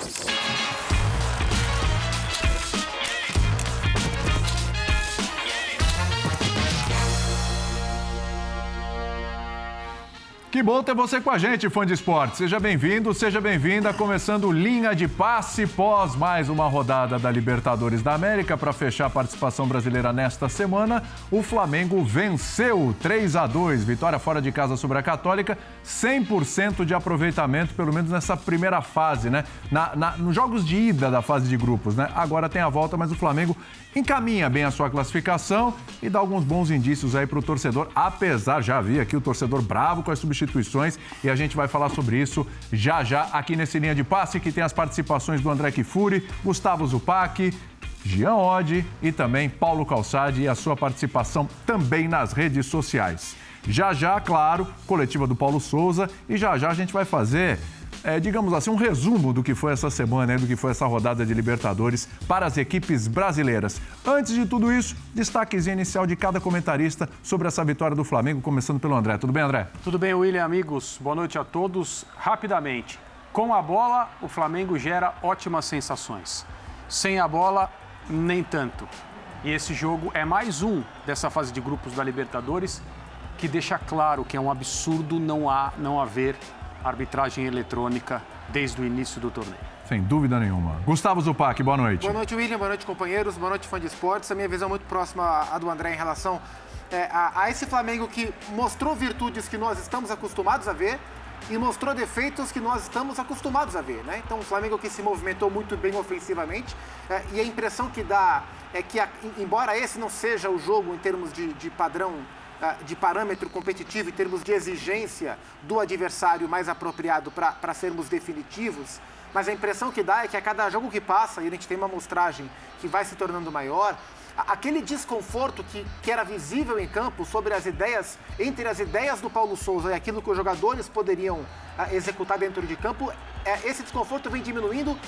Thank you. Que bom ter você com a gente, fã de esporte. Seja bem-vindo, seja bem-vinda. Começando linha de passe pós mais uma rodada da Libertadores da América para fechar a participação brasileira nesta semana. O Flamengo venceu 3 a 2, vitória fora de casa sobre a Católica, 100% de aproveitamento, pelo menos nessa primeira fase, né? Na, na, nos jogos de ida da fase de grupos, né? Agora tem a volta, mas o Flamengo encaminha bem a sua classificação e dá alguns bons indícios aí para o torcedor, apesar, já vi aqui o torcedor bravo com as substituições e a gente vai falar sobre isso já já aqui nesse linha de passe que tem as participações do André Kifuri, Gustavo Zupac, Jean Oddi e também Paulo Calçade e a sua participação também nas redes sociais. Já já, claro, coletiva do Paulo Souza e já já a gente vai fazer é, digamos assim, um resumo do que foi essa semana, do que foi essa rodada de Libertadores para as equipes brasileiras. Antes de tudo isso, destaquezinho inicial de cada comentarista sobre essa vitória do Flamengo, começando pelo André. Tudo bem, André? Tudo bem, William, amigos. Boa noite a todos. Rapidamente, com a bola, o Flamengo gera ótimas sensações. Sem a bola, nem tanto. E esse jogo é mais um dessa fase de grupos da Libertadores que deixa claro que é um absurdo não, há, não haver arbitragem eletrônica desde o início do torneio. Sem dúvida nenhuma. Gustavo Zupac, boa noite. Boa noite, William. Boa noite, companheiros. Boa noite, fã de esportes. A minha visão é muito próxima à do André em relação é, a, a esse Flamengo que mostrou virtudes que nós estamos acostumados a ver e mostrou defeitos que nós estamos acostumados a ver, né? Então, o Flamengo que se movimentou muito bem ofensivamente é, e a impressão que dá é que, a, embora esse não seja o jogo em termos de, de padrão de parâmetro competitivo em termos de exigência do adversário mais apropriado para sermos definitivos, mas a impressão que dá é que a cada jogo que passa, e a gente tem uma amostragem que vai se tornando maior, aquele desconforto que, que era visível em campo sobre as ideias, entre as ideias do Paulo Souza e aquilo que os jogadores poderiam uh, executar dentro de campo, é, esse desconforto vem diminuindo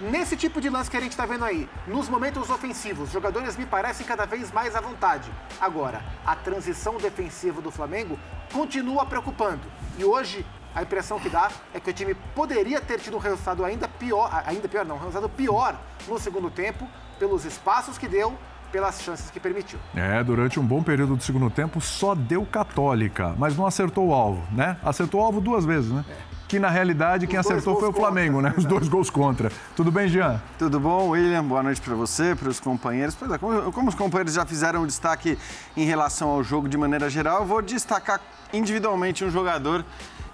Nesse tipo de lance que a gente está vendo aí, nos momentos ofensivos, os jogadores me parecem cada vez mais à vontade. Agora, a transição defensiva do Flamengo continua preocupando. E hoje, a impressão que dá é que o time poderia ter tido um resultado ainda pior, ainda pior não, um resultado pior no segundo tempo, pelos espaços que deu, pelas chances que permitiu. É, durante um bom período do segundo tempo só deu católica, mas não acertou o alvo, né? Acertou o alvo duas vezes, né? É que na realidade quem acertou foi o Flamengo, contra, né? Os dois gols contra. Tudo bem, Jean? Tudo bom, William? Boa noite para você, para os companheiros. Pois é, como, como os companheiros já fizeram um destaque em relação ao jogo de maneira geral, eu vou destacar individualmente um jogador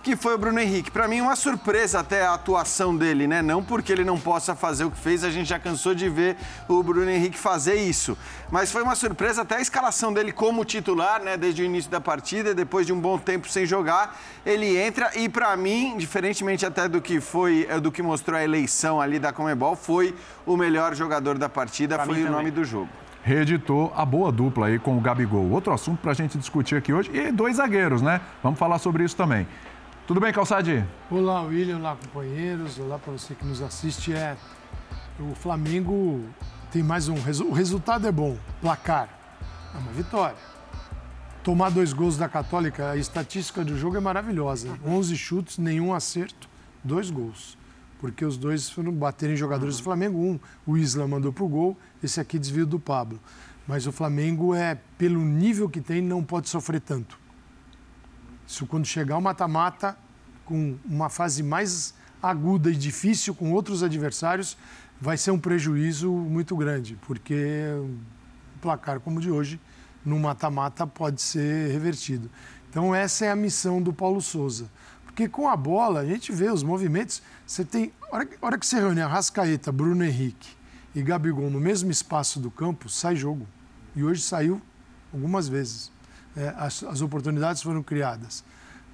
que foi o Bruno Henrique. Para mim, uma surpresa até a atuação dele, né? Não porque ele não possa fazer o que fez, a gente já cansou de ver o Bruno Henrique fazer isso. Mas foi uma surpresa até a escalação dele como titular, né? Desde o início da partida, depois de um bom tempo sem jogar, ele entra e para mim, diferentemente até do que foi, eh, do que mostrou a eleição ali da Comebol, foi o melhor jogador da partida, pra foi o nome do jogo reeditou a boa dupla aí com o Gabigol. Outro assunto para a gente discutir aqui hoje. E dois zagueiros, né? Vamos falar sobre isso também. Tudo bem, Calçade? Olá, William. Olá, companheiros. Olá para você que nos assiste. É, o Flamengo tem mais um. O resultado é bom. Placar. É uma vitória. Tomar dois gols da Católica, a estatística do jogo é maravilhosa. 11 chutes, nenhum acerto, dois gols. Porque os dois foram baterem jogadores do Flamengo. Um, o Isla mandou pro gol, esse aqui desvio do Pablo. Mas o Flamengo é, pelo nível que tem, não pode sofrer tanto. Isso quando chegar o mata-mata, com uma fase mais aguda e difícil com outros adversários, vai ser um prejuízo muito grande, porque um placar como o de hoje, no mata-mata, pode ser revertido. Então, essa é a missão do Paulo Souza. Porque com a bola, a gente vê os movimentos. Você tem. A hora, hora que você reúne a Rascaeta, Bruno Henrique e Gabigol no mesmo espaço do campo, sai jogo. E hoje saiu algumas vezes é, as, as, oportunidades foram criadas.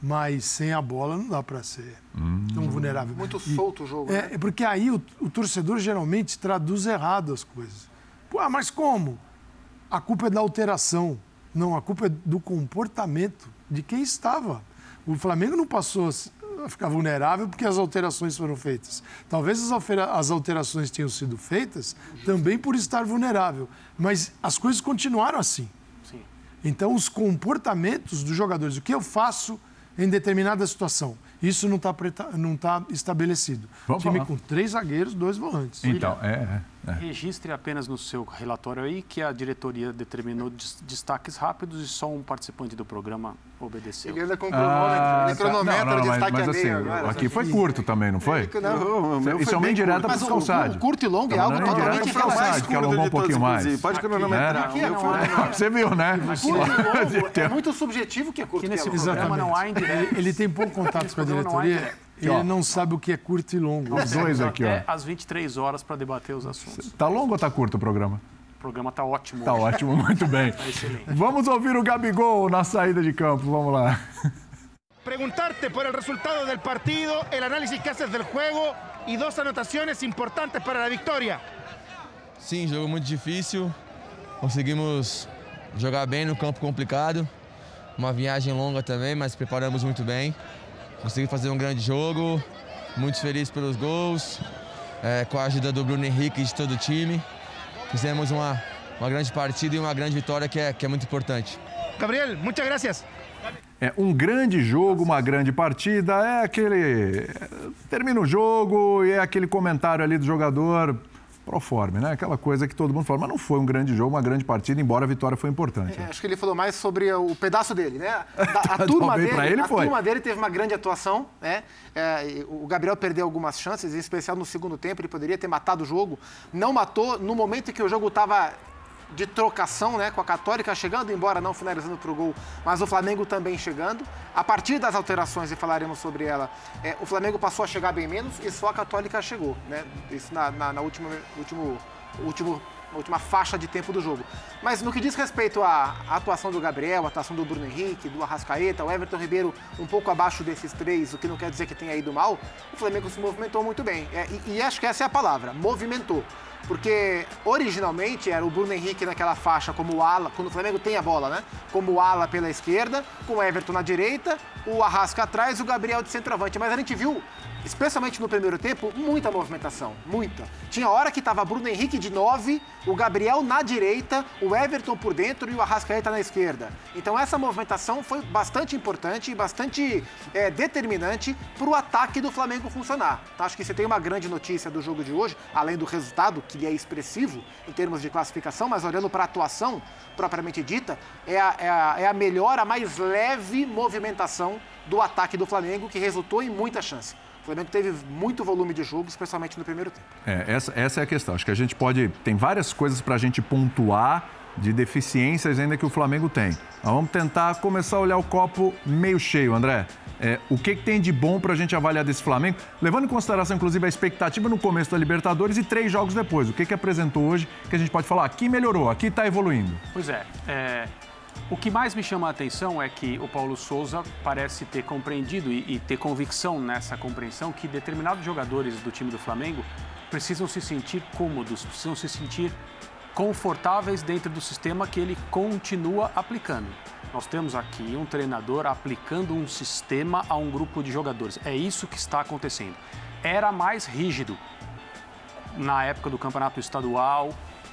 Mas sem a bola não dá para ser hum. tão vulnerável. Muito e, solto o jogo. É, né? porque aí o, o, torcedor geralmente traduz errado as coisas. Pô, ah, mas como? A culpa é da alteração. Não, a culpa é do comportamento de quem estava. O Flamengo não passou a ficar vulnerável porque as alterações foram feitas. Talvez as alterações tenham sido feitas também por estar vulnerável. Mas as coisas continuaram assim. Então, os comportamentos dos jogadores, o que eu faço em determinada situação. Isso não está não tá estabelecido. Vamos Time falar. com três zagueiros, dois volantes. Então, é, é. Registre apenas no seu relatório aí que a diretoria determinou des- destaques rápidos e só um participante do programa obedeceu. Ele anda com Ah, cronômetro, ele tá. cronometra Não, não, o mas, destaque mas a assim, agora. aqui foi curto também, não foi? Não, O meu Isso foi é uma indireta para Mas o, calçados. o curto e longo é algo Não, não, totalmente calçado, que curto alongou de um pouquinho mais. Pode cronometrar. não foi- é. Você viu, né? Curto e longo é muito subjetivo que é curto Aqui nesse programa não há Ele, indireta. ele tem pouco contato com a não diretoria, indireta. ele ó. não sabe o que é curto e longo. Os dois aqui, ó. Até às 23 horas para debater os assuntos. Tá longo ou tá curto o programa? O programa está ótimo. Tá hoje. ótimo, muito bem. excelente. Vamos ouvir o Gabigol na saída de campo, vamos lá. preguntarte por el resultado del partido, el análisis que haces del juego y dos anotaciones importantes para la victoria. Sim, jogo muito difícil. Conseguimos jogar bem no campo complicado. Uma viagem longa também, mas preparamos muito bem. Consegui fazer um grande jogo. Muito feliz pelos gols. é, com a ajuda do Bruno Henrique e de todo o time. Fizemos uma, uma grande partida e uma grande vitória que é, que é muito importante. Gabriel, muchas gracias. É um grande jogo, uma grande partida, é aquele. Termina o jogo e é aquele comentário ali do jogador proforme, né? Aquela coisa que todo mundo fala, mas não foi um grande jogo, uma grande partida, embora a vitória foi importante. É, acho que ele falou mais sobre o pedaço dele, né? A, a turma dele, ele a foi. turma dele teve uma grande atuação, né? É, o Gabriel perdeu algumas chances, em especial no segundo tempo, ele poderia ter matado o jogo, não matou no momento em que o jogo estava de trocação, né, com a Católica chegando, embora não finalizando para o gol, mas o Flamengo também chegando. A partir das alterações, e falaremos sobre ela, é, o Flamengo passou a chegar bem menos e só a Católica chegou, né? Isso na, na, na última, último, último, última faixa de tempo do jogo. Mas no que diz respeito à, à atuação do Gabriel, à atuação do Bruno Henrique, do Arrascaeta, o Everton Ribeiro um pouco abaixo desses três, o que não quer dizer que tenha ido mal, o Flamengo se movimentou muito bem. É, e, e acho que essa é a palavra, movimentou. Porque originalmente era o Bruno Henrique naquela faixa como ala, quando o Flamengo tem a bola, né? Como ala pela esquerda, com o Everton na direita, o Arrasca atrás, o Gabriel de centroavante. Mas a gente viu, especialmente no primeiro tempo, muita movimentação, muita. Tinha hora que estava Bruno Henrique de 9, o Gabriel na direita, o Everton por dentro e o Arrascaeta na esquerda. Então essa movimentação foi bastante importante e bastante é, determinante para o ataque do Flamengo funcionar. Então, acho que você tem uma grande notícia do jogo de hoje, além do resultado, que é expressivo em termos de classificação, mas olhando para a atuação propriamente dita, é a, é, a, é a melhor, a mais leve movimentação do ataque do Flamengo, que resultou em muita chance. O Flamengo teve muito volume de jogo, especialmente no primeiro tempo. É, essa, essa é a questão. Acho que a gente pode. Tem várias coisas para a gente pontuar de deficiências ainda que o Flamengo tem. Mas vamos tentar começar a olhar o copo meio cheio, André. É, o que, que tem de bom para a gente avaliar desse Flamengo, levando em consideração, inclusive, a expectativa no começo da Libertadores e três jogos depois. O que, que apresentou hoje que a gente pode falar? Aqui melhorou, aqui está evoluindo. Pois é, é, o que mais me chama a atenção é que o Paulo Souza parece ter compreendido e, e ter convicção nessa compreensão que determinados jogadores do time do Flamengo precisam se sentir cômodos, precisam se sentir confortáveis dentro do sistema que ele continua aplicando. Nós temos aqui um treinador aplicando um sistema a um grupo de jogadores. É isso que está acontecendo. Era mais rígido na época do campeonato estadual,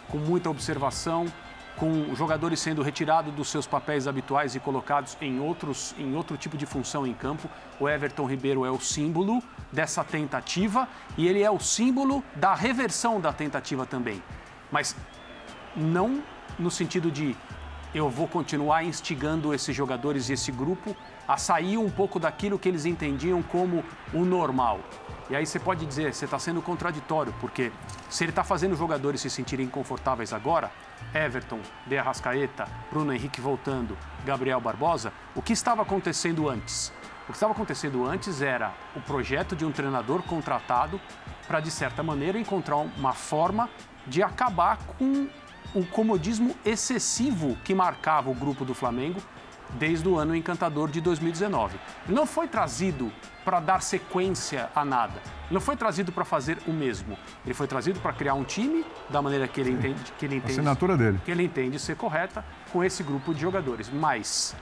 com muita observação, com jogadores sendo retirados dos seus papéis habituais e colocados em, outros, em outro tipo de função em campo. O Everton Ribeiro é o símbolo dessa tentativa e ele é o símbolo da reversão da tentativa também. Mas não no sentido de eu vou continuar instigando esses jogadores e esse grupo a sair um pouco daquilo que eles entendiam como o normal. E aí você pode dizer, você está sendo contraditório, porque se ele está fazendo os jogadores se sentirem confortáveis agora, Everton, De Arrascaeta, Bruno Henrique voltando, Gabriel Barbosa, o que estava acontecendo antes? O que estava acontecendo antes era o projeto de um treinador contratado para, de certa maneira, encontrar uma forma de acabar com o comodismo excessivo que marcava o grupo do Flamengo desde o ano encantador de 2019. Ele não foi trazido para dar sequência a nada. Ele não foi trazido para fazer o mesmo. Ele foi trazido para criar um time da maneira que ele entende, que ele entende, assinatura dele. que ele entende ser correta com esse grupo de jogadores. Mas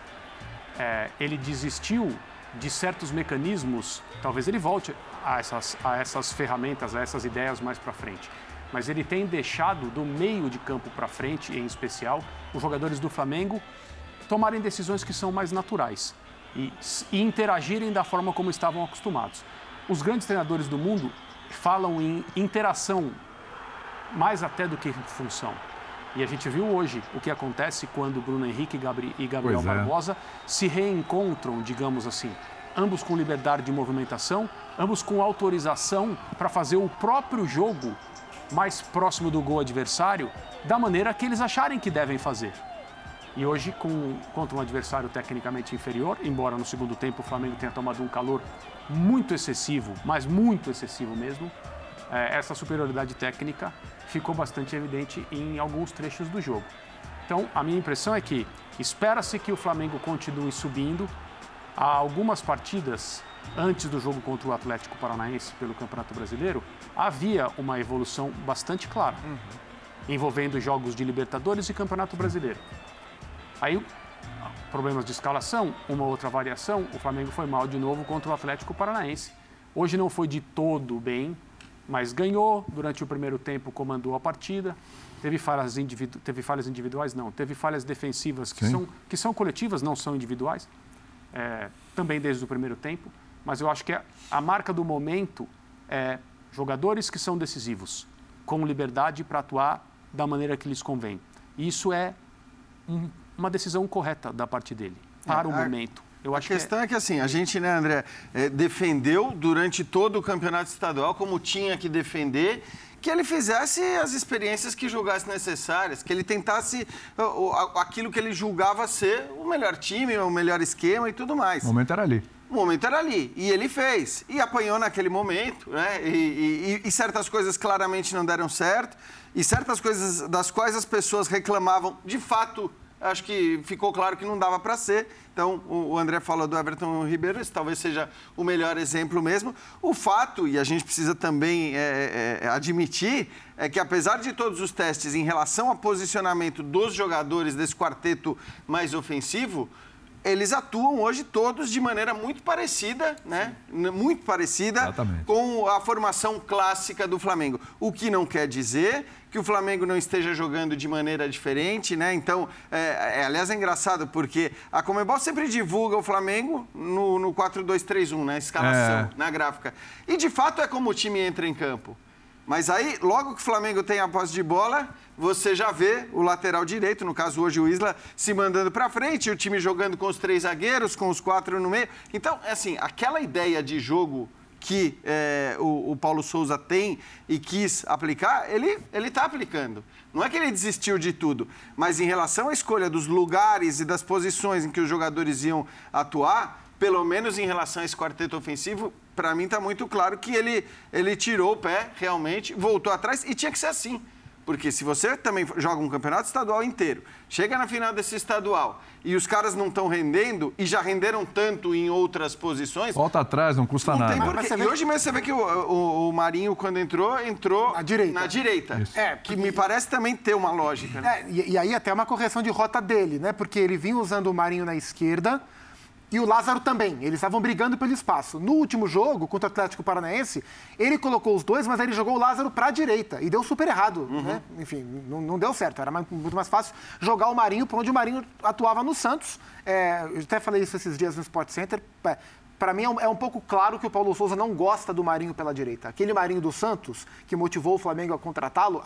é, ele desistiu de certos mecanismos. Talvez ele volte a essas, a essas ferramentas, a essas ideias mais para frente. Mas ele tem deixado do meio de campo para frente, em especial, os jogadores do Flamengo tomarem decisões que são mais naturais. E, e interagirem da forma como estavam acostumados. Os grandes treinadores do mundo falam em interação mais até do que em função. E a gente viu hoje o que acontece quando Bruno Henrique e Gabriel é. Barbosa se reencontram, digamos assim, ambos com liberdade de movimentação, ambos com autorização para fazer o próprio jogo mais próximo do gol adversário da maneira que eles acharem que devem fazer. E hoje, com, contra um adversário tecnicamente inferior, embora no segundo tempo o Flamengo tenha tomado um calor muito excessivo, mas muito excessivo mesmo, é, essa superioridade técnica ficou bastante evidente em alguns trechos do jogo. Então, a minha impressão é que espera-se que o Flamengo continue subindo. Há algumas partidas antes do jogo contra o Atlético Paranaense pelo Campeonato Brasileiro, havia uma evolução bastante clara, uhum. envolvendo jogos de Libertadores e Campeonato Brasileiro. Aí, problemas de escalação, uma outra variação, o Flamengo foi mal de novo contra o Atlético Paranaense. Hoje não foi de todo bem, mas ganhou durante o primeiro tempo, comandou a partida. Teve falhas, individu teve falhas individuais? Não. Teve falhas defensivas que, são, que são coletivas, não são individuais. É, também desde o primeiro tempo. Mas eu acho que a, a marca do momento é jogadores que são decisivos, com liberdade para atuar da maneira que lhes convém. Isso é um, uma decisão correta da parte dele, para é, o momento. Eu a questão que é... é... que assim, a gente, né, André, é, defendeu durante todo o campeonato estadual como tinha que defender que ele fizesse as experiências que julgasse necessárias, que ele tentasse aquilo que ele julgava ser o melhor time, o melhor esquema e tudo mais. O momento era ali. O momento era ali. E ele fez. E apanhou naquele momento, né? E, e, e, certas coisas claramente não deram certo. E certas coisas das quais as pessoas reclamavam, de fato, acho que ficou claro que não dava para ser. Então, o André falou do Everton Ribeiro, esse talvez seja o melhor exemplo mesmo. O fato, e a gente precisa também é, é, admitir, é que apesar de todos os testes em relação ao posicionamento dos jogadores desse quarteto mais ofensivo, eles atuam hoje todos de maneira muito parecida, né? Muito parecida Exatamente. com a formação clássica do Flamengo. O que não quer dizer que o Flamengo não esteja jogando de maneira diferente, né? Então, é, é, aliás, é engraçado porque a Comebol sempre divulga o Flamengo no, no 4-2-3-1, né? Escalação, é. na gráfica. E de fato é como o time entra em campo. Mas aí, logo que o Flamengo tem a posse de bola, você já vê o lateral direito, no caso hoje o Isla, se mandando para frente, o time jogando com os três zagueiros, com os quatro no meio. Então, é assim, aquela ideia de jogo que é, o, o, Paulo Souza tem e quis aplicar, ele está aplicando. Não é que ele desistiu de tudo, mas em relação à escolha dos lugares e das posições em que os jogadores iam atuar, pelo menos em relação a esse quarteto ofensivo, para mim está muito claro que ele, ele tirou o pé realmente, voltou atrás e tinha que ser assim. Porque se você também joga um campeonato estadual inteiro, chega na final desse estadual e os caras não estão rendendo e já renderam tanto em outras posições. Volta atrás, não custa não nada. Tem porque... E hoje mesmo você vê que o, o, o, Marinho, quando entrou, entrou na direita. Na direita. É, que me parece também ter uma lógica. Né? É, e, e aí até uma correção de rota dele, né? Porque ele vinha usando o Marinho na esquerda e o Lázaro também. Eles estavam brigando pelo espaço. No último jogo, contra o Atlético Paranaense, ele colocou os dois, mas ele jogou o Lázaro para a direita. E deu super errado. Uhum. Né? Enfim, não, não, deu certo. Era mais, muito mais fácil jogar o Marinho por onde o Marinho atuava no Santos. É, eu até falei isso esses dias no Sport Center. É, para mim é um, é um, pouco claro que o Paulo Souza não gosta do Marinho pela direita. Aquele Marinho do Santos, que motivou o Flamengo a contratá-lo,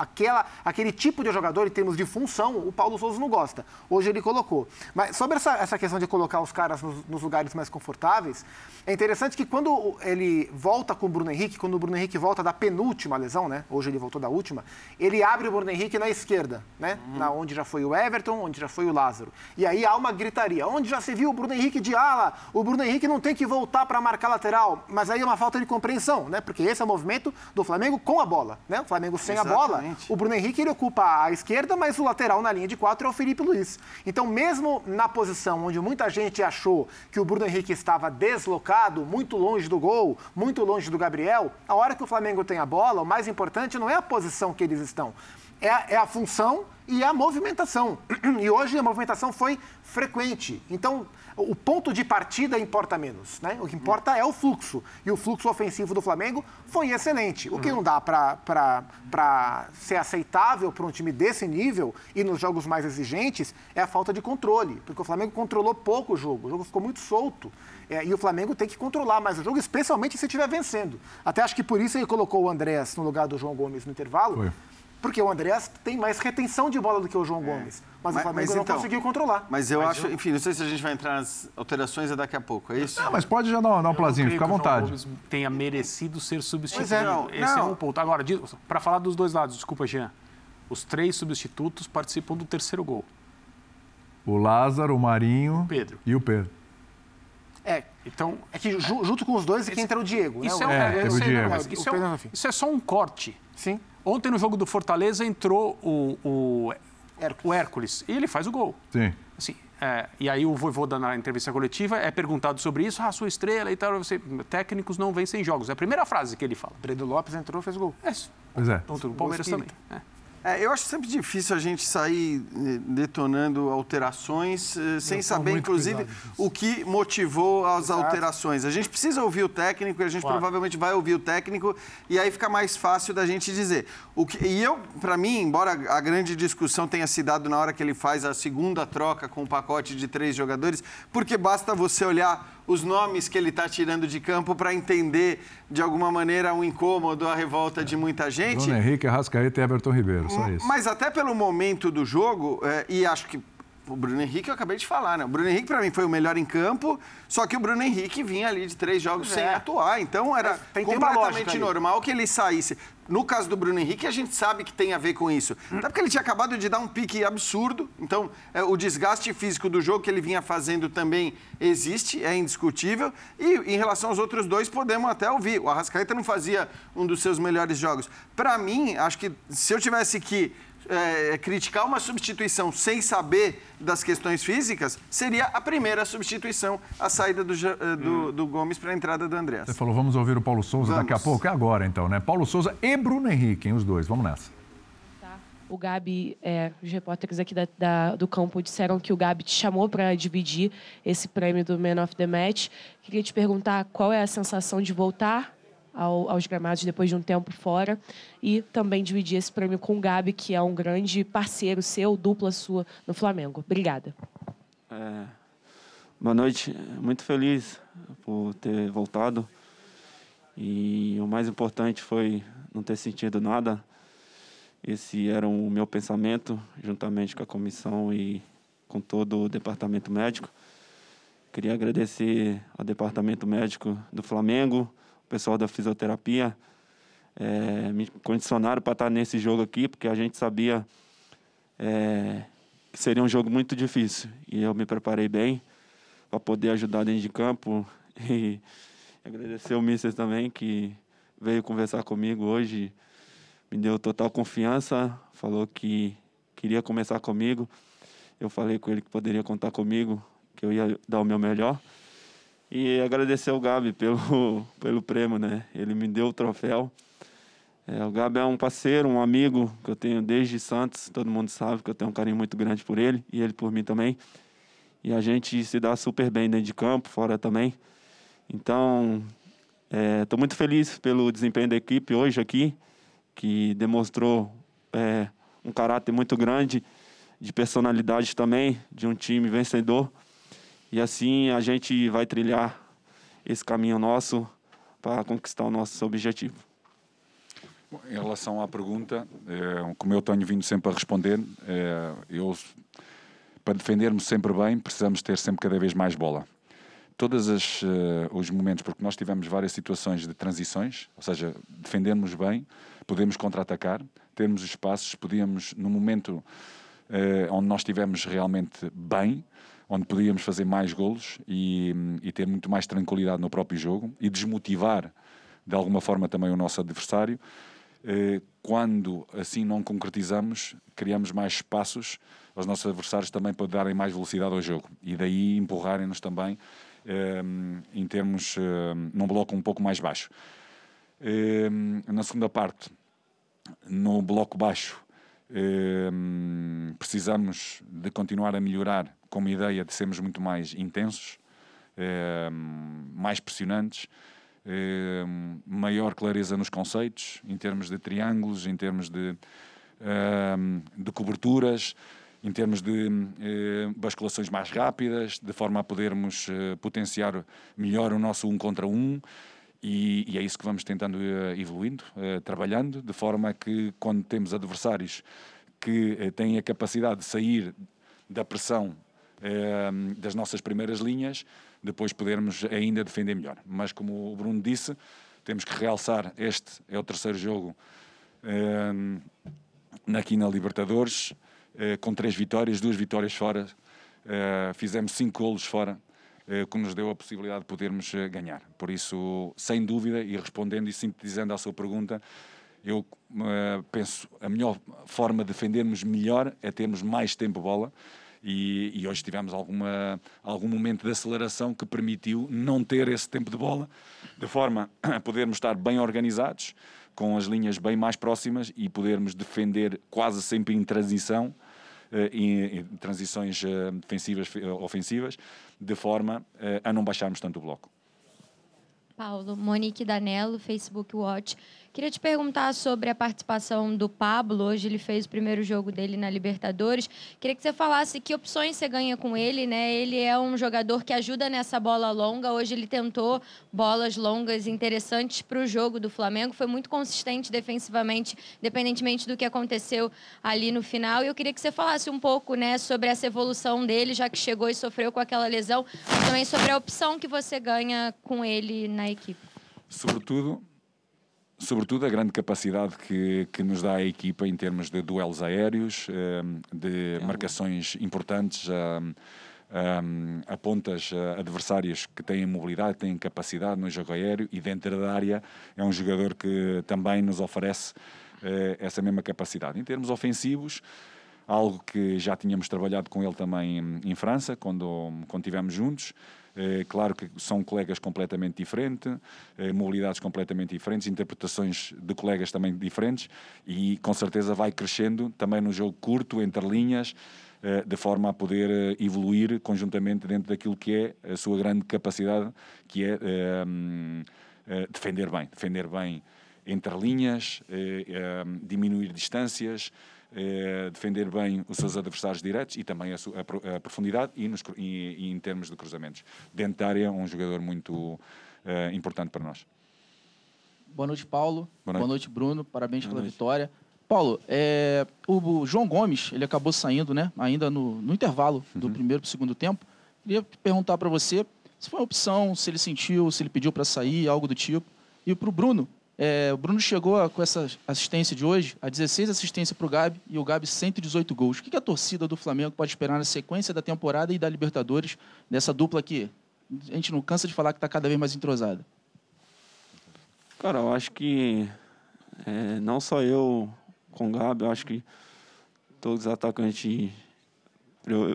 aquele tipo de jogador, em termos de função, o Paulo Souza não gosta. Hoje ele colocou. Mas sobre essa, essa questão de colocar os caras nos, nos, lugares mais confortáveis, é interessante que quando ele volta com o Bruno Henrique, quando o Bruno Henrique volta da penúltima lesão, né? Hoje ele voltou da última, ele abre o Bruno Henrique na esquerda, né? Uhum. Na onde já foi o Everton, onde já foi o Lázaro. E aí há uma gritaria. Onde já se viu o Bruno Henrique de ala? O Bruno Henrique não tem que voltar voltar para marcar lateral, mas aí é uma falta de compreensão, né? Porque esse é o movimento do Flamengo com a bola, né? O Flamengo sem Exatamente. a bola, o Bruno Henrique ele ocupa a esquerda, mas o lateral na linha de quatro é o Felipe Luiz. Então, mesmo na posição onde muita gente achou que o Bruno Henrique estava deslocado, muito longe do gol, muito longe do Gabriel, a hora que o Flamengo tem a bola, o mais importante não é a posição que eles estão, é a, é a função e a movimentação. E hoje a movimentação foi frequente. Então, o ponto de partida importa menos. Né? O que importa é o fluxo. E o fluxo ofensivo do Flamengo foi excelente. O que não dá para ser aceitável para um time desse nível e nos jogos mais exigentes é a falta de controle. Porque o Flamengo controlou pouco o jogo. O jogo ficou muito solto. É, e o Flamengo tem que controlar mais o jogo, especialmente se estiver vencendo. Até acho que por isso ele colocou o Andrés no lugar do João Gomes no intervalo. Foi porque o Andreas tem mais retenção de bola do que o João é. Gomes. Mas, mas, o Flamengo mas, não então, conseguiu controlar. Mas eu mas acho, eu... enfim, não sei se a gente vai entrar nas alterações é daqui a pouco, é isso? Não, mas pode já dar, dar um plazinho, fica à vontade. O João Gomes tenha merecido ser substituído. É, não, Esse não. é um ponto. Agora, para falar dos dois lados, desculpa, Jean. Os três substitutos participam do terceiro gol. O Lázaro, o Marinho Pedro. e o Pedro. É, então, é que junto com os dois é que entra o Diego. Isso, né? é, é, é, o Diego. Isso, é, isso é só um corte. Sim. Ontem no jogo do Fortaleza entrou o, o, Hércules. o Hércules e ele faz o gol. Sim. Assim, é, e aí o Voivoda na entrevista coletiva é perguntado sobre isso, ah, sua estrela e tal, você, técnicos não vencem jogos. É a primeira frase que ele fala. Breno Lopes entrou e fez gol. É. Pois é. o Palmeiras também. É. É, eu acho sempre difícil a gente sair eh, detonando alterações eh, sem saber, inclusive, o que motivou as Exato. alterações. A gente precisa ouvir o técnico e a gente claro. provavelmente vai ouvir o técnico e aí fica mais fácil da gente dizer. O que, e eu, para mim, embora a grande discussão tenha se dado na hora que ele faz a segunda troca com o pacote de três jogadores, porque basta você olhar os nomes que ele está tirando de campo para entender, de alguma maneira, o um incômodo, a revolta de muita gente. Bruno Henrique, Arrascaeta e Everton Ribeiro, só isso. Mas até pelo momento do jogo, é, e acho que o Bruno Henrique eu acabei de falar, né? O Bruno Henrique, para mim, foi o melhor em campo, só que o Bruno Henrique vinha ali de três jogos é. sem atuar. Então era é, completamente normal que ele saísse. No caso do Bruno Henrique, a gente sabe que tem a ver com isso. Hum. Até porque ele tinha acabado de dar um pique absurdo. Então, é, o desgaste físico do jogo que ele vinha fazendo também existe, é indiscutível. E em relação aos outros dois, podemos até ouvir. O Arrascaeta não fazia um dos seus melhores jogos. Para mim, acho que se eu tivesse que é, criticar uma substituição sem saber das questões físicas, seria a primeira substituição, a saída do, eh, do, hum. do Gomes para a entrada do André. Você falou, vamos ouvir o Paulo Souza vamos. daqui a pouco. É agora, então, né? Paulo Souza e Bruno Henrique, hein, os dois. Vamos nessa. Tá. O Gabi, é, os repórteres aqui da, da, do campo disseram que o Gabi te chamou para dividir esse prêmio do Man of the Match. Queria te perguntar qual é a sensação de voltar ao, aos gramados depois de um tempo fora e também dividir esse prêmio com o Gabi, que é um grande parceiro seu, dupla sua no Flamengo. Obrigada. É, boa noite. Muito feliz por ter voltado. E o mais importante foi não ter sentido nada. Esse era o meu pensamento, juntamente com a comissão e com todo o departamento médico. Queria agradecer ao departamento médico do Flamengo, o pessoal da fisioterapia é, me condicionaram para estar nesse jogo aqui, porque a gente sabia é, que seria um jogo muito difícil. E eu me preparei bem para poder ajudar dentro de campo. E agradecer o Mister também, que veio conversar comigo hoje, me deu total confiança, falou que queria começar comigo. Eu falei com ele que poderia contar comigo, que eu ia dar o meu melhor. E agradecer ao Gabi pelo, pelo prêmio, né? Ele me deu o troféu. É, o Gabi é um parceiro, um amigo que eu tenho desde Santos. Todo mundo sabe que eu tenho um carinho muito grande por ele e ele por mim também. E a gente se dá super bem dentro de campo, fora também. Então, estou é, muito feliz pelo desempenho da equipe hoje aqui, que demonstrou é, um caráter muito grande, de personalidade também, de um time vencedor. E assim a gente vai trilhar esse caminho nosso para conquistar o nosso objetivo. Em relação à pergunta, é, como eu tenho vindo sempre a responder, é, eu, para defendermos sempre bem, precisamos ter sempre cada vez mais bola. Todos uh, os momentos, porque nós tivemos várias situações de transições, ou seja, defendermos bem, podemos contra-atacar, termos espaços, podíamos, no momento onde nós estivemos realmente bem, onde podíamos fazer mais golos e, e, ter muito mais tranquilidade no próprio jogo e desmotivar de alguma forma também o nosso adversário. Eh, quando assim não concretizamos, criamos mais espaços aos nossos adversários também para darem mais velocidade ao jogo e daí empurrarem-nos também eh, em termos eh, num bloco um pouco mais baixo. Na segunda parte, no bloco baixo, precisamos de continuar a melhorar com uma ideia de sermos muito mais intensos, mais pressionantes, ehm, maior clareza nos conceitos, em termos de triângulos, em termos de, de coberturas, em termos de eh, basculações mais rápidas, de forma a podermos eh, potenciar melhor o nosso um contra um. E, e, é isso que vamos tentando uh, evoluindo, uh, trabalhando, de forma que quando temos adversários que têm a capacidade de sair da pressão das nossas primeiras linhas, depois podermos ainda defender melhor. Mas como o Bruno disse, temos que realçar, este é o terceiro jogo aqui na Libertadores, com três vitórias, duas vitórias fora, fizemos cinco golos fora, eh, que nos deu a possibilidade de podermos eh, ganhar. Por isso, sem dúvida, e respondendo e sintetizando à sua pergunta, eu uh, penso a melhor forma de defendermos melhor é termos mais tempo bola. E, e, hoje tivemos alguma, algum momento de aceleração que permitiu não ter esse tempo de bola, de forma a podermos estar bem organizados, com as linhas bem mais próximas e podermos defender quase sempre em transição, em, em transições defensivas, ofensivas, de forma eh, a não baixarmos tanto o bloco. Paulo, Monique Danello, Facebook Watch. Queria te perguntar sobre a participação do Pablo. Hoje ele fez o primeiro jogo dele na Libertadores. Queria que você falasse que opções você ganha com ele, né? Ele é um jogador que ajuda nessa bola longa. Hoje ele tentou bolas longas interessantes para o jogo do Flamengo. Foi muito consistente defensivamente, independentemente do que aconteceu ali no final. E eu queria que você falasse um pouco, né, sobre essa evolução dele, já que chegou e sofreu com aquela lesão, mas também sobre a opção que você ganha com ele na equipe. Sobretudo, sobretudo a grande capacidade que, que nos dá a equipa em termos de duelos aéreos, ehm, de marcações importantes a, a, pontas adversárias que têm mobilidade, têm capacidade no jogo aéreo e dentro da área é um jogador que também nos oferece eh, essa mesma capacidade. Em termos ofensivos, algo que já tínhamos trabalhado com ele também em França, quando, quando estivemos juntos, claro que são colegas completamente diferentes, é, mobilidades completamente diferentes, interpretações de colegas também diferentes e com certeza vai crescendo também no jogo curto, entre linhas, é, de forma a poder evoluir conjuntamente dentro daquilo que é a sua grande capacidade, que é defender bem, defender bem entre linhas, diminuir distâncias, é, defender bem os seus adversários diretos e também a, a, a profundidade e, nos, e, e, em termos de cruzamentos. Dentro da área, um jogador muito é, importante para nós. Boa noite, Paulo. Boa noite, Boa noite Bruno. Parabéns Boa pela noite. vitória. Paulo, é, o João Gomes, ele acabou saindo, né? Ainda no, no intervalo do uhum. primeiro para o segundo tempo. Queria perguntar para você se foi uma opção, se ele sentiu, se ele pediu para sair, algo do tipo. E para o Bruno, é, o Bruno chegou com essa assistência de hoje, a 16 assistências para o Gabi e o Gabi 118 gols. O que a torcida do Flamengo pode esperar na sequência da temporada e da Libertadores, dessa dupla aqui? A gente não cansa de falar que está cada vez mais entrosada. Cara, eu acho que é, não só eu com o Gabi, eu acho que todos os atacantes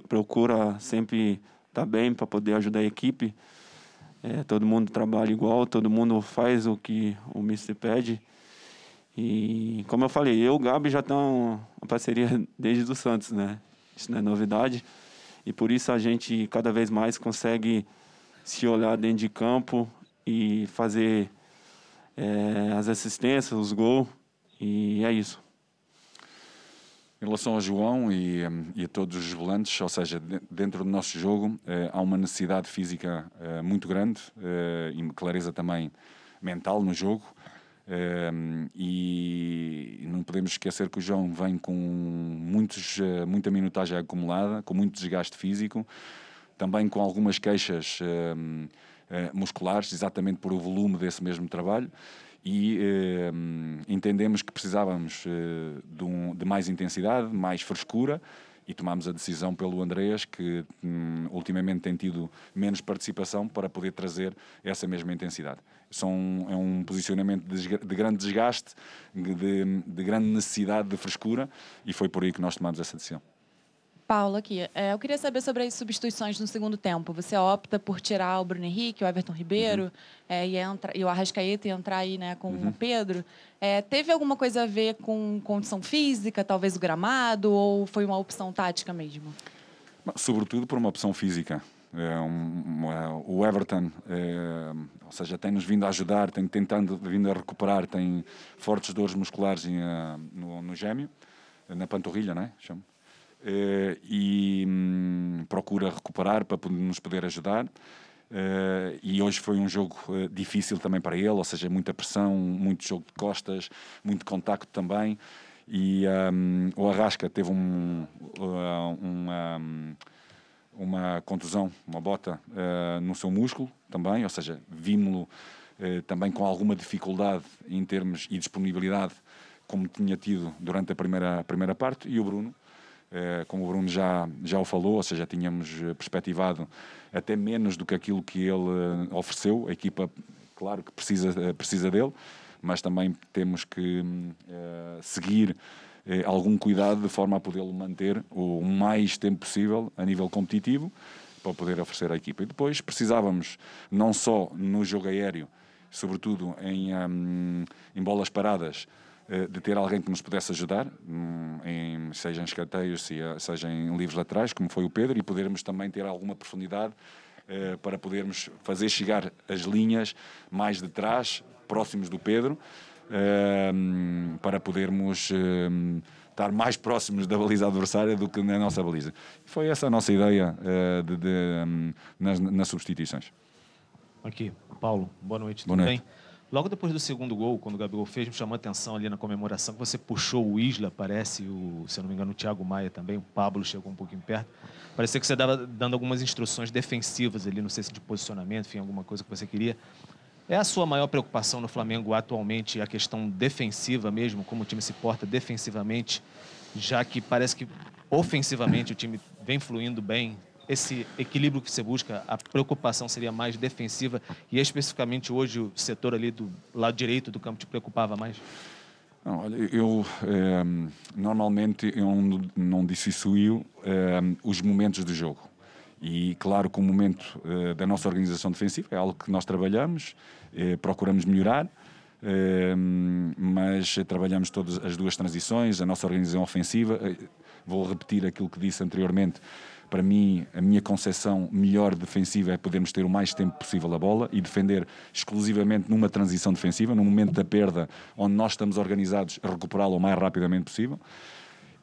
procura sempre estar tá bem para poder ajudar a equipe. É, todo mundo trabalha igual, todo mundo faz o que o Mister pede. E como eu falei, eu e o Gabi já estão uma parceria desde o Santos, né? Isso não é novidade. E por isso a gente cada vez mais consegue se olhar dentro de campo e fazer é, as assistências, os gols. E é isso. Em relação ao João e, e, a todos os volantes, ou seja, dentro do nosso jogo, eh, há uma necessidade física eh, muito grande eh, e clareza também mental no jogo. e não podemos esquecer que o João vem com muitos, muita minutagem acumulada, com muito desgaste físico, também com algumas queixas musculares, exatamente por o volume desse mesmo trabalho e eh, entendemos que precisávamos eh, de, um, de, mais intensidade, mais frescura e tomámos a decisão pelo Andreas, que hum, ultimamente tem tido menos participação, para poder trazer essa mesma intensidade. São, é um posicionamento de, de grande desgaste, de, de grande necessidade de frescura e foi por aí que nós tomamos essa decisão. Paulo, aqui. É, eu queria saber sobre as substituições no segundo tempo. Você opta por tirar o Bruno Henrique, o Everton Ribeiro uhum. é, e, entra, e o Arrascaeta e entrar aí né, com uhum. o Pedro. É, teve alguma coisa a ver com condição física, talvez o gramado, ou foi uma opção tática mesmo? Sobretudo por uma opção física. É um, é, o Everton, é, ou seja, tem-nos vindo a ajudar, tem tentando vindo a recuperar, tem fortes dores musculares em, uh, no, no gêmeo, na panturrilha, não é? Chamo. Eh, e hum, procura recuperar para nos poder ajudar. Uh, e hoje foi um jogo uh, difícil também para ele, ou seja, muita pressão, muito jogo de costas, muito contacto também. E um, o Arrasca teve um, uh, uma, uma contusão, uma bota no seu músculo também, ou seja, vimos-lo também com alguma dificuldade em termos e disponibilidade, como tinha tido durante a primeira, a primeira parte. E o Bruno, como o Bruno já, já o falou, ou seja, tínhamos eh, perspectivado até menos do que aquilo que ele eh, ofereceu. A equipa, claro que precisa, precisa dele, mas também temos que uh, seguir uh, algum cuidado de forma a podê-lo manter o mais tempo possível a nível competitivo para poder oferecer à equipa. E depois precisávamos, não só no jogo aéreo, sobretudo em, um, em bolas paradas, eh, de ter alguém que nos pudesse ajudar, hum, em, seja em escanteios, seja em livros laterais, como foi o Pedro, e podermos também ter alguma profundidade eh, para podermos fazer chegar as linhas mais de trás, próximos do Pedro, eh, para podermos estar mais próximos da baliza adversária do que na nossa baliza. Foi essa a nossa ideia de, de, hum, nas, nas substituições. Aqui, Paulo, boa noite, boa noite. bem? Logo depois do segundo gol, quando o Gabigol fez, me chamou a atenção ali na comemoração que você puxou o Isla, parece, o, se eu não me engano, o Thiago Maia também, o Pablo chegou um pouquinho perto. Parecia que você estava dando algumas instruções defensivas ali, não sei se de posicionamento, enfim, alguma coisa que você queria. É a sua maior preocupação no Flamengo atualmente a questão defensiva mesmo, como o time se porta defensivamente, já que parece que ofensivamente o time vem fluindo bem, esse equilíbrio que você busca, a preocupação seria mais defensiva e especificamente hoje o setor ali do lado direito do campo te preocupava mais? Não, olha, eu é, normalmente eu não, não dissocio é, os momentos do jogo. E claro que o momento é, da nossa organização defensiva é algo que nós trabalhamos, procuramos melhorar, mas trabalhamos todas as duas transições, a nossa organização ofensiva. Vou repetir aquilo que disse anteriormente para mim, a minha concepção melhor defensiva é podermos ter o mais tempo possível a bola e defender exclusivamente numa transição defensiva, no momento da perda, onde nós estamos organizados a recuperá-lo o mais rapidamente possível.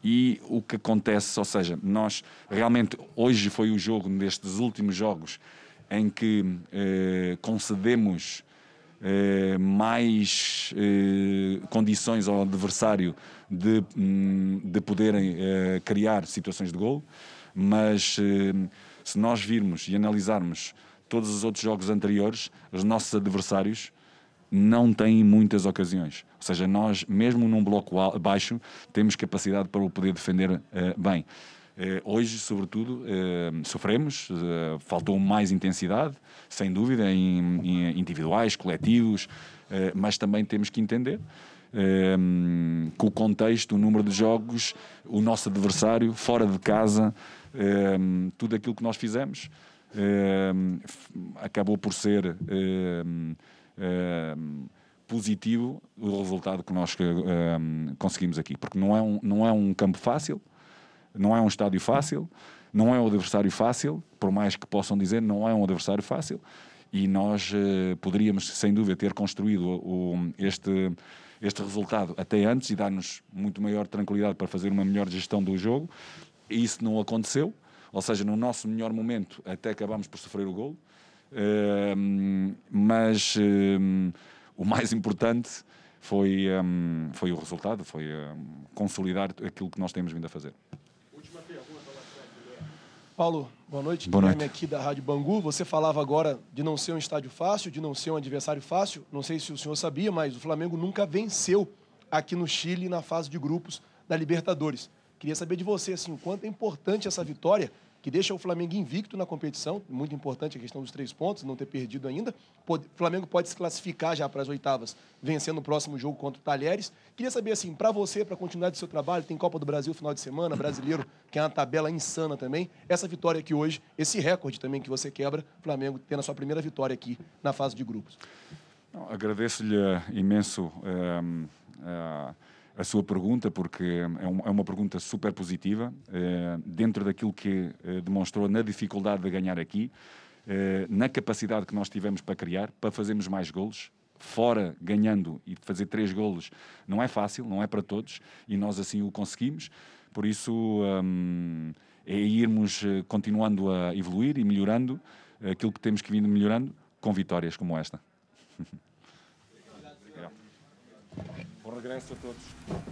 E o que acontece, ou seja, nós realmente hoje foi o jogo destes últimos jogos em que eh, concedemos eh, mais eh, condições ao adversário de, hum, de poderem eh, criar situações de gol mas eh, se nós virmos e analisarmos todos os outros jogos anteriores, os nossos adversários não têm muitas ocasiões. Ou seja, nós, mesmo num bloco baixo, temos capacidade para o poder defender uh, bem. Uh, hoje, sobretudo, sofremos, faltou mais intensidade, sem dúvida, em, individuais, coletivos, mas também temos que entender com o contexto, o número de jogos, o nosso adversário, fora de casa, Ehm, tudo aquilo que nós fizemos ehm, acabou por ser ehm, positivo o resultado que nós conseguimos aqui, porque não é, um, não é um campo fácil, não é um estádio fácil, não é um adversário fácil, por mais que possam dizer, não é um adversário fácil, e nós uh, poderíamos, sem dúvida, ter construído o, este, este resultado até antes e dar-nos muito maior tranquilidade para fazer uma melhor gestão do jogo, isso não aconteceu, ou seja, no nosso melhor momento até acabamos por sofrer o gol. Uh, mas uh, o mais importante foi, um, foi o resultado, foi um, consolidar aquilo que nós temos vindo a fazer. Última pergunta, Paulo, boa noite. Boa noite. aqui da Rádio Bangu. Você falava agora de não ser um estádio fácil, de não ser um adversário fácil. Não sei se o senhor sabia, mas o Flamengo nunca venceu aqui no Chile na fase de grupos da Libertadores. Queria saber de você, assim, o quanto é importante essa vitória, que deixa o Flamengo invicto na competição. Muito importante a questão dos três pontos, não ter perdido ainda. O Flamengo pode se classificar já para as oitavas, vencendo o próximo jogo contra o Talheres. Queria saber, assim, para você, para continuar do seu trabalho, tem Copa do Brasil final de semana, brasileiro, que é uma tabela insana também. Essa vitória aqui hoje, esse recorde também que você quebra, Flamengo tendo a sua primeira vitória aqui na fase de grupos. Agradeço-lhe imenso. Um, uh, a sua pergunta, porque é, é uma pergunta super positiva, eh, dentro daquilo que eh, demonstrou na dificuldade de ganhar aqui, eh, na capacidade que nós tivemos para criar, para fazermos mais golos, fora ganhando e fazer três golos não é fácil, não é para todos, e nós assim o conseguimos, por isso hum, é irmos continuando a evoluir e melhorando aquilo que temos que vir melhorando com vitórias como esta. Bom regresso a todos.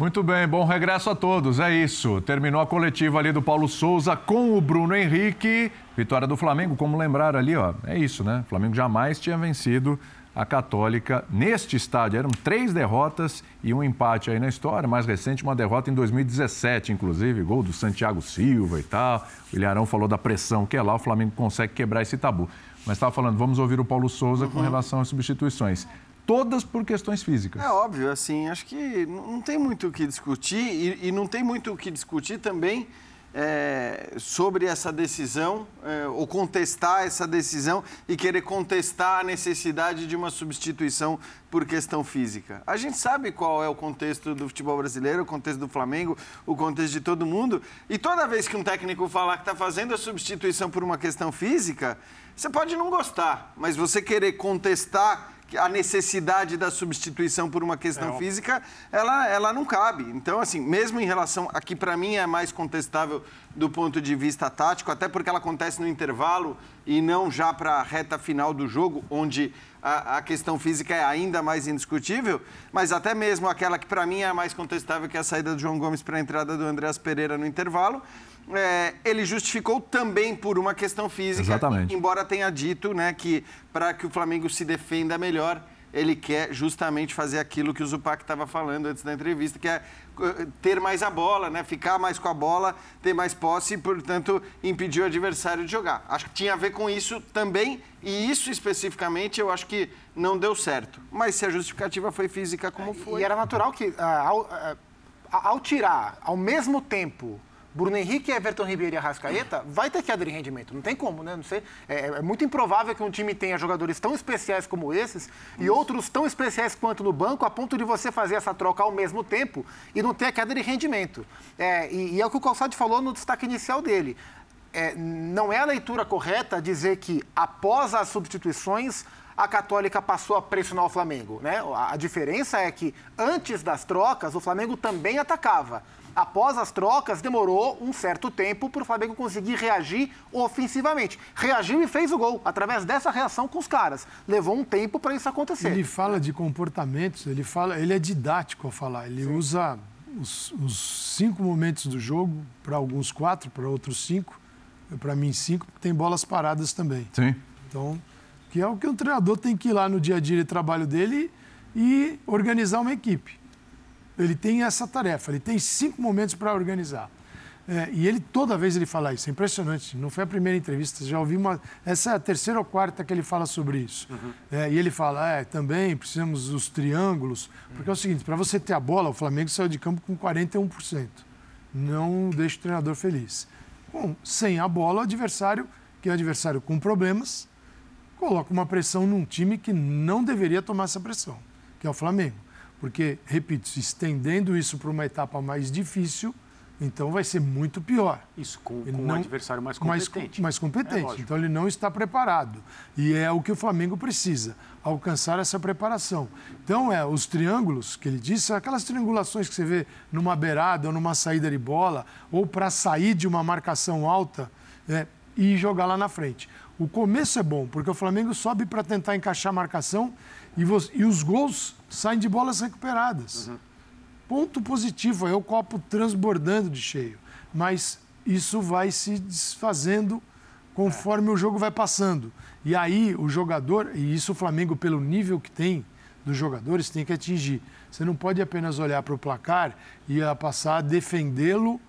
Muito bem, bom regresso a todos. É isso. Terminou a coletiva ali do Paulo Souza com o Bruno Henrique. Vitória do Flamengo, como lembrar ali, ó. É isso, né? O Flamengo jamais tinha vencido a Católica neste estádio. Eram três derrotas e um empate aí na história. Mais recente, uma derrota em 2017, inclusive, gol do Santiago Silva e tal. O Ilharão falou da pressão que é lá. O Flamengo consegue quebrar esse tabu. Mas estava falando, vamos ouvir o Paulo Souza com relação às substituições todas por questões físicas. É óbvio, assim, acho que não tem muito o que discutir e, e não tem muito o que discutir também é, sobre essa decisão é, ou contestar essa decisão e querer contestar a necessidade de uma substituição por questão física. A gente sabe qual é o contexto do futebol brasileiro, o contexto do Flamengo, o contexto de todo mundo. E toda vez que um técnico falar que está fazendo a substituição por uma questão física, você pode não gostar, mas você querer contestar a necessidade da substituição por uma questão é, física, ela, ela não cabe. Então, assim, mesmo em relação. Aqui, para mim, é mais contestável do ponto de vista tático, até porque ela acontece no intervalo e não já para a reta final do jogo, onde a, a, questão física é ainda mais indiscutível, mas até mesmo aquela que para mim é a mais contestável, que é a saída do João Gomes para a entrada do Andreas Pereira no intervalo. É, ele justificou também por uma questão física, Exatamente. embora tenha dito né, que para que o Flamengo se defenda melhor, ele quer justamente fazer aquilo que o Zupac estava falando antes da entrevista, que é eh, ter mais a bola, né? ficar mais com a bola, ter mais posse e, portanto, impedir o adversário de jogar. Acho que tinha a ver com isso também, e isso especificamente eu acho que não deu certo. Mas se a justificativa foi física, como foi. E era natural que, ah, ao, ah, ao tirar ao mesmo tempo Bruno Henrique, Everton Ribeiro e Arrascaeta, vai ter queda de rendimento. Não tem como, né? Não sei. É, é, muito improvável que um time tenha jogadores tão especiais como esses e outros tão especiais quanto no banco, a ponto de você fazer essa troca ao mesmo tempo e não ter a queda de rendimento. É, e, e, é o que o Calçado falou no destaque inicial dele. É, não é a leitura correta dizer que após as substituições a Católica passou a pressionar o Flamengo. Né? A diferença é que antes das trocas o Flamengo também atacava após as trocas, demorou um certo tempo para o Flamengo conseguir reagir ofensivamente. Reagiu e fez o gol, através dessa reação com os caras. Levou um tempo para isso acontecer. Ele fala de comportamentos, ele, fala, ele é didático ao falar. Ele Sim. usa os, os, cinco momentos do jogo, para alguns quatro, para outros cinco. Para mim, cinco, porque tem bolas paradas também. Sim. Então, que é o que um treinador tem que ir lá no dia a dia de trabalho dele e organizar uma equipe. Ele tem essa tarefa, ele tem cinco momentos para organizar. É, e ele, toda vez ele fala isso, é impressionante. Não foi a primeira entrevista, já ouvi uma. Essa é a terceira ou quarta que ele fala sobre isso. Uhum. É, e ele fala: é, também precisamos dos triângulos. Porque é o seguinte: para você ter a bola, o Flamengo saiu de campo com 41%. Não deixa o treinador feliz. Bom, sem a bola, o adversário, que é um adversário com problemas, coloca uma pressão num time que não deveria tomar essa pressão, que é o Flamengo. Porque, repito, se estendendo isso para uma etapa mais difícil, então vai ser muito pior. Isso, com, com não, um adversário mais competente. Mais, mais competente. É, então ele não está preparado. E é o que o Flamengo precisa, alcançar essa preparação. Então, é, os triângulos que ele disse, aquelas triangulações que você vê numa beirada ou numa saída de bola, ou para sair de uma marcação alta é, e jogar lá na frente. O começo é bom, porque o Flamengo sobe para tentar encaixar a marcação e, você, e os gols saem de bolas recuperadas. Uhum. Ponto positivo, é o copo transbordando de cheio. Mas isso vai se desfazendo conforme é. o jogo vai passando. E aí o jogador, e isso o Flamengo, pelo nível que tem dos jogadores, tem que atingir. Você não pode apenas olhar para o placar e passar a defendê-lo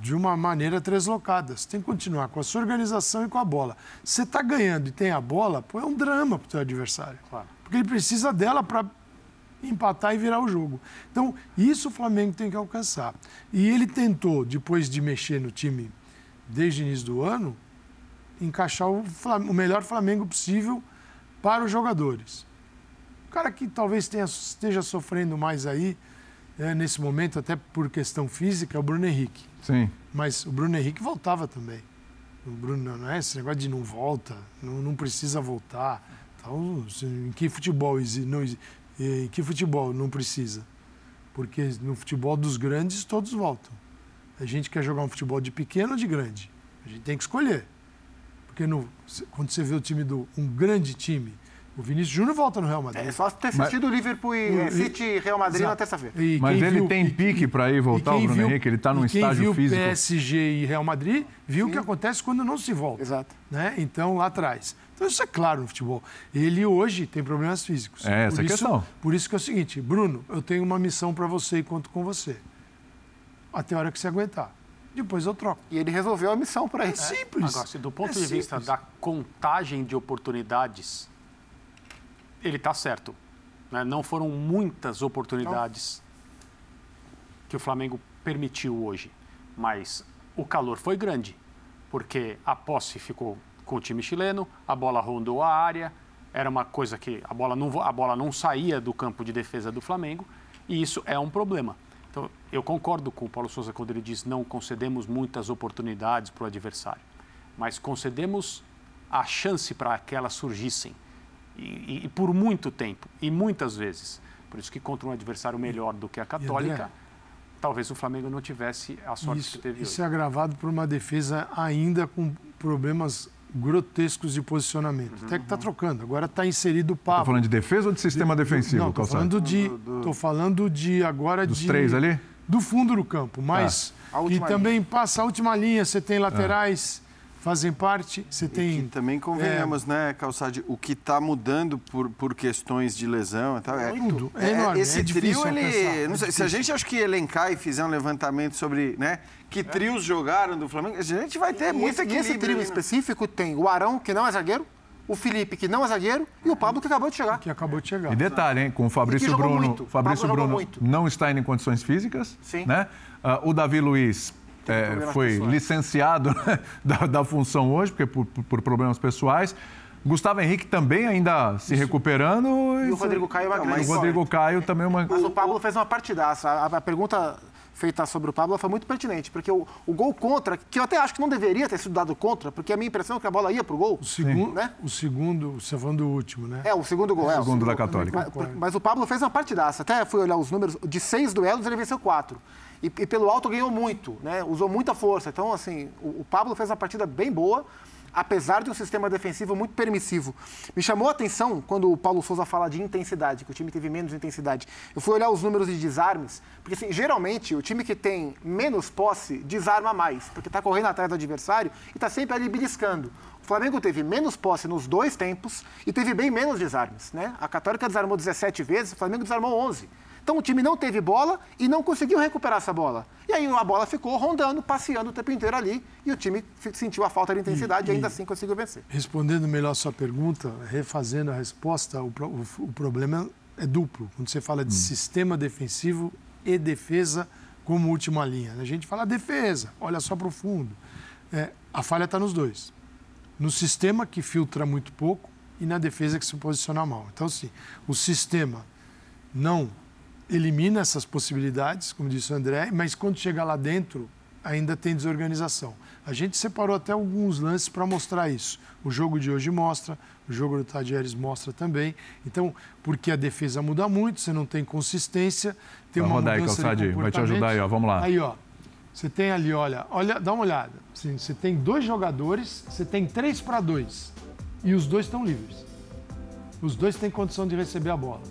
de uma maneira deslocada. Você tem que continuar com a sua organização e com a bola. Você está ganhando e tem a bola, pô, é um drama para o seu adversário. Claro. Porque ele precisa dela para empatar e virar o jogo. Então, isso o Flamengo tem que alcançar. E ele tentou, depois de mexer no time desde o início do ano, encaixar o, Flamengo, o melhor Flamengo possível para os jogadores. O cara que talvez tenha, esteja sofrendo mais aí, é, nesse momento, até por questão física, é o Bruno Henrique. Sim. Mas o Bruno Henrique voltava também. O Bruno não é esse negócio de não volta, não, não precisa voltar. Então, em que futebol não, em que futebol não precisa? Porque no futebol dos grandes todos voltam. A gente quer jogar um futebol de pequeno ou de grande. A gente tem que escolher. Porque no, quando você vê o time do um grande time, o Vinícius Júnior volta no Real Madrid. É só ter assistido o Liverpool e, e City e Real Madrid exato. na terça-feira. Mas ele viu, tem pique para ir voltar, o Bruno viu, Henrique? Ele está num estágio viu físico. PSG e Real Madrid viu o que acontece quando não se volta. Exato. Né? Então, lá atrás. Então, isso é claro no futebol. Ele hoje tem problemas físicos. É essa por a isso, questão. Por isso que é o seguinte, Bruno, eu tenho uma missão para você e conto com você. Até a hora que você aguentar. Depois eu troco. E ele resolveu a missão para É isso. simples. Agora, se do ponto É de vista simples. da contagem de oportunidades, ele está certo. né? Não foram muitas oportunidades que o Flamengo permitiu hoje. Mas o calor foi grande, porque a posse ficou com o time chileno, a bola rondou a área, era uma coisa que a bola não, a bola não saía do campo de defesa do Flamengo, e isso é um problema. Então, eu concordo com o Paulo Souza quando ele diz não concedemos muitas oportunidades para o adversário, mas concedemos a chance para que elas surgissem, e, e- por muito tempo, e muitas vezes. Por isso que contra um adversário melhor do que a Católica, talvez o Flamengo não tivesse a sorte Isso, que teve isso hoje. é agravado por uma defesa ainda com problemas grotescos de posicionamento. Até que está trocando. Agora está inserido o Pablo. Tá falando de defesa ou de sistema defensivo, Não, estou falando de, tô falando de agora Dos de três ali? do fundo do campo, mas A e última também passa a última linha. Você tem laterais, fazem parte. Você tem Que também convenhamos, né, Calçade, o que está mudando por, por questões de lesão e tal. É, Tudo. É enorme, Esse é difícil trio, ele. não é sei, se a gente acho que elencar e fizer um levantamento sobre né, que trios jogaram do Flamengo, a gente vai ter E muito esse, e esse trio ali, né? específico tem o Arão, que não é zagueiro, o Felipe, que não é zagueiro, e o Pablo, que acabou de chegar. que acabou de chegar. E detalhe, hein? Com o Fabrício Bruno. muito. Fabrício Bruno muito. não está indo em condições físicas. Sim. Né? Ah, o Davi Luiz é, foi pessoais. licenciado né, da, da função hoje, porque por, por- problemas pessoais. Gustavo Henrique também ainda se recuperando. E o Rodrigo Caio é uma grande o Rodrigo Caio também é uma. Mas o Pablo fez uma partidaça. A, a pergunta feita sobre o Pablo foi muito pertinente, porque o, o gol contra, que eu até acho que não deveria ter sido dado contra, porque a minha impressão é que a bola ia pro gol. O segundo, Né? o segundo, você está falando do último, né? É, o segundo gol. é, O segundo da. Católica. Mas, mas o Pablo fez uma partidaça. Até fui olhar os números. De seis duelos, ele venceu quatro. E, e pelo alto ganhou muito, né? Usou muita força. Então, assim, o, o Pablo fez uma partida bem boa, apesar de um sistema defensivo muito permissivo. Me chamou a atenção quando o Paulo Souza fala de intensidade, que o time teve menos intensidade. Eu fui olhar os números de desarmes, porque assim, geralmente o time que tem menos posse desarma mais, porque está correndo atrás do adversário e está sempre ali beliscando. O Flamengo teve menos posse nos dois tempos e teve bem menos desarmes. Né? A Católica desarmou 17 vezes, o Flamengo desarmou 11. Então o time não teve bola e não conseguiu recuperar essa bola. E aí a bola ficou rondando, passeando o tempo inteiro ali e o time sentiu a falta de intensidade e, E- ainda assim conseguiu vencer. Respondendo melhor a sua pergunta, refazendo a resposta, o, o- o problema é duplo. Quando você fala de sistema defensivo e defesa como última linha. A gente fala defesa, olha só para o fundo. É, a falha está nos dois. No sistema, que filtra muito pouco, e na defesa, que se posiciona mal. Então, sim, o sistema não elimina essas possibilidades, como disse o André, mas quando chega lá dentro, ainda tem desorganização. A gente separou até alguns lances para mostrar isso. O jogo de hoje mostra, o jogo do Tadieres mostra também. Então, porque a defesa muda muito, você não tem consistência, tem Vai uma rodar aí, mudança de Calçade, vai te ajudar aí, ó. Vamos lá. Aí, ó, você tem ali, olha, olha, dá uma olhada. Assim, você tem dois jogadores, você tem três para dois. E os dois estão livres. Os dois têm condição de receber a bola.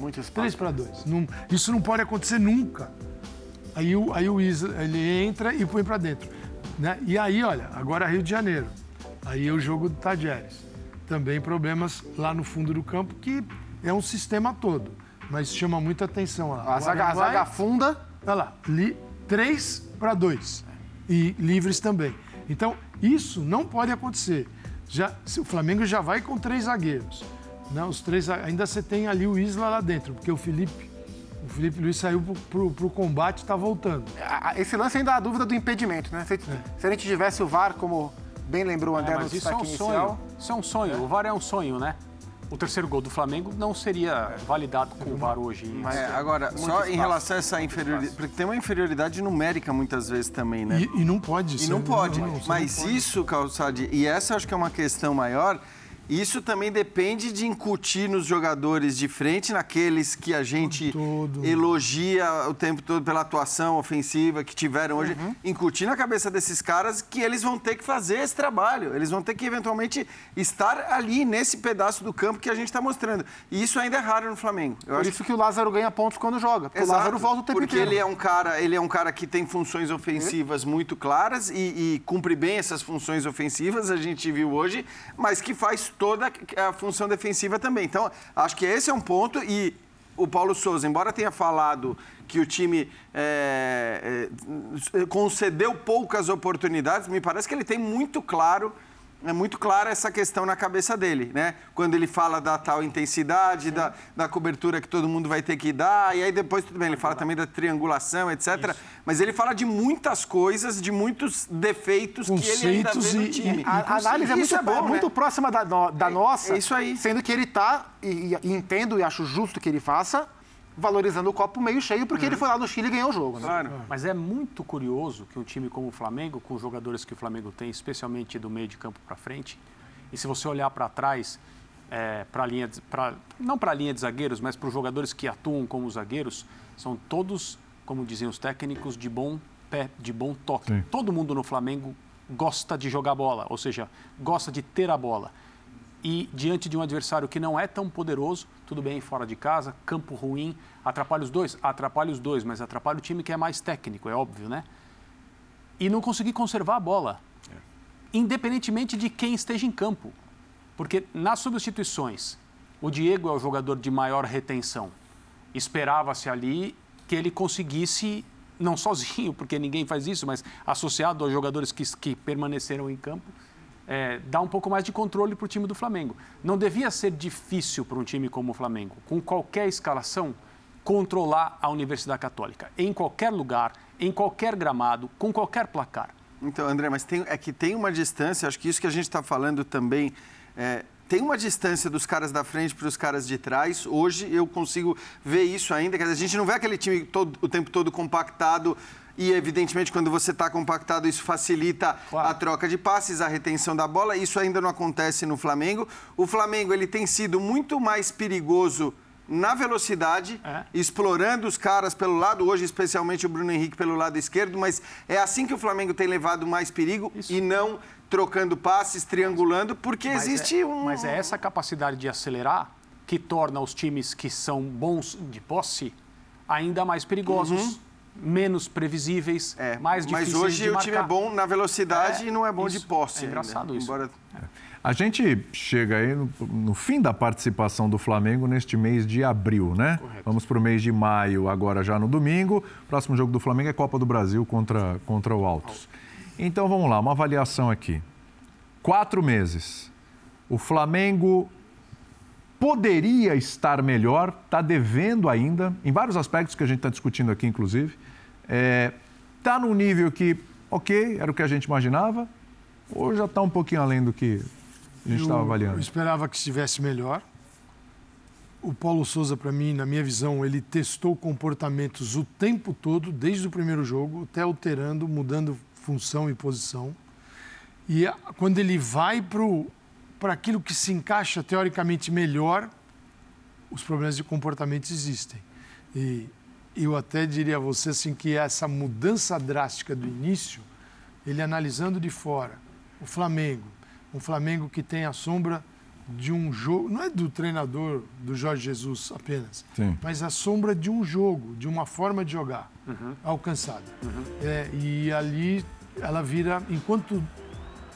Muito espaço. 3 para 2. isso não pode acontecer nunca. Aí o, aí o Isla, ele entra e põe para dentro. Né? E aí, olha, agora Rio de Janeiro. Aí é o jogo do Tadieres. Também problemas lá no fundo do campo, que é um sistema todo. Mas chama muita atenção lá. A zaga, a zaga funda. Olha lá, 3 para 2. e livres também. Então, isso não pode acontecer. Já, o Flamengo já vai com três zagueiros. Né? Os três, ainda você tem ali o Isla lá dentro, porque o Felipe, o Felipe Luiz saiu para o combate e está voltando. Esse lance ainda há dúvida do impedimento, né? Se, é. se, a gente tivesse o VAR, como bem lembrou o André é, mas no isso é um inicial, sonho. Isso é um sonho. É. O VAR é um sonho, né? o terceiro gol do Flamengo não seria validado com o VAR hoje. É, agora, só espaço, em relação a essa inferioridade, porque tem uma inferioridade numérica muitas vezes também, né? E, e não pode. E não pode. Não, não, mas não pode. isso, Calçade, e essa acho que é uma questão maior, isso também depende de incutir nos jogadores de frente, naqueles que a gente elogia o tempo todo pela atuação ofensiva que tiveram hoje, uhum. incutir na cabeça desses caras que eles vão ter que fazer esse trabalho. Eles vão ter que eventualmente estar ali nesse pedaço do campo que a gente está mostrando. E isso ainda é raro no Flamengo. Eu Por isso que... que o Lázaro ganha pontos quando joga. Porque Exato, o Lázaro volta o tempo porque inteiro. ele é um cara, ele é um cara que tem funções ofensivas uhum. muito claras e, e cumpre bem essas funções ofensivas. A gente viu hoje, mas que faz toda a função defensiva também. Então, acho que esse é um ponto e o Paulo Souza, embora tenha falado que o time é, é, concedeu poucas oportunidades, me parece que ele tem muito claro é muito clara essa questão na cabeça dele, né? Quando ele fala da tal intensidade, da, da cobertura que todo mundo vai ter que dar, e aí depois, tudo bem, ele fala também da triangulação, etc. Isso. Mas ele fala de muitas coisas, de muitos defeitos Conceitos que ele ainda vê no time. E, a, a análise é muito, é bom, muito né? próxima da, da é, nossa. É isso aí. Sendo que ele está, e, e entendo e acho justo que ele faça, valorizando o copo meio cheio, porque uhum. ele foi lá no Chile e ganhou o jogo. Né? Claro. Mas é muito curioso que um time como o Flamengo, com os jogadores que o Flamengo tem, especialmente do meio de campo para frente, e se você olhar para trás, é, para linha, de, pra, não para a linha de zagueiros, mas para os jogadores que atuam como zagueiros, são todos, como diziam os técnicos, de bom pé, de bom toque. Sim. Todo mundo no Flamengo gosta de jogar bola, ou seja, gosta de ter a bola e diante de um adversário que não é tão poderoso, tudo bem, fora de casa, campo ruim, atrapalha os dois? Atrapalha os dois, mas atrapalha o time que é mais técnico, é óbvio, né? E não conseguir conservar a bola, é. independentemente de quem esteja em campo. Porque nas substituições, o Diego é o jogador de maior retenção. Esperava-se ali que ele conseguisse, não sozinho, porque ninguém faz isso, mas associado aos jogadores que, que permaneceram em campo, é, dar um pouco mais de controle para o time do Flamengo. Não devia ser difícil para um time como o Flamengo, com qualquer escalação, controlar a Universidade Católica, em qualquer lugar, em qualquer gramado, com qualquer placar. Então, André, mas tem, é que tem uma distância, acho que isso que a gente está falando também. É, tem uma distância dos caras da frente para os caras de trás. Hoje eu consigo ver isso ainda. Quer dizer, a gente não vê aquele time todo, o tempo todo compactado, e, evidentemente, quando você está compactado, isso facilita claro. a troca de passes, a retenção da bola. Isso ainda não acontece no Flamengo. O Flamengo ele tem sido muito mais perigoso na velocidade, é. explorando os caras pelo lado, hoje especialmente o Bruno Henrique pelo lado esquerdo, mas é assim que o Flamengo tem levado mais perigo Isso. e não trocando passes, triangulando, porque mas existe é, um... Mas é essa capacidade de acelerar que torna os times que são bons de posse ainda mais perigosos. Uhum menos previsíveis, é, mais difíceis Mas hoje o time é bom na velocidade é, e não é bom isso, de posse. É engraçado ainda. isso. Embora... A gente chega aí no, no, fim da participação do Flamengo neste mês de abril, né? Correto. Vamos para o mês de maio, agora já no domingo. Próximo jogo do Flamengo é Copa do Brasil contra, contra o Altos. Então vamos lá, uma avaliação aqui. Quatro meses. O Flamengo poderia estar melhor, está devendo ainda, em vários aspectos que a gente está discutindo aqui, inclusive. Está é, tá num nível que, ok, era o que a gente imaginava, ou já está um pouquinho além do que a gente estava avaliando? Eu esperava que estivesse melhor. O Paulo Souza, para mim, na minha visão, ele testou comportamentos o tempo todo, desde o primeiro jogo, até alterando, mudando função e posição. E quando ele vai para aquilo que se encaixa teoricamente melhor, os problemas de comportamento existem. E eu até diria a você assim que essa mudança drástica do início, ele analisando de fora, o Flamengo, um Flamengo que tem a sombra de um jogo, não é do treinador do Jorge Jesus apenas, Sim. mas a sombra de um jogo, de uma forma de jogar uhum. alcançada. Uhum. É, e ali ela vira, enquanto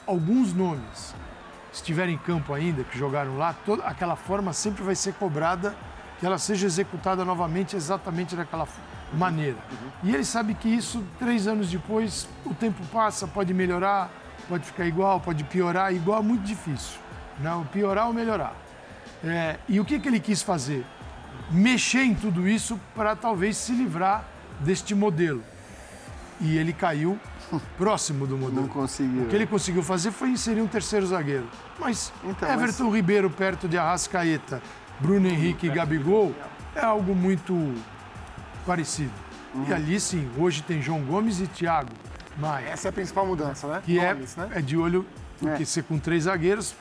alguns nomes estiverem em campo ainda, que jogaram lá, toda aquela forma sempre vai ser cobrada que ela seja executada novamente exatamente daquela maneira. E ele sabe que isso, três anos depois, o tempo passa, pode melhorar, pode ficar igual, pode piorar, igual é muito difícil. Não, piorar ou melhorar. É, e o que, que ele quis fazer? Mexer em tudo isso para talvez se livrar deste modelo. E ele caiu próximo do modelo. Não conseguiu. O que ele conseguiu fazer foi inserir um terceiro zagueiro. Mas Então, Everton Ribeiro perto de Arrascaeta, Bruno Henrique e Gabigol é algo muito parecido. E ali sim, hoje tem João Gomes e Thiago Maia. Essa é a principal mudança, né? Que Gomes, é, né? é de olho, porque É. ser com três zagueiros,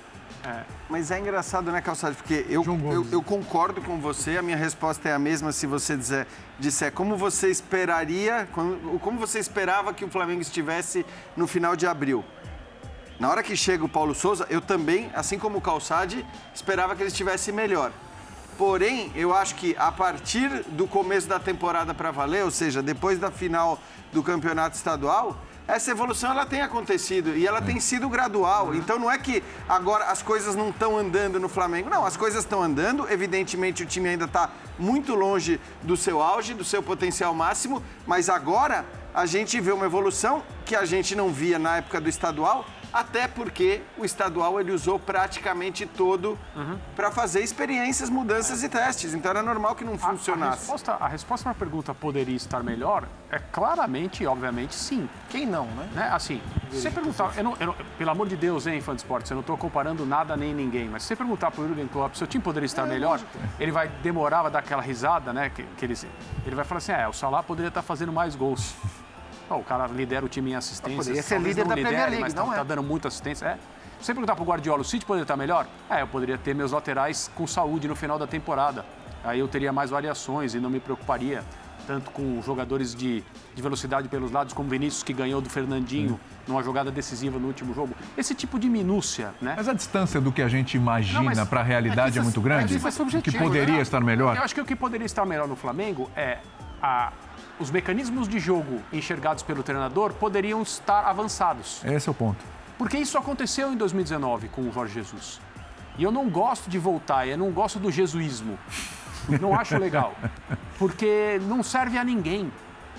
Mas é engraçado, né, Calçado? Porque eu, eu, eu concordo com você, a minha resposta é a mesma se você dizer, disser como você esperaria, como, como você esperava que o Flamengo estivesse no final de abril. Na hora que chega o Paulo Souza, eu também, assim como o Calçade, esperava que ele estivesse melhor. Porém, eu acho que a partir do começo da temporada para valer, ou seja, depois da final do campeonato estadual, essa evolução ela tem acontecido e ela tem sido gradual. Então não é que agora as coisas não estão andando no Flamengo. Não, as coisas estão andando. Evidentemente o time ainda está muito longe do seu auge, do seu potencial máximo, mas agora a gente vê uma evolução que a gente não via na época do estadual, até porque o estadual ele usou praticamente todo para fazer experiências, mudanças e testes. Então era normal que não A funcionasse. resposta, a resposta para a pergunta poderia estar melhor é claramente e obviamente sim. Quem não, né? Assim, se você perguntar, eu não- eu não- pelo amor de Deus, hein, fã de esportes, eu não estou comparando nada nem ninguém, mas se você perguntar para o Jürgen Klopp se o time poderia estar melhor, ele vai demorar, vai dar aquela risada, né? Que, que ele, ele vai falar assim: é, o Salah poderia estar fazendo mais gols. Ó, o cara lidera o time em assistências. Poderia ser talvez líder não da Premier lidere, League, mas não tá, é. tá dando muita assistência. É. Se você perguntar para o Guardiola, o City poderia estar melhor? É, eu poderia ter meus laterais com saúde no final da temporada. Aí eu teria mais variações e não me preocuparia tanto com jogadores de, de velocidade pelos lados, como Vinícius, que ganhou do Fernandinho numa jogada decisiva no último jogo. Esse tipo de minúcia, né? Mas a distância do que a gente imagina para a realidade que é, isso- muito grande? isso é subjetivo, que poderia né? estar melhor? Eu acho que o que poderia estar melhor no Flamengo é a- os mecanismos de jogo enxergados pelo treinador poderiam estar avançados. Esse é o ponto. Porque isso aconteceu em 2019 com o Jorge Jesus. E eu não gosto de voltar, eu não gosto do jesuísmo. Não acho legal. Porque não serve a ninguém.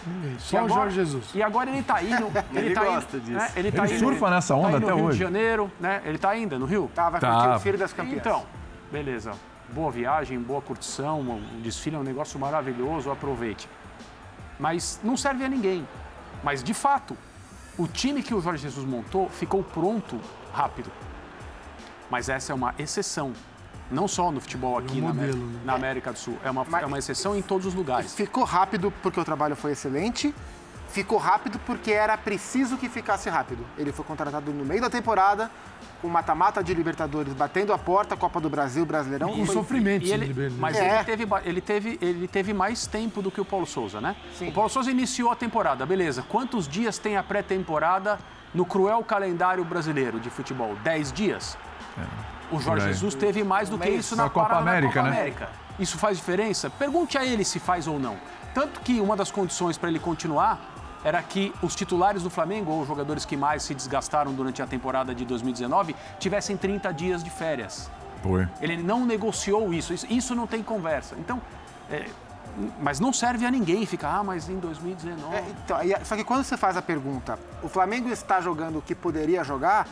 ninguém, E só o agora- Jorge Jesus. E agora ele está indo. Ele, Ele tá gosta indo, disso. né? Ele, Ele tá indo- surfa nessa tá onda indo até no Rio hoje. de Janeiro, né? Ele está ainda no Rio? Tá, vai Tá. curtir o filho das campeãs. Então, beleza. Boa viagem, boa curtição, o desfile é um negócio maravilhoso, aproveite. Mas não serve a ninguém. Mas, de fato, o time que o Jorge Jesus montou ficou pronto rápido. Mas essa é uma exceção. Não só no futebol aqui na, Amé- modelo, né? na América do Sul. É uma, é uma exceção em todos os lugares. Ficou rápido porque o trabalho foi excelente. Ficou rápido porque era preciso que ficasse rápido. Ele foi contratado no meio da temporada, com mata-mata de Libertadores batendo a porta, Copa do Brasil, Brasileirão. Com Foi- sofrimento, E ele- sim, mas É. ele, teve, ele, teve, ele teve mais tempo do que o Paulo Souza, né? O Paulo Souza iniciou a temporada, beleza. Quantos dias tem a pré-temporada no cruel calendário brasileiro de futebol? Dez dias? O Jorge. Jesus teve mais do que isso na, Na Copa América, Copa né? América. Isso faz diferença? Pergunte a ele se faz ou não. Tanto que uma das condições para ele continuar era que os titulares do Flamengo, ou os jogadores que mais se desgastaram durante a temporada de 2019, tivessem 30 dias de férias. Foi. Ele não negociou isso. Isso, isso não tem conversa. Então, é, mas não serve a ninguém ficar, ah, mas em 2019. É, então, só que quando você faz a pergunta, o Flamengo está jogando o que poderia jogar,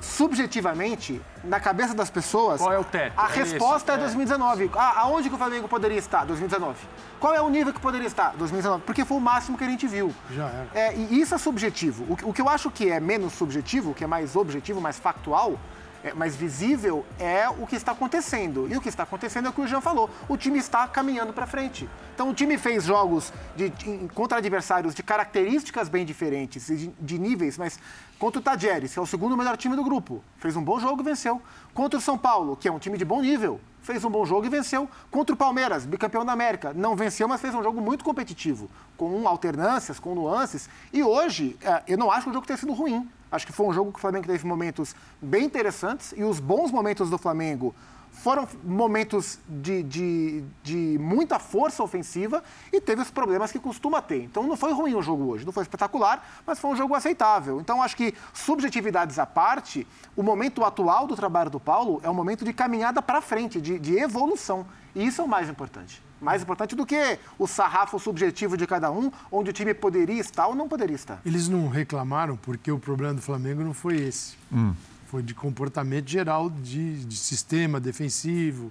subjetivamente, na cabeça das pessoas, Qual é o teto? a É resposta esse, é é. 2019. Ah, aonde que o Flamengo poderia estar? 2019. Qual é o nível que poderia estar? 2019. Porque foi o máximo que a gente viu. Já era. É, e isso é subjetivo. O, que- o que eu acho que é menos subjetivo, que é mais objetivo, mais factual, é, mais visível, é o que está acontecendo. E o que está acontecendo é o que o Jean falou. O time está caminhando para frente. Então o time fez jogos de, de- contra adversários de características bem diferentes, de, de níveis, mas contra o Tajeres, que é o segundo melhor time do grupo, fez um bom jogo e venceu. Contra o São Paulo, que é um time de bom nível, fez um bom jogo e venceu. Contra o Palmeiras, bicampeão da América, não venceu, mas fez um jogo muito competitivo, com alternâncias, com nuances. E hoje, eh, eu não acho que o jogo tenha sido ruim. Acho que foi um jogo que o Flamengo teve momentos bem interessantes e os bons momentos do Flamengo foram momentos de, de, de, muita força ofensiva e teve os problemas que costuma ter. Então não foi ruim o jogo hoje, não foi espetacular, mas foi um jogo aceitável. Então acho que, subjetividades à parte, o momento atual do trabalho do Paulo é um momento de caminhada para frente, de, de evolução. E isso é o mais importante. Mais importante do que o sarrafo subjetivo de cada um, onde o time poderia estar ou não poderia estar. Eles não reclamaram porque o problema do Flamengo não foi esse. Hum foi de comportamento geral de, de sistema defensivo,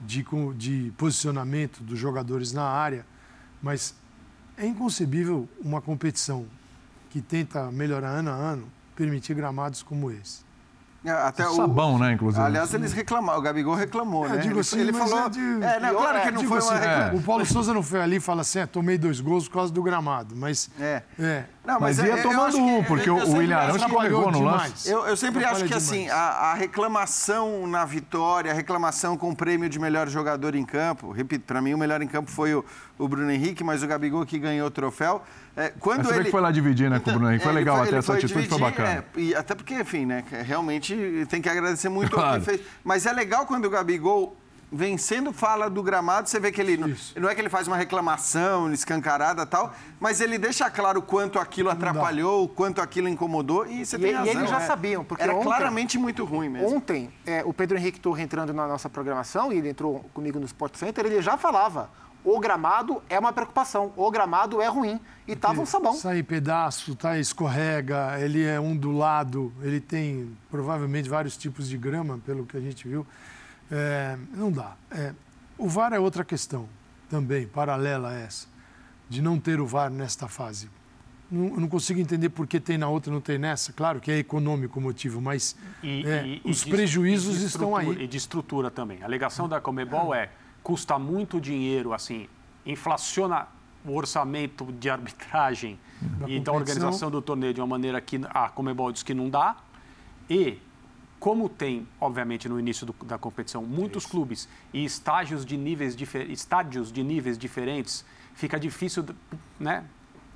de, de posicionamento dos jogadores na área. Mas é inconcebível uma competição que tenta melhorar ano a ano permitir gramados como esse. É, até o sabão, né, inclusive. Aliás, eles reclamaram, o Gabigol reclamou, é, né? Digo assim, ele falou. É, de... é não, claro que não foi assim, uma O Paulo Souza não foi ali e fala assim: é, tomei dois gols por causa do gramado. Mas. É. é. Não, mas, mas ia tomando um, porque o William Arão escorregou no lance. Eu, eu sempre acho que assim, a, a, reclamação na vitória, a reclamação com o prêmio de melhor jogador em campo, repito, para mim o melhor em campo foi o, o Bruno Henrique, mas o Gabigol que ganhou o troféu. É, quando Mas você ele... que foi lá dividir, né, com o Bruno Henrique. Foi é, legal foi, até essa atitude, dividir, foi bacana. É, e até porque, enfim, né, realmente tem que agradecer muito claro. que fez. Mas é legal quando o Gabigol vencendo fala do gramado, você vê que ele não, não, é que ele faz uma reclamação escancarada tal, mas ele deixa claro quanto aquilo atrapalhou, quanto aquilo incomodou e você e, tem razão. E eles já é. sabiam, porque era ontem, claramente muito ruim mesmo. Ontem, é, o Pedro Henrique Torre entrando na nossa programação e ele entrou comigo no Sport Center, ele já falava o gramado é uma preocupação, o gramado é ruim. E tava um sabão. Sai pedaço, tá, escorrega, ele é ondulado, ele tem provavelmente vários tipos de grama, pelo que a gente viu. É, não dá. É, o VAR é outra questão também, paralela a essa, de não ter o VAR nesta fase. Não, não consigo entender por que tem na outra e não tem nessa. Claro que é econômico o motivo, mas e, é, e, os e prejuízos estão aí. E de estrutura também. A alegação da Comebol é custa muito dinheiro, assim, inflaciona o orçamento de arbitragem da e da organização do torneio de uma maneira que a Comebol diz que não dá. E como tem, obviamente, no início do, da competição, muitos clubes e estágios de níveis, estádios de níveis diferentes, fica difícil, né?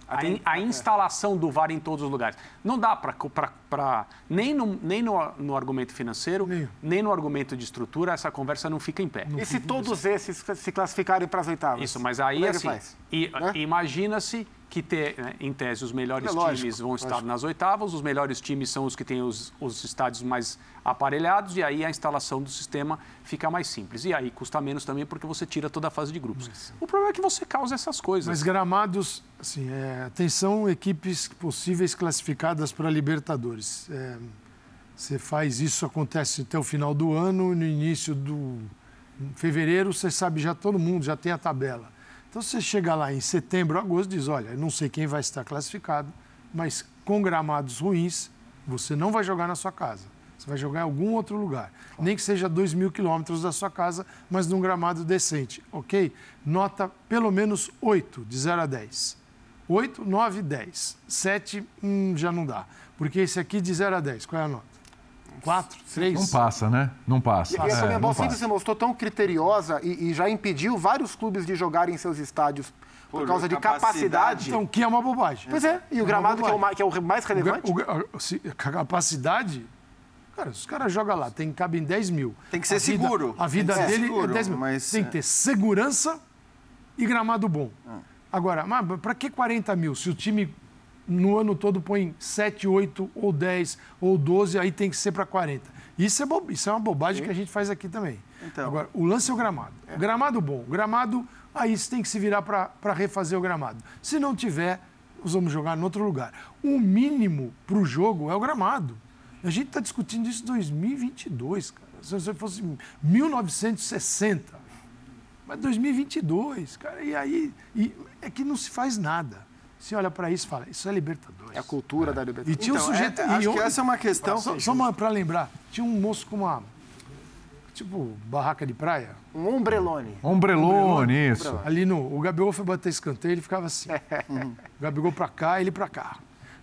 A, in, a, instalação do VAR em todos os lugares. Não dá para. Nem, no, nem no, no argumento financeiro, nem. nem. no argumento de estrutura, essa conversa não fica em pé. Não e se todos esses se classificarem para as oitavas? Isso, mas aí, é assim. Né? Imagina-se que, ter, né, em tese, os melhores é times vão estar lógico. nas oitavas, os melhores times são os que têm os, os estádios mais aparelhados, e aí a instalação do sistema fica mais simples. E aí custa menos também, porque você tira toda a fase de grupos. Mas... O problema é que você causa essas coisas. Mas gramados, assim, é, atenção, equipes possíveis classificadas para a Libertadores. É, você faz isso, acontece até o final do ano, no início do fevereiro, você sabe já todo mundo, já tem a tabela. Então, você chega lá em setembro, agosto, diz: olha, não sei quem vai estar classificado, mas com gramados ruins, você não vai jogar na sua casa. Você vai jogar em algum outro lugar. Nem que seja 2 mil quilômetros da sua casa, mas num gramado decente, ok? Nota pelo menos 8, de 0 a 10. 8, 9, 10. 7, hum, já não dá. Porque esse aqui de 0 a 10, qual é a nota? Quatro, três. Não passa, né? Não passa. E, a é, sempre se mostrou tão criteriosa e, e, já impediu vários clubes de jogarem em seus estádios por, por causa de capacidade. Então, que é uma bobagem. Pois é, e o é gramado que é o, que é o, mais relevante? O, a, capacidade... Cara, os caras jogam lá, tem, cabem 10 mil. Tem que ser a seguro. a vida dele seguro, é 10 mil. Mas, tem que ter segurança e gramado bom. Ah. Agora, para que 40 mil se o time no ano todo põe 7, 8 ou 10 ou 12, aí tem que ser para 40. Isso é, bo... Isso é uma bobagem Sim. que a gente faz aqui também. Então. Agora, o lance é o gramado. É. Gramado bom. Gramado, aí você tem que se virar para refazer o gramado. Se não tiver, nós vamos jogar em outro lugar. O mínimo para o jogo é o gramado. A gente está discutindo isso em 2022, cara. Se fosse 1960. Mas 2022, cara. E aí e é que não se faz nada. Você olha para isso e fala, isso é Libertadores. É a cultura é. da Libertadores. E tinha então, um sujeito... É, acho que essa é uma questão... Só, só para lembrar, tinha um moço com uma... Tipo, barraca de praia. Um ombrelone. Ombrelone, isso. Ali no... O Gabigol foi bater escanteio, ele ficava assim. uhum. O Gabigol para cá, ele para cá.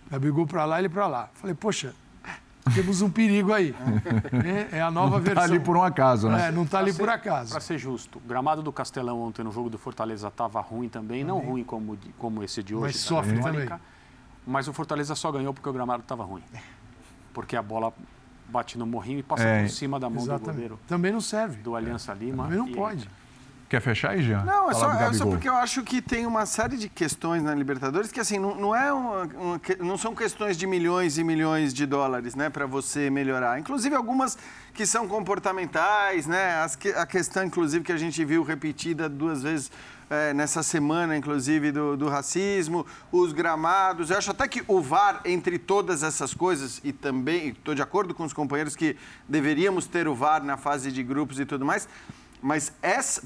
O Gabigol para lá, ele para lá. Falei, poxa, temos um perigo aí. É, é a nova não versão. Não está ali por um acaso, né? É, não está ali ser, por acaso. Para ser justo, o gramado do Castelão ontem no jogo do Fortaleza estava ruim também, não ruim como, como esse de hoje. Mas sofre também. Mas o Fortaleza só ganhou porque o gramado estava ruim. Porque a bola bate no morrinho e passa É. por cima da mão Exatamente. do goleiro Também não serve. do Aliança Lima. Também não e pode. Quer fechar aí, Jean? Não, é só, é só porque eu acho que tem uma série de questões na Libertadores que, assim, não, não é uma- uma não são questões de milhões e milhões de dólares, né, para você melhorar. Inclusive algumas que são comportamentais, né, as que- a questão, inclusive, que a gente viu repetida duas vezes eh, nessa semana, inclusive, do, do racismo, os gramados. Eu acho até que o VAR, entre todas essas coisas, e também estou de acordo com os companheiros que deveríamos ter o VAR na fase de grupos e tudo mais, mas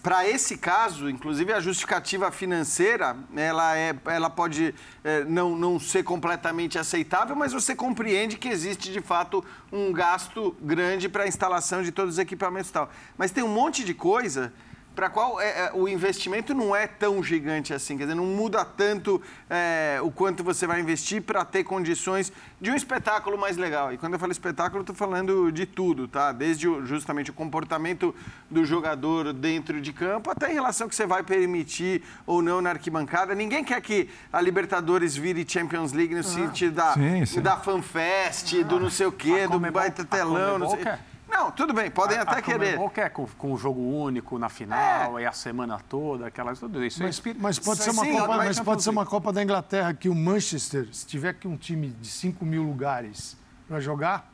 para esse caso, inclusive a justificativa financeira, ela, é, ela pode é, não, não ser completamente aceitável, mas você compreende que existe de fato um gasto grande para a instalação de todos os equipamentos e tal. Mas tem um monte de coisa para qual é, é, o investimento não é tão gigante assim, quer dizer, não muda tanto é, o quanto você vai investir para ter condições de um espetáculo mais legal. E quando eu falo espetáculo, eu estou falando de tudo, tá? Desde o- justamente o comportamento do jogador dentro de campo, até em relação ao que você vai permitir ou não na arquibancada. Ninguém quer que a Libertadores vire Champions League no sentido da, Sim, sim. da fanfest, do não sei o quê, do baita telão. Não, sei... quer. Não, tudo bem, podem A- até a querer. Comebol quer com, com o jogo único na final, e a semana toda, aquelas tudo isso. Mas, é mas pode, ser Sim, uma Copa, mas pode ser uma. Copa da Inglaterra que o Manchester, se tiver que um time de 5 mil lugares para jogar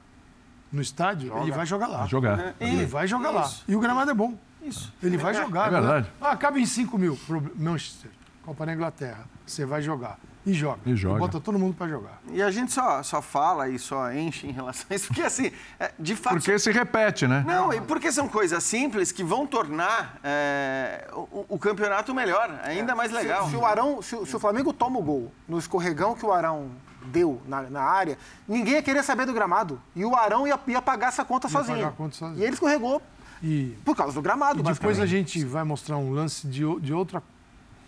no estádio, ele vai jogar lá. Vai jogar. Ele vai jogar lá. E o gramado é bom. Isso. Ele vai jogar. É verdade. Ah, cabe em 5 mil Manchester, Copa da Inglaterra. Você vai jogar. E joga. E joga. bota todo mundo para jogar. E a gente só, só fala e só enche em relação a isso, porque assim, é, de fato. Porque se repete, né? Não, e porque são coisas simples que vão tornar é, o, o campeonato melhor, ainda mais legal. Se, se o Arão, se, o- se o Flamengo toma o gol no escorregão que o Arão deu na, na área, ninguém ia querer saber do gramado. E o Arão ia, ia pagar essa conta Ia sozinho. pagar a conta sozinho. E ele escorregou E, por causa do gramado, e depois a gente vai mostrar um lance de, de outra,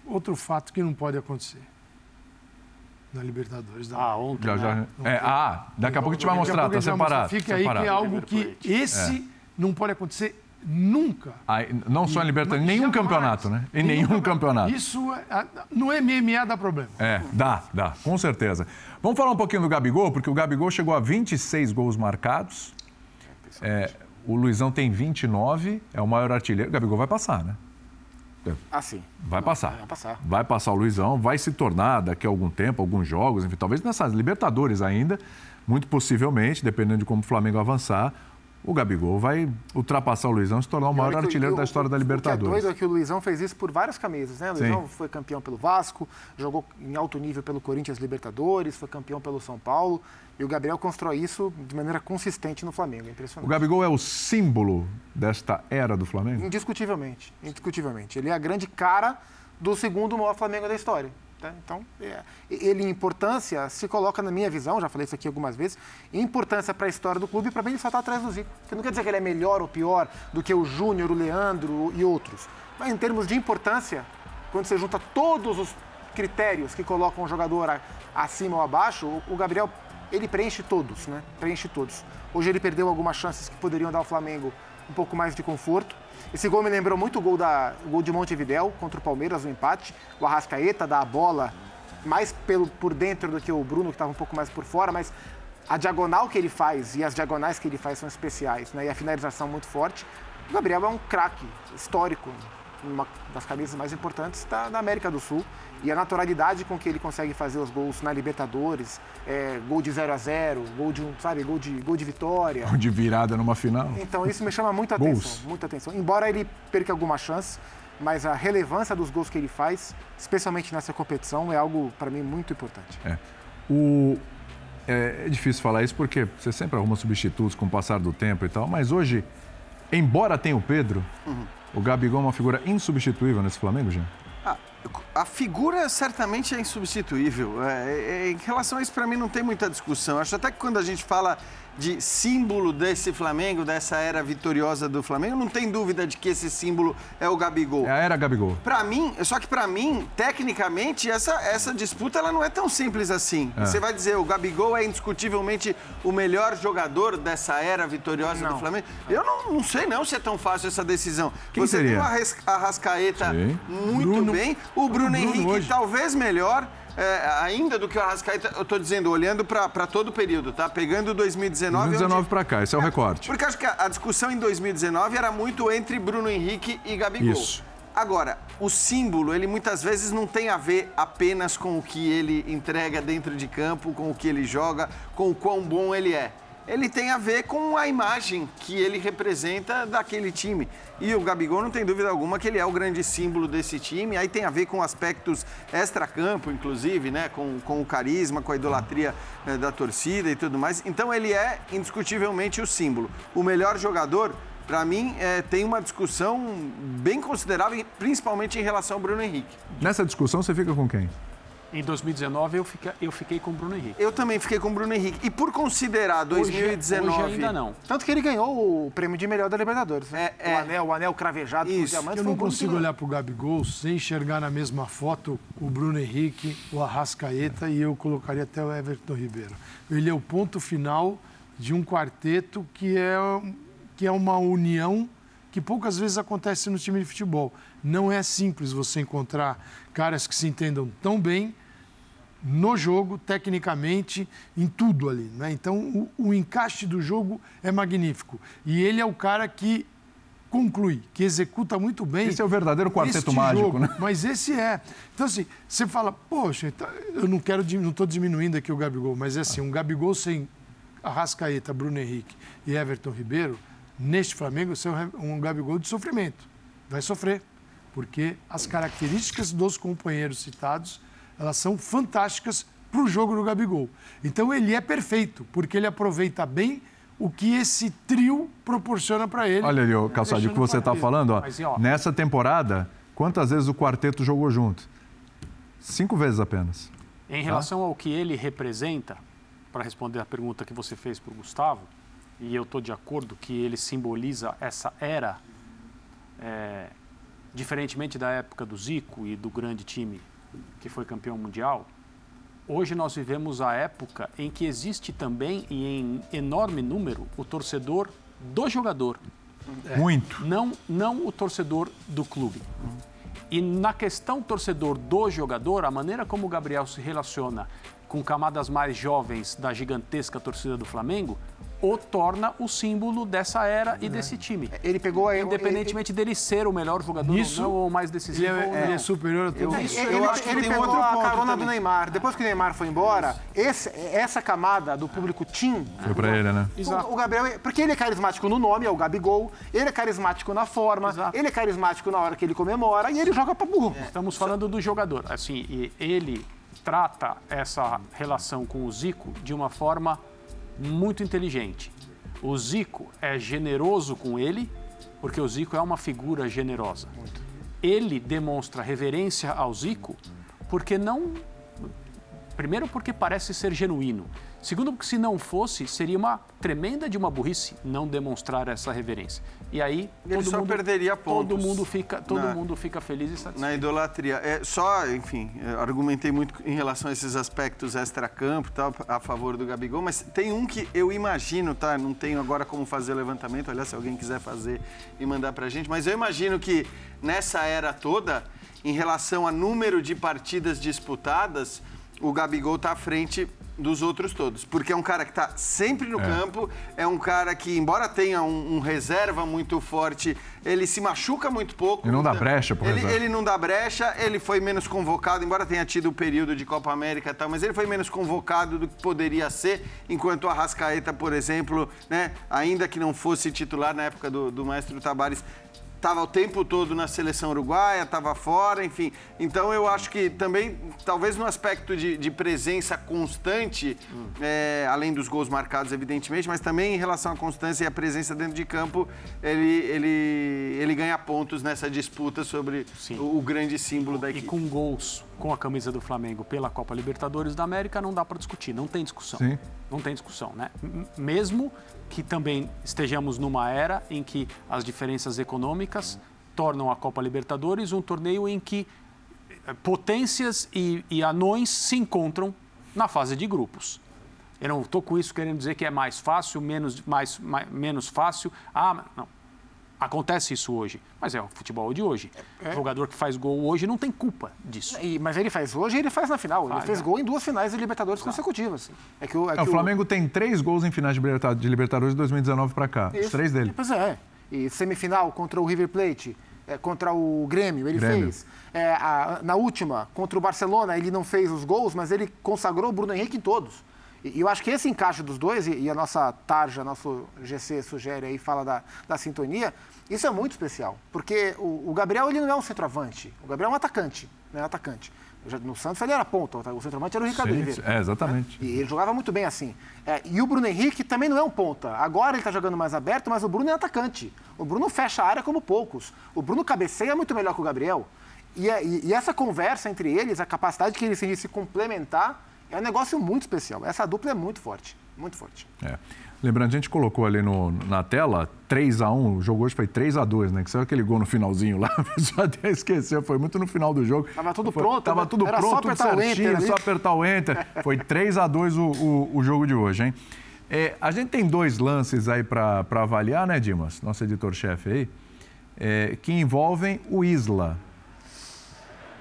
outro fato que não pode acontecer. Na Libertadores. Da Ah, ontem. Já, já. né? É, ah, daqui a pouco a gente vai mostrar, tá separado. Fica aí separado. que é algo que esse não pode acontecer nunca. Aí, não só em Libertadores, em nenhum campeonato, né? Em nenhum campeonato. Isso é, no MMA dá problema. É, dá, dá, com certeza. Vamos falar um pouquinho do Gabigol, porque o Gabigol chegou a 26 gols marcados. É, o Luizão tem 29, é o maior artilheiro. O Gabigol vai passar, né? Assim. Vai passar. Vai passar. Vai passar o Luizão, vai se tornar daqui a algum tempo, alguns jogos, enfim, talvez nessas Libertadores ainda, muito possivelmente, dependendo de como o Flamengo avançar, o Gabigol vai ultrapassar o Luizão e se tornar o maior artilheiro o- da história da O que é Libertadores. doido é que o Luizão fez isso por várias camisas, né? O Sim. Luizão foi campeão pelo Vasco, jogou em alto nível pelo Corinthians Libertadores, foi campeão pelo São Paulo. E o Gabriel constrói isso de maneira consistente no Flamengo. É O impressionante. Gabigol é o símbolo desta era do Flamengo? Indiscutivelmente. Indiscutivelmente. Ele é a grande cara do segundo maior Flamengo da história. tá? Então, é, ele em importância se coloca na minha visão, já falei isso aqui algumas vezes, em importância para a história do clube, para mim ele só está atrás do Zico. Que não quer dizer que ele é melhor ou pior do que o Júnior, o Leandro e outros. Mas em termos de importância, quando você junta todos os critérios que colocam um jogador acima ou abaixo, o- o Gabriel ele preenche todos, né? Preenche todos. Hoje ele perdeu algumas chances que poderiam dar ao Flamengo um pouco mais de conforto. Esse gol me lembrou muito o gol, da, o gol de Montevidéu contra o Palmeiras, o empate. O Arrascaeta dá a bola mais pelo, por dentro do que o Bruno, que estava um pouco mais por fora, mas a diagonal que ele faz e as diagonais que ele faz são especiais, né? E a finalização muito forte. O Gabriel é um craque histórico, uma das camisas mais importantes da, da América do Sul. E a naturalidade com que ele consegue fazer os gols na Libertadores, é, gol de 0 a 0 gol de, sabe, gol de, gol de vitória. De virada numa final. Então isso me chama muita atenção, muita atenção. Embora ele perca alguma chance, mas a relevância dos gols que ele faz, especialmente nessa competição, é algo para mim muito importante. É. O... É, é difícil falar isso porque você sempre arruma substitutos com o passar do tempo e tal, mas hoje, embora tenha o Pedro, o Gabigol é uma figura insubstituível nesse Flamengo, Jean? Ah, a figura certamente é insubstituível. É, é, em relação a isso, para mim, não tem muita discussão. Acho até que quando a gente fala de símbolo desse Flamengo, dessa era vitoriosa do Flamengo, não tem dúvida de que esse símbolo é o Gabigol. É a era Gabigol. Pra mim, só que pra mim, tecnicamente, essa, essa disputa ela não é tão simples assim. É. Você vai dizer, o Gabigol é indiscutivelmente o melhor jogador dessa era vitoriosa do Flamengo? Eu não, não sei não se é tão fácil essa decisão. Quem Você seria? tem o Arras- Arrascaeta Sim. muito Bruno. bem, o Bruno, Bruno Henrique hoje. talvez melhor. É, ainda do que o Arrascaeta. Eu estou dizendo, olhando para todo o período, tá? Pegando 2019. 2019 onde... para cá, esse é o recorte. Porque acho que a, a discussão em 2019 era muito entre Bruno Henrique e Gabigol. Isso. Agora, o símbolo, ele muitas vezes não tem a ver apenas com o que ele entrega dentro de campo, com o que ele joga, com o quão bom ele é. Ele tem a ver com a imagem que ele representa daquele time. E o Gabigol não tem dúvida alguma que ele é o grande símbolo desse time. Aí tem a ver com aspectos extra-campo, inclusive, né? Com, com o carisma, com a idolatria eh, da torcida e tudo mais. Então ele é indiscutivelmente o símbolo. O melhor jogador para mim, é, tem uma discussão bem considerável, principalmente em relação ao Bruno Henrique. Nessa discussão, você fica com quem? Em 2019, eu, fica, eu fiquei com o Bruno Henrique. Eu também fiquei com o Bruno Henrique. E por considerar 2019... Hoje, hoje ainda não. Tanto que ele ganhou o prêmio de melhor da Libertadores. Né? É, é. O, anel, o anel cravejado Isso. Eu não consigo olhar para o Gabigol sem enxergar na mesma foto o Bruno Henrique, o Arrascaeta e eu colocaria até o Everton Ribeiro. Ele é o ponto final de um quarteto que é que é uma união que poucas vezes acontece no time de futebol. Não é simples você encontrar caras que se entendam tão bem no jogo, tecnicamente, em tudo ali. Né? Então, o, o encaixe do jogo é magnífico. E ele é o cara que conclui, que executa muito bem. Esse é o verdadeiro quarteto mágico, jogo, né? Mas esse é. Então, assim, você fala, poxa, então, eu não quero, não estou diminuindo aqui o Gabigol, mas é assim, um Gabigol sem Arrascaeta, Bruno Henrique e Everton Ribeiro, neste Flamengo ser um Gabigol de sofrimento. Vai sofrer, porque as características dos companheiros citados, elas são fantásticas para o jogo do Gabigol. Então ele é perfeito, porque ele aproveita bem o que esse trio proporciona para ele. Olha ali, o Calçado, o que você está falando, ó, Mas, ó, nessa temporada, quantas vezes o quarteto jogou junto? Cinco vezes apenas. Em relação tá? ao que ele representa, para responder a pergunta que você fez para o Gustavo, e eu estou de acordo que ele simboliza essa era, é, diferentemente da época do Zico e do grande time que foi campeão mundial, hoje nós vivemos a época em que existe também, e em enorme número, o torcedor do jogador. Muito. Não, não o torcedor do clube. E na questão torcedor do jogador, a maneira como o Gabriel se relaciona com camadas mais jovens da gigantesca torcida do Flamengo o torna o símbolo dessa era e desse time. Ele pegou a Independentemente ele... dele ser o melhor jogador Isso, ou, não, ou mais decisivo. Ele é, ele é superior a todos. Eu, eu, eu acho que ele tem pegou outro a carona também. do Neymar. Depois que o Neymar foi embora, esse, essa camada do público Tim. Foi pra ele, né? O, o, Gabriel, porque ele é carismático no nome, é o Gabigol, ele é carismático na forma, Exato. ele é carismático na hora que ele comemora e ele joga pra burro. É. Estamos falando do jogador. Assim, ele trata essa relação com o Zico de uma forma muito inteligente. O Zico é generoso com ele, porque o Zico é uma figura generosa. Muito. Ele demonstra reverência ao Zico porque não. Primeiro, porque parece ser genuíno. Segundo, porque se não fosse, seria uma tremenda de uma burrice não demonstrar essa reverência. E aí Ele todo só mundo, perderia pontos. Todo mundo fica, todo na, mundo fica feliz e satisfeito. Na idolatria. É, só, enfim, argumentei muito em relação a esses aspectos extra-campo, tal, a favor do Gabigol, mas tem um que eu imagino, tá? Não tenho agora como fazer o levantamento, olha se alguém quiser fazer e mandar pra gente, mas eu imagino que nessa era toda, em relação a número de partidas disputadas, o Gabigol está à frente dos outros todos. Porque é um cara que está sempre no é. campo, é um cara que, embora tenha um, um, reserva muito forte, ele se machuca muito pouco. E não dá brecha, por ele, exemplo. ele não dá brecha, ele foi menos convocado, embora tenha tido o período de Copa América e tal, mas ele foi menos convocado do que poderia ser, enquanto o Arrascaeta, por exemplo, né, ainda que não fosse titular na época do, do Maestro Tabares, estava o tempo todo na seleção uruguaia, estava fora, enfim. Então eu acho que também, talvez no aspecto de, de presença constante, hum. é, além dos gols marcados, evidentemente, mas também em relação à constância e à presença dentro de campo, ele, ele, ele ganha pontos nessa disputa sobre o, o, grande símbolo da equipe. E com gols com a camisa do Flamengo pela Copa Libertadores da América, não dá para discutir, não tem discussão. Sim. Não tem discussão, né? Mesmo que também estejamos numa era em que as diferenças econômicas tornam a Copa Libertadores um torneio em que eh, potências e, e anões se encontram na fase de grupos. Eu não estou com isso querendo dizer que é mais fácil, menos, mais, mais, menos fácil. Ah, não. Acontece isso hoje, mas é o futebol de hoje. O jogador que faz gol hoje não tem culpa disso. E- mas ele faz hoje e ele faz na final. Ele fez né? gol em duas finais de Libertadores consecutivas. É que o, é É, que o Flamengo tem três gols em finais de Liberta- de Libertadores de 2019 para cá. Os Isso. três dele. Pois é. E semifinal contra o River Plate, é, contra o Grêmio, ele Grêmio. fez. É, a- na última, contra o Barcelona, ele não fez os gols, mas ele consagrou o Bruno Henrique em todos. E, eu acho que esse encaixe dos dois, e, a nossa tarja, nosso GC sugere aí, fala da, da sintonia, isso é muito especial. Porque o, o Gabriel, ele não é um centroavante. O Gabriel é um atacante, né? Atacante. No Santos ele era ponta, o centroavante era o Ricardo Sim, Oliveira. é, exatamente. E ele jogava muito bem assim. É, e o Bruno Henrique também não é um ponta. Agora ele está jogando mais aberto, mas o Bruno é atacante. O Bruno fecha a área como poucos. O Bruno cabeceia muito melhor que o Gabriel. E, é- e- e essa conversa entre eles, a capacidade que eles têm de se complementar, é um negócio muito especial. Essa dupla é muito forte. Muito forte. É. Lembrando, a gente colocou ali no- na tela 3x1, o jogo hoje foi 3x2, né? Que saiu aquele gol no finalzinho lá, a pessoa até esqueceu, foi muito no final do jogo. Tava tudo Foi- pronto, Tava né? tudo Era só pronto, tudo enter certinho, ali. só apertar o enter. Foi 3x2 o, o, o jogo de hoje, hein? É, a gente tem dois lances aí para avaliar, né, Dimas? Nosso editor-chefe aí, é, que envolvem o Isla.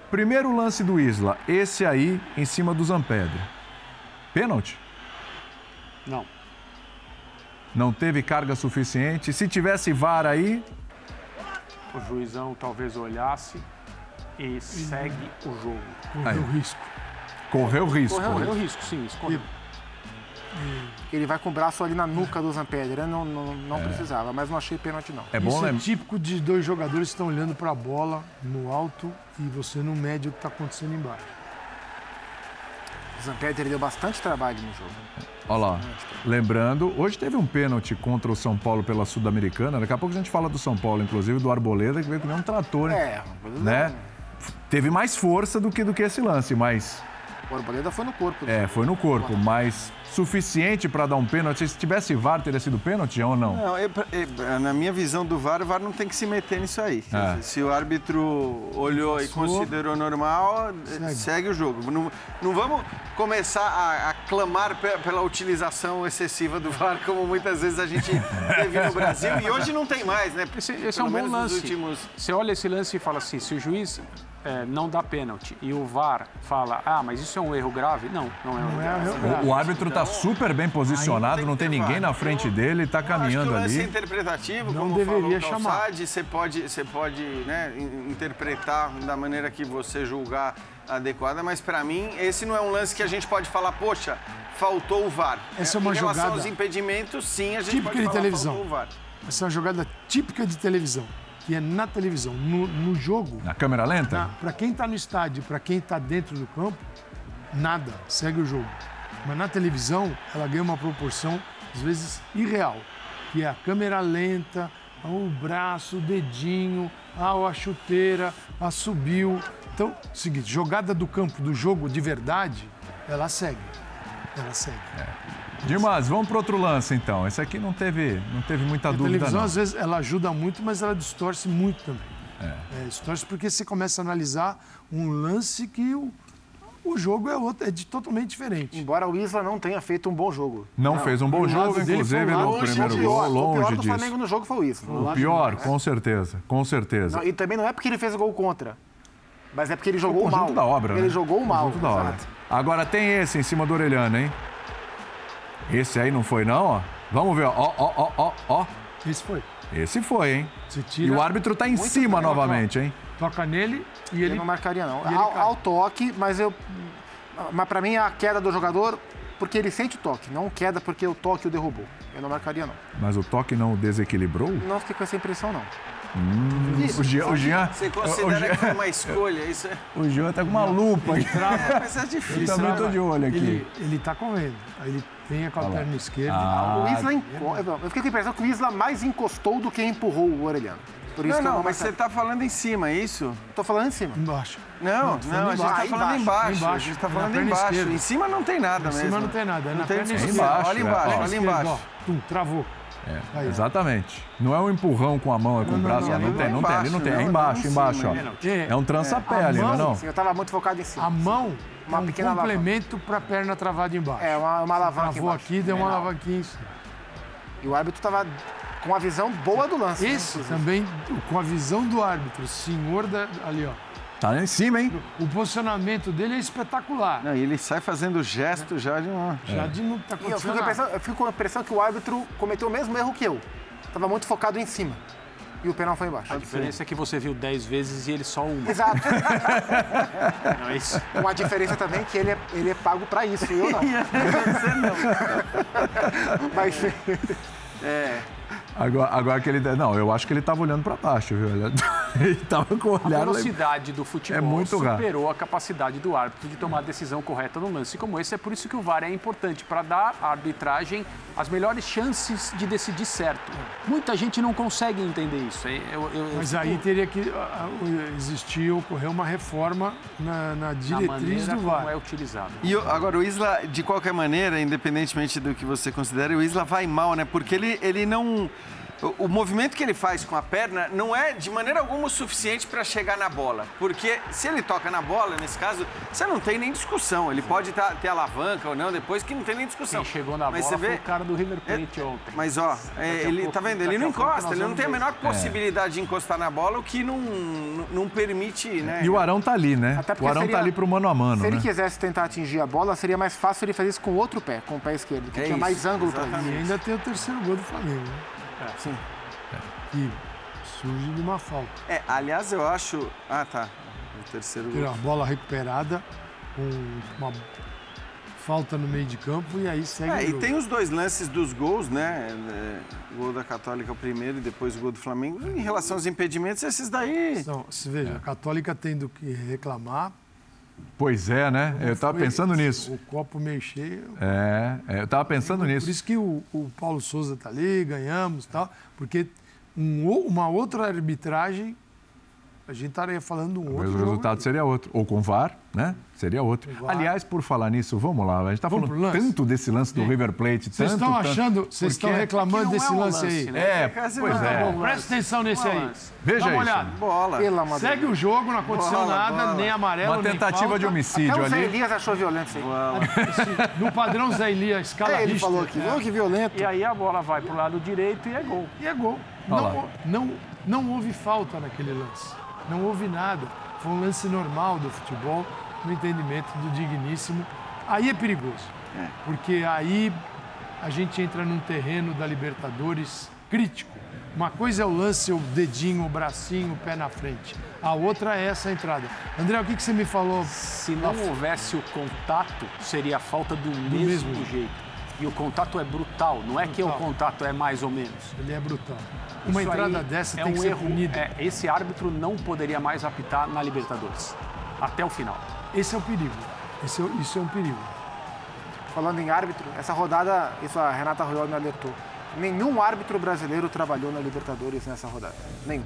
Primeiro lance do Isla, esse aí em cima do Zampedre. Pênalti? Não. Não teve carga suficiente. Se tivesse VAR aí, O juizão talvez olhasse e segue o jogo. Aí. Correu risco. correu risco. Correu risco, sim, escorreu. Ele vai com o braço ali na nuca do Zampedre. Não, não, não precisava, mas não achei pênalti, não. É bom, Isso né? é típico de dois jogadores que estão olhando para a bola no alto e você não mede o que está acontecendo embaixo. O Zampedre deu bastante trabalho no jogo. Olha lá. Lembrando, hoje teve um pênalti contra o São Paulo pela Sul-Americana. Daqui a pouco a gente fala do São Paulo, inclusive, do Arboleda, que veio com um trator, hein? É, né? Teve mais força do que, do que esse lance, mas o Arboleda foi no corpo. é, foi no corpo, mas suficiente para dar um pênalti. Se tivesse VAR, teria sido pênalti ou não? Não, eu- eu- na minha visão do VAR, o VAR não tem que se meter nisso aí. É. Se o árbitro olhou e considerou normal, segue, Segue. o jogo. Não, não vamos começar a, a clamar pe- pela utilização excessiva do VAR, como muitas vezes a gente teve no Brasil. E hoje não tem mais, né? Esse, esse é um bom lance. últimos- Você olha esse lance e fala assim: se o juiz eh, não dá pênalti e o VAR fala, ah, mas isso é um erro grave? Não, não é um erro é grave. O, o árbitro está super bem posicionado, não tem ninguém na frente dele, está Eu acho que caminhando lance é ali. interpretativo, Não como deveria falou chamar. Calçade, você pode, você pode né, in- interpretar da maneira que você julgar adequada, mas para mim esse não é um lance que a gente pode falar, poxa, faltou o VAR. Essa é uma em relação jogada aos impedimentos, sim, a gente típica pode de falar, televisão. faltou o VAR. Essa é uma jogada típica de televisão, que é na televisão. No, no jogo, Na câmera lenta? para quem está no estádio, para quem está dentro do campo, nada, segue o jogo. Mas na televisão, ela ganha uma proporção, às vezes, irreal, que é a câmera lenta, o braço, o dedinho, a chuteira, a subiu. Então, seguinte, jogada do campo do jogo de verdade, ela segue. Ela segue. Dimas, vamos para outro lance então. Esse aqui não teve, não teve muita A dúvida, televisão, não. às vezes, ela ajuda muito, mas ela distorce muito também. É, distorce porque você começa a analisar um lance que o, o jogo é, outro, é de, totalmente diferente. Embora o Isla não tenha feito um bom jogo. Não, fez um bom o jogo, inclusive no primeiro o gol, pior, o pior longe do disso. Flamengo no jogo foi o Isla. O pior, com certeza, com certeza. Não, e também não é porque ele fez o gol contra. Mas é porque ele o jogou conjunto mal. da obra, Ele né? jogou O mal. conjunto da obra. Agora tem esse em cima do Orelhano, hein? Esse aí não foi não, ó. Vamos ver, ó, ó, ó, ó, ó. Esse foi. Esse foi, hein? E o árbitro tá em Muito cima bem, novamente, hein? toca nele e Eu ele não marcaria, não. Ao, ao toque, mas eu. Mas pra mim é a queda do jogador porque ele sente o toque, não queda porque o toque o derrubou. Eu não marcaria, não. Mas o toque não o desequilibrou? Não fiquei com essa impressão, não. O Jean, o Jean, Você o considera Jean- que foi uma escolha? Isso é... o Jean tá com uma lupa aqui. Mas é Eu difícil. também tô de olho aqui. Ele, ele tá correndo. Aí ele vem com a perna esquerda. Ah, o Isla enco... Eu fiquei com a impressão que o Isla mais encostou do que empurrou o Orelhano. Por isso Não, que eu não, não mas você tá falando em cima, é isso? Tô falando em cima. Embaixo. Não, não, falando a gente tá embaixo. falando Embaixo, embaixo. A gente tá falando embaixo. esquerda. Em cima não tem nada Em mesmo. cima não tem nada. É Não na tem perna esquerda. embaixo, Olha embaixo, olha embaixo. travou. É, Aí, exatamente. Não é um empurrão com a mão, é com o Não, não, braço. não. Não, ali tem, é não tem, ali não tem. É não, embaixo, não em embaixo, ó. É, um trança-pé ali, não é não? Sim, eu tava muito focado em cima. A mão Uma é um pequena complemento para a perna travada embaixo. É, uma, uma alavanca Travou embaixo. aqui, deu uma não. alavanquinha em cima. E o árbitro tava Com a visão boa do lance. Esse né, também, com a visão do árbitro, o senhor da, ali, ó. Tá lá em cima, hein? O posicionamento dele é espetacular. Não, e ele sai fazendo gesto é. já de uma... Já é. de não tá eu fico, eu fico com a impressão que o árbitro cometeu o mesmo erro que eu. Tava muito focado em cima e o penal foi embaixo. A diferença é que você viu 10 vezes e ele só uma. Exato. não, é isso. Uma diferença também é que ele é, ele é pago para isso, eu não. você não. Mas... É. Agora, agora que ele. Não, eu acho que ele estava olhando para baixo, viu? Ele estava com o olhar. A velocidade do futebol é muito superou raro. a capacidade do árbitro de tomar a decisão correta num lance como esse. É por isso que o VAR é importante, para dar à arbitragem as melhores chances de decidir certo. Muita gente não consegue entender isso. Eu, eu, Mas aí teria que existir, ocorrer uma reforma na, na diretriz na do VAR. Como é utilizado. E agora, o Isla, de qualquer maneira, independentemente do que você considere, o Isla vai mal, né? Porque ele, ele não o, movimento que ele faz com a perna não é de maneira alguma o suficiente para chegar na bola. Porque se ele toca na bola, nesse caso, você não tem nem discussão. Ele pode tá, ter alavanca ou não depois, que não tem nem discussão. Quem chegou na Mas bola você vê... foi o cara do River Plate é, ontem. Mas, ó, é, ele pouco, tá vendo? Ele não encosta, ele não tem a menor possibilidade é. de encostar na bola, o que não, não permite, né? E o Arão tá ali, né? o Arão tá seria, tá ali pro mano a mano. Se né? ele quisesse tentar atingir a bola, seria mais fácil ele fazer isso com o outro pé, com o pé esquerdo, que é tinha isso, mais ângulo para isso. E ainda tem o terceiro gol do Flamengo, né? É. Sim que surge de uma falta. É, aliás, eu acho. Ah, tá. O terceiro gol. Uma bola recuperada, com uma falta no meio de campo e aí segue. É, e tem os dois lances dos gols, né? É, o gol da Católica o primeiro e depois o gol do Flamengo. Em relação aos impedimentos, esses daí. Então, se veja, é. a Católica tendo que reclamar. Pois é, né? Eu estava pensando nisso. O copo meio cheio. É, é eu estava pensando por, nisso. Por isso que o, o Paulo Souza tá ali, ganhamos e tal, porque um, uma outra arbitragem, a gente estaria falando um outro. Mas o resultado seria outro. Ou com VAR, né? Seria outro. Aliás, por falar nisso, vamos lá. A gente está falando tanto desse lance do Sim. River Plate. Vocês estão achando, vocês estão reclamando desse é um lance, lance, aí. Né? É, pois é. Bom, presta atenção nesse aí. Veja Dá uma isso. olhada. Bola. Segue o jogo, não aconteceu bola, nada, bola. nem amarelo, Uma tentativa nem de homicídio Até o ali. Zé Elias achou violento isso aí. No padrão Zé Elias, escala é, ele falou aqui, é. que violento. E aí a bola vai pro lado direito e é gol. E é gol. Não, não, não houve falta naquele lance. Não houve nada. Foi um lance normal do futebol, no entendimento do digníssimo. Aí é perigoso. É. Porque aí a gente entra num terreno da Libertadores crítico. Uma coisa é o lance, o dedinho, o bracinho, o pé na frente. A outra é essa entrada. André, o que, que você me falou? Se não houvesse o contato, seria a falta do, do mesmo, mesmo jeito. E o contato é brutal, não é brutal. que o contato é mais ou menos. Ele é brutal. Uma Isso entrada dessa é tem um que ser erro, punida. É, esse árbitro não poderia mais apitar na Libertadores. Até o final. Esse é o perigo. Esse é, isso é um perigo. Falando em árbitro, essa rodada, isso a Renata Royal me alertou. Nenhum árbitro brasileiro trabalhou na Libertadores nessa rodada. Nenhum.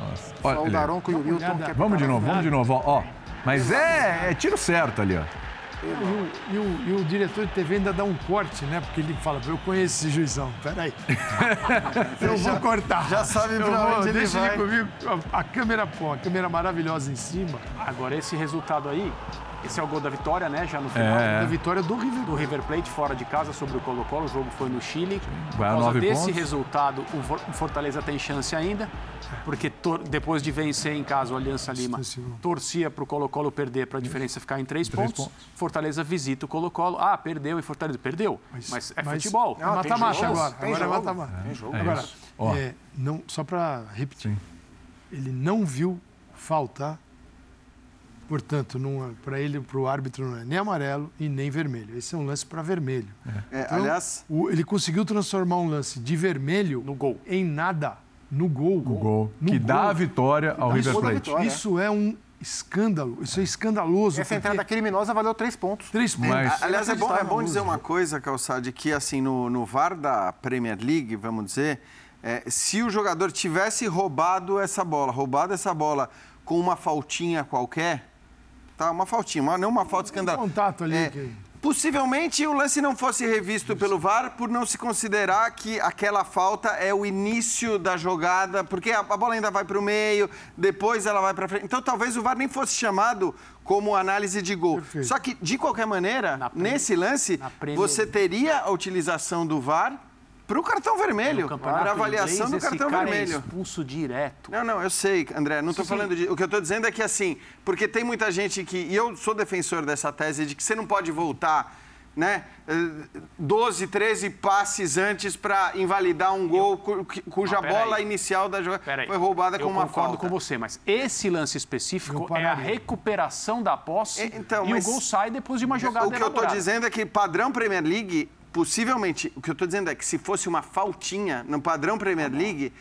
Nossa. Só Olha, o Daronco e o Wilton. Que é vamos de novo, vamos de novo. Ó, mas é, é tiro certo ali, ó. E o, e, o, e o, diretor de TV ainda dá um corte, né? Porque ele fala, eu conheço esse juizão, peraí. eu vou cortar. Já sabe pra vou, onde ele deixa vai. ele comigo. A, a câmera, pô, a câmera maravilhosa em cima. Agora, esse resultado aí, esse é o gol da vitória, né? Já no final. É. Da vitória do River. Do River Plate, fora de casa, sobre o Colo-Colo. O jogo foi no Chile. Por causa desse pontos. resultado, o Fortaleza tem chance ainda. Porque depois de vencer em casa o Aliança Lima, torcia para o Colo-Colo perder para a diferença ficar em três, três pontos. pontos. Fortaleza visita o Colo-Colo. Ah, perdeu e Fortaleza. Perdeu. Mas, mas é mas, futebol. É mata-mata agora. Tem agora jogo. é mata-mata. Tem jogo. É agora, é, não, só para repetir. Ele não viu falta Portanto, para ele, para o árbitro, não é nem amarelo e nem vermelho. Esse é um lance para vermelho. É, Então, aliás, o- ele conseguiu transformar um lance de vermelho No gol. em nada. No gol. O gol. No que gol. dá a vitória ao River Plate. vitória. Isso é um escândalo. Isso é escandaloso. Essa porque entrada criminosa valeu três pontos. Três pontos. Mas- a- aliás, é bom, é bom dizer uma coisa, Calçade, que assim, no, no VAR da Premier League, vamos dizer, é, se o jogador tivesse roubado essa bola, roubado essa bola com uma faltinha qualquer, tá? Uma faltinha, uma- não uma falta escandalosa. contato ali É, que- Possivelmente o lance não fosse revisto pelo VAR por não se considerar que aquela falta é o início da jogada, porque a, a bola ainda vai para o meio, depois ela vai para frente. Então talvez o VAR nem fosse chamado como análise de gol. Perfeito. Só que, de qualquer maneira, nesse lance, você teria a utilização do VAR para o cartão vermelho, para a avaliação do cartão cara vermelho. É expulso direto. Não, não, eu sei, André, não estou falando de. O que eu estou dizendo é que assim, porque tem muita gente que. E eu sou defensor dessa tese de que você não pode voltar né? 12, 13 passes antes para invalidar um gol cu, cuja bola aí. inicial da jogada foi roubada com uma falta. Eu concordo com você, mas esse lance específico é a recuperação da posse então, e o gol sai depois de uma jogada O que elaborada. eu estou dizendo é que padrão Premier League, possivelmente, o que eu estou dizendo é que se fosse uma faltinha no padrão Premier League,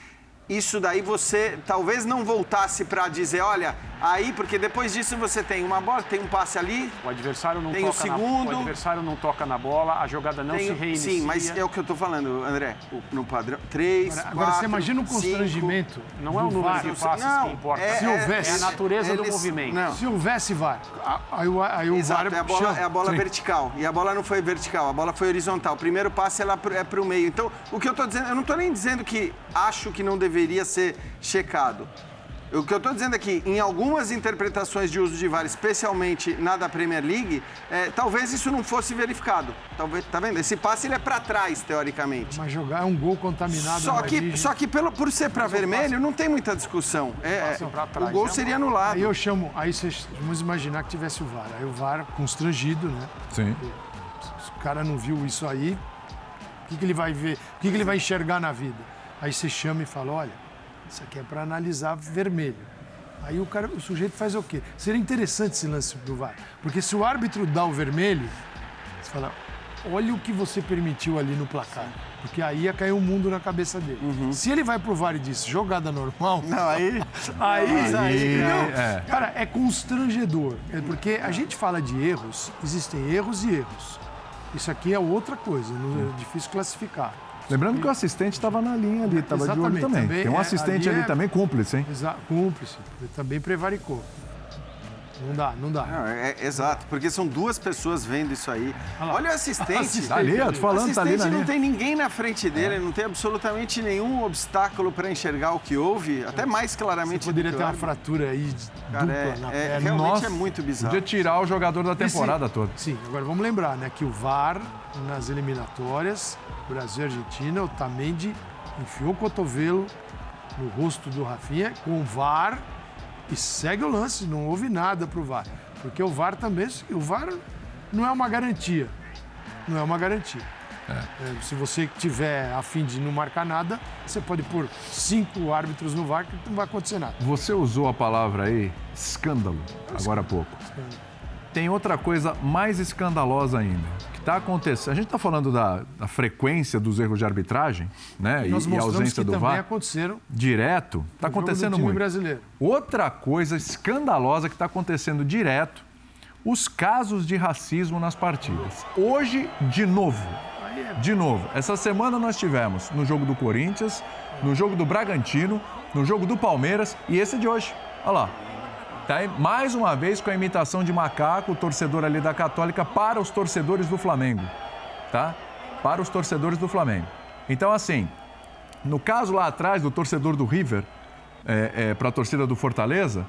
isso daí você talvez não voltasse para dizer, olha, aí, porque depois disso você tem uma bola, tem um passe ali. O adversário não tem toca o segundo. Na, o adversário não toca na bola, a jogada não tem, se reinicia. Sim, mas é o que eu estou falando, André. No padrão. Três, agora, quatro, agora você imagina o constrangimento. Cinco, não é o número VAR. de passes não, que importa. É, se houvesse, é a natureza eles, do movimento. Não. Se houvesse VAR, aí, aí o Exato, VAR é a bola, é a bola vertical. E a bola não foi vertical, a bola foi horizontal. O primeiro passe ela é para o meio. Então, o que eu estou dizendo, eu não estou nem dizendo que acho que não deveria ser checado. O que eu estou dizendo é que, em algumas interpretações de uso de VAR, especialmente na da Premier League, é, talvez isso não fosse verificado. Talvez, tá vendo? Esse passe ele é para trás, teoricamente. Mas jogar é um gol contaminado. Só que, só que pelo, por ser para vermelho, não tem muita discusão. É, trás, o gol seria anulado. Aí eu chamo, aí vocês vamos imaginar que tivesse o VAR. Aí o VAR constrangido, né? Sim. Se o cara não viu isso aí, o que, que ele vai ver? O que, que ele vai enxergar na vida? Aí você chama e fala, olha isso aqui é para analisar vermelho. Aí o, cara, o sujeito faz o quê? Seria interessante esse lance do VAR. Porque se o árbitro dá o vermelho, você fala, olha o que você permitiu ali no placar. Porque aí ia cair o um mundo na cabeça dele. Uhum. Se ele vai pro VAR e diz jogada normal. Não, aí. aí, aí, não, é. Cara, é constrangedor. É porque a gente fala de erros, existem erros e erros. Isso aqui é outra coisa, não é difícil classificar. Lembrando que o assistente estava na linha ali, estava de olho também. também. Tem um assistente ali, ali é... também cúmplice, hein? Exato, cúmplice. Ele também prevaricou. Não dá, não dá. Não, é, é, exato, porque são duas pessoas vendo isso aí. Olha, Olha o assistente. assistente. Tá ali, eu tô falando, tá ali na não linha. tem ninguém na frente dele, é. não tem absolutamente nenhum obstáculo para enxergar o que houve, até mais claramente. Você poderia ter uma fratura aí Cara, dupla é, na é, perna. Realmente Nossa, é muito bizarro. Podia tirar o jogador da temporada sim, toda. Sim, agora vamos lembrar, né, que o VAR nas eliminatórias, Brasil e Argentina, o Tamendi enfiou o cotovelo no rosto do Rafinha com o VAR e segue o lance, não houve nada para o VAR. Porque o VAR também, o VAR não é uma garantia. Não é uma garantia. É. É, se você tiver a fim de não marcar nada, você pode pôr cinco árbitros no VAR que não vai acontecer nada. Você usou a palavra aí, escândalo, agora há pouco. Escândalo. Tem outra coisa mais escandalosa ainda, está acontecendo. A gente está falando da, da, frequência dos erros de arbitragem, né? E, e a ausência do VAR. aconteceram. Direto. Está acontecendo muito. Brasileiro. Outra coisa escandalosa que está acontecendo direto, os casos de racismo nas partidas. Hoje, de novo. De novo. Essa semana nós tivemos no jogo do Corinthians, no jogo do Bragantino, no jogo do Palmeiras e esse de hoje. Olha lá. Tá aí, mais uma vez com a imitação de macaco, o torcedor ali da Católica, para os torcedores do Flamengo. Tá? Para os torcedores do Flamengo. Então, assim, no caso lá atrás do torcedor do River, é, é, para a torcida do Fortaleza,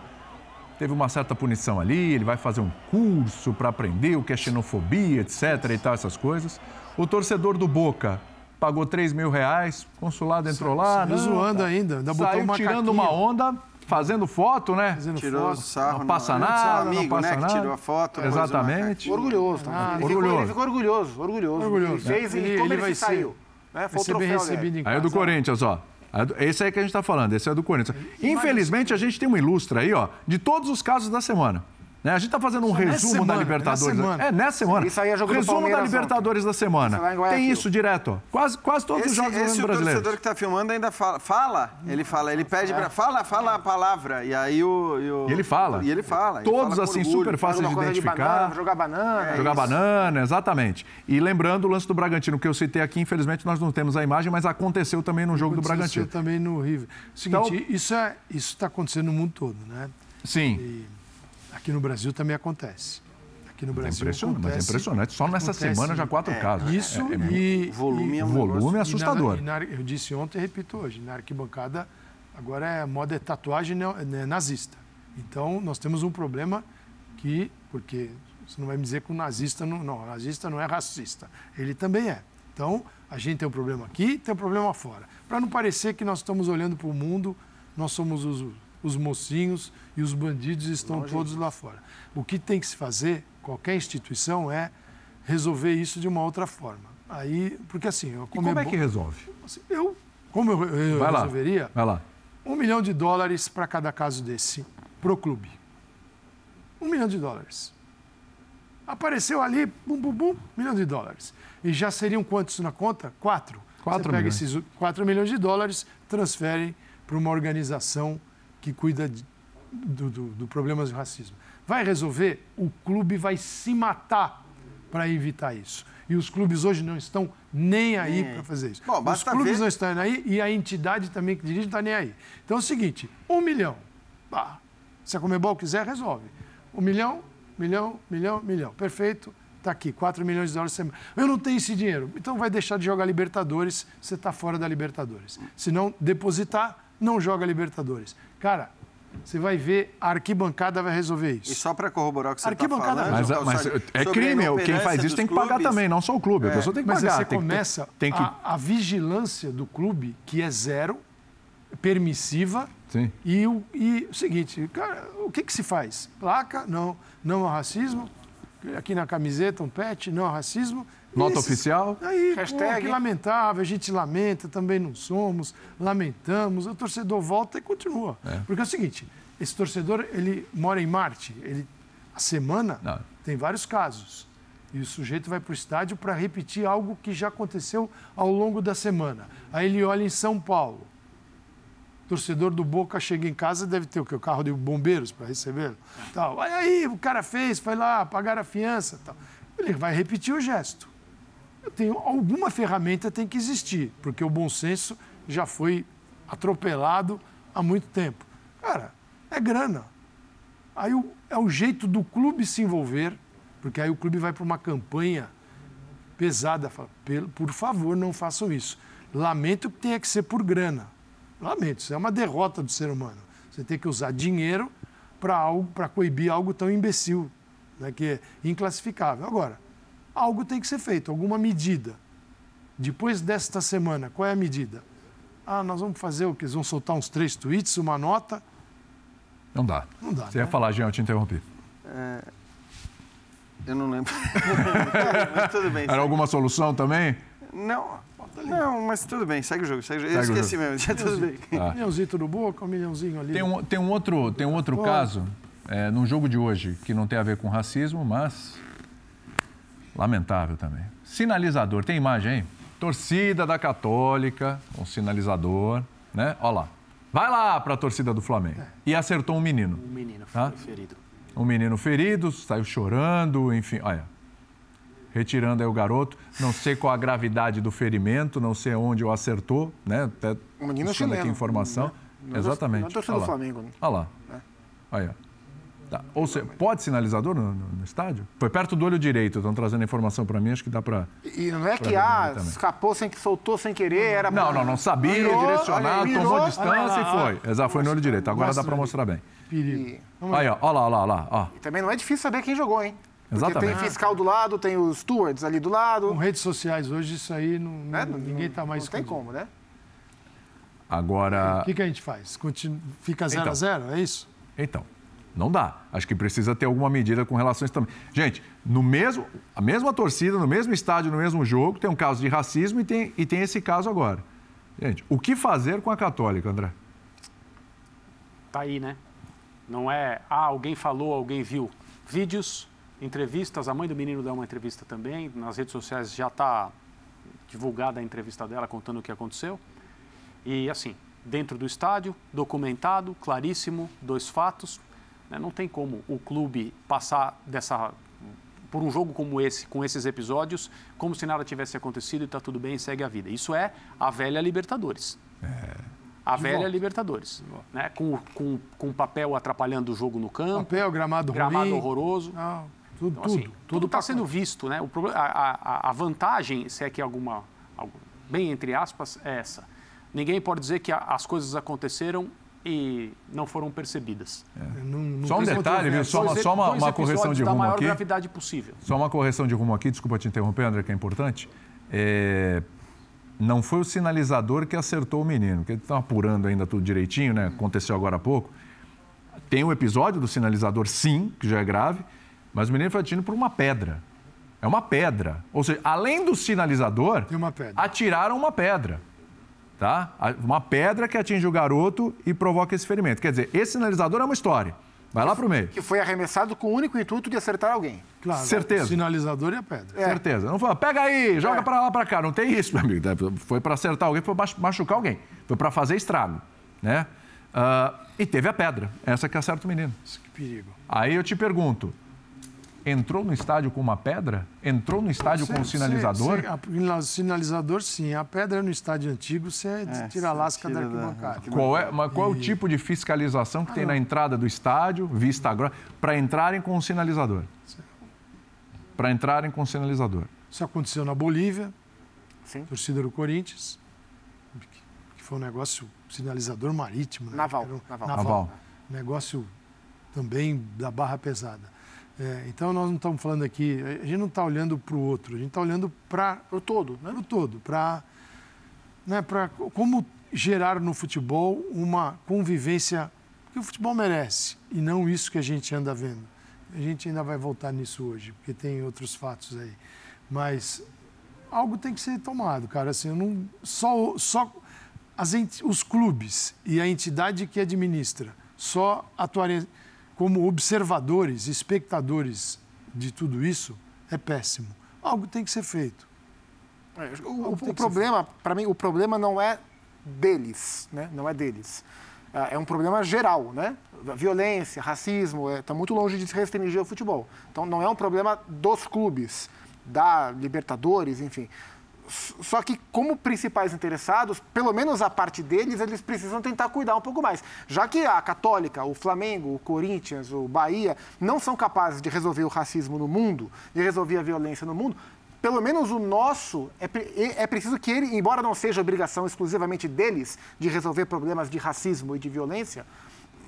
teve uma certa punição ali, ele vai fazer um curso para aprender o que é xenofobia, etc. e tal, essas coisas. O torcedor do Boca pagou 3 mil reais, o consulado entrou lá. Não, zoando tá. ainda, ainda botou Saiu tirando uma onda fazendo foto, né? Fazendo tirou foto. sarro. Não passa não, nada, amigo, não passa né, nada. que tirou a foto. Exatamente. Orgulhoso. Tá? ele, orgulhoso. Ficou, ele ficou orgulhoso, orgulhoso. Orgulhoso. Ele fez e como ele ele, vai se ser- saiu. Né? Foi o bem troféu recebido em Aí é do casa. Corinthians, ó. É Esse aí que a gente está falando, esse é do Corinthians. Infelizmente, a gente tem um ilustre aí, ó, de todos os casos da semana. Né? A gente está fazendo um Só nessa resumo semana, da Libertadores. nessa semana. É, nessa semana. Isso aí é jogo do Resumo da Libertadores da semana. Isso Guayaquil. Tem isso direto. Quase, quase todos os Esse, jogos do esse governo o brasileiro. torcedor que está filmando ainda fala, fala, ele fala, ele pede para fala, fala a palavra e aí o, e o- E ele fala. e ele fala, ele Todos fala assim, orgulho. super fáceis de identificar. banana, jogar banana. É Jogar isso. banana, exatamente. E lembrando o lance do Bragantino, que eu citei aqui, infelizmente nós não temos a imagem, mas aconteceu também no jogo do Aconteceu Bragantino. também no River. Seguinte, Então- isso é isso está acontecendo no mundo todo, né? Sim. E aqui no Brasil também acontece. Aqui no É Brasil impressionante, mas é acontece- impressionante. Só nessa acontece semana já quatro casos. Isso É- é e volume é um volume é negócio- assustador. E na- e na- eu disse ontem e repito hoje, na arquibancada agora é moda é tatuagem né, nazista. Então nós temos um problema que, porque você não vai me dizer que o nazista não, não, o nazista não é racista. Ele também é. Então, a gente tem um problema aqui, tem um problema fora. Para não parecer que nós estamos olhando para o mundo, nós somos os, os mocinhos e os bandidos estão todos lá fora. O que tem que se fazer, qualquer instituição, é resolver isso de uma outra forma. Aí, porque assim, como, como é, é, que resolve? Assim, eu, como eu, eu Vai resolveria? Lá. Vai lá. Um milhão de dólares para cada caso desse, pro clube. Um milhão de dólares. Apareceu ali, bum, bum, bum, um milhão de dólares. E já seriam quantos na conta? Quatro. Quatro Você pega milhões. esses quatro milhões de dólares, transfere para uma organização que cuida de, do, do, do problemas de racismo. Vai resolver? O clube vai se matar para evitar isso. E os clubes hoje não estão nem aí para fazer isso. Bom, os clubes ver... não estão aí e a entidade também que dirige não está nem aí. Então é o seguinte: um milhão. Bah, se a Comebol quiser, resolve. Um milhão, milhão, milhão, milhão. Perfeito. Está aqui, 4 milhões de dólares por semana. Eu não tenho esse dinheiro. Então vai deixar de jogar Libertadores, você está fora da Libertadores. Se não depositar, não joga Libertadores. Cara, você vai ver, a arquibancada vai resolver isso. E só para corroborar o que você está falando... Mas, mas é crime, quem faz isso tem que pagar também, não só o clube. É. A pessoa tem que mas pagar. Mas você tem começa que, tem que... A, a, vigilância do clube, que é zero, permissiva, Sim. E, o, e o seguinte, cara, o que, que se faz? Placa, não, não ao racismo. Aqui na camiseta, um pet, não ao racismo. Nota Esses, oficial. Aí, Hashtag. Pô, que lamentável, a gente lamenta, também não somos, lamentamos. O torcedor volta e continua. É. Porque é o seguinte, esse torcedor, ele mora em Marte, ele, a semana não. tem vários casos. E o sujeito vai para o estádio para repetir algo que já aconteceu ao longo da semana. Aí ele olha em São Paulo torcedor do Boca chega em casa, deve ter o quê? O carro de bombeiros para recebê-lo. Tal. Aí o cara fez, foi lá, pagar a fiança. Tal. Ele vai repetir o gesto. Tenho, alguma ferramenta tem que existir, porque o bom senso já foi atropelado há muito tempo. Cara, é grana. Aí é o jeito do clube se envolver, porque aí o clube vai para uma campanha pesada. Fala, por favor, não façam isso. Lamento que tenha que ser por grana. Lamento, isso é uma derrota do ser humano. Você tem que usar dinheiro para algo, para coibir algo tão imbecil, né, que é inclassificável. Agora, algo tem que ser feito, alguma medida. Depois desta semana, qual é a medida? Ah, nós vamos fazer o que? Eles vão soltar uns três tweets, uma nota. Não dá. Não dá. Você né? ia falar, Jean, eu te interrompi. É... Eu não lembro. Mas tudo bem. Era alguma solução também? Não. Não, mas tudo bem, segue o jogo. Segue o jogo. Segue eu esqueci mesmo, já tudo bem. Ah. Milhãozito no boca, um milhãozinho ali. Tem um, tem um outro, tem um outro caso, é, num jogo de hoje, que não tem a ver com racismo, mas lamentável também. Sinalizador, tem imagem aí? Torcida da Católica, um sinalizador, né? Olha lá. Vai lá para a torcida do Flamengo. É. E acertou um menino. Um menino tá? ferido. Um menino ferido, saiu chorando, enfim, olha retirando aí o garoto. Não sei qual a gravidade do ferimento, não sei onde o acertou, né? Até o menino chileno. aqui informação. Não, Exatamente. Não é torcida do Flamengo. Né? Olha lá. É. Aí, ó. Tá. Ou seja, pode sinalizador no, no, no, estádio? Foi perto do olho direito, estão trazendo informação para mim, acho que dá para. E não é que ah, escapou sem que soltou sem querer, era Não, não, não sabia mirou, direcionar, mirou, tomou distância e foi. Exato, foi no olho direito. Agora dá para mostrar bem. Perigo. Aí, ó, ó lá, ó lá, ó lá. Ó. E também não é difícil saber quem jogou, hein? Exatamente. Porque tem fiscal do lado, tem os stewards ali do lado. Com redes sociais hoje, isso aí não, é, ninguém está mais... Não tem como, né? Agora... O que, que a gente faz? Continua, fica 0 então, a 0 é isso? Então, não dá. Acho que precisa ter alguma medida com relação a isso também. Gente, no mesmo, a mesma torcida, no mesmo estádio, no mesmo jogo, tem um caso de racismo e tem, e tem esse caso agora. Gente, o que fazer com a Católica, André? Tá aí, né? Não é, ah, alguém falou, alguém viu. Vídeos, entrevistas, a mãe do menino dá uma entrevista também, nas redes sociais já está divulgada a entrevista dela contando o que aconteceu. E assim, dentro do estádio, documentado, claríssimo, dois fatos. Né? Não tem como o clube passar dessa por um jogo como esse, com esses episódios, como se nada tivesse acontecido e está tudo bem e segue a vida. Isso é a velha Libertadores. É. A velha volta. Libertadores. Né? Com, com, com papel atrapalhando o jogo no campo. Papel, gramado, gramado ruim. horroroso. Não. Tudo, então, assim, tudo está sendo visto, né? O problema, a, a, a, vantagem, se é que alguma, bem entre aspas, é essa. Ninguém pode dizer que as coisas aconteceram e não foram percebidas. É. Não, não só um detalhe, viu? Só uma, só uma, uma correção de rumo da maior aqui. gravidade possível. Só uma correção de rumo aqui, desculpa te interromper, André, que é importante. é, não foi o sinalizador que acertou o menino, porque eles estão apurando ainda tudo direitinho, né? Aconteceu agora há pouco. Tem um episódio do sinalizador, sim, que já é grave, mas o menino foi atingido por uma pedra. É uma pedra. Ou seja, além do sinalizador, uma atiraram uma pedra. Tá? Uma pedra que atinge o garoto e provoca esse ferimento. Quer dizer, esse sinalizador é uma história. Vai lá pro meio. Que foi arremessado com o único intuito de acertar alguém. Claro. Certeza. O sinalizador e a pedra. É. Certeza. Não foi, pega aí, joga é. para lá, para cá. Não tem isso, meu amigo. Foi para acertar alguém, foi machucar alguém. Foi para fazer estrago, né? Uh, e teve a pedra, essa que acerta o menino. Que perigo. Aí eu te pergunto, entrou no estádio com uma pedra? Entrou no estádio sim, com um sinalizador? Sim, sim. sinalizador, sim. A pedra no estádio antigo, você é, tira a lasca da arquibancada. Qual é, mas qual é o tipo de fiscalização que ah, tem não. na entrada do estádio, vista agora, para entrarem com o sinalizador? Para entrarem com o sinalizador. Isso aconteceu na Bolívia, sim. torcida do Corinthians, que foi um negócio sinalizador marítimo. Né? Naval. Um, naval. naval. naval. Negócio também da barra pesada. É, então, nós não estamos falando aqui, a gente não está olhando para o outro, a gente está olhando para o todo, né? o todo, para né, como gerar no futebol uma convivência que o futebol merece e não isso que a gente anda vendo. A gente ainda vai voltar nisso hoje, porque tem outros fatos aí. Mas algo tem que ser tomado, cara. Assim, eu não, só só as, os clubes e a entidade que administra só atuarem como observadores, espectadores de tudo isso, é péssimo. Algo tem que ser feito. É, o, o problema, para mim, o problema não é deles, né? Não é deles. É, é um problema geral, né? Violência, racismo, está é, tá muito longe de se restringir ao futebol. Então, não é um problema dos clubes, da Libertadores, enfim. Só que, como principais interessados, pelo menos a parte deles, eles precisam tentar cuidar um pouco mais. Já que a Católica, o Flamengo, o Corinthians, o Bahia não são capazes de resolver o racismo no mundo, de resolver a violência no mundo, pelo menos o nosso, é, é preciso que ele, embora não seja obrigação exclusivamente deles de resolver problemas de racismo e de violência,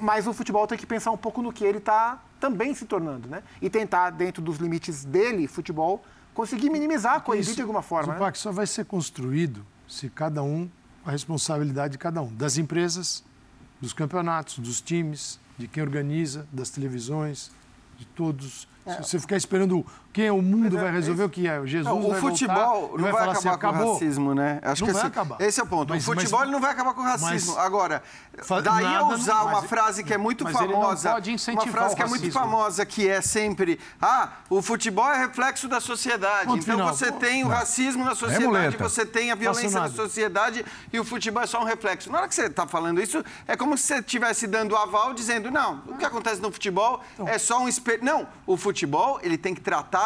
mas o futebol tem que pensar um pouco no que ele está também se tornando, né? E tentar, dentro dos limites dele, futebol, conseguir minimizar, coibir de alguma forma. O né? só vai ser construído se cada um, a responsabilidade de cada um, das empresas, dos campeonatos, dos times, de quem organiza, das televisões, de todos é. Se você ficar esperando quem é o mundo vai resolver o que é, Jesus não, O futebol voltar, não vai, vai acabar assim, com o racismo, né? Acho não que vai assim, acabar. Esse é o ponto. Mas, o futebol mas, não vai acabar com o racismo. Agora, daí a usar uma frase que é muito famosa, uma frase que é muito famosa que é sempre, ah, o futebol é reflexo da sociedade. Ponto então final. você tem o racismo na é sociedade, você tem a violência na sociedade e o futebol é só um reflexo. Na hora que você está falando isso, é como se você estivesse dando aval dizendo, não, o que acontece no futebol então. é só um espelho. Não, o futebol, ele tem que tratar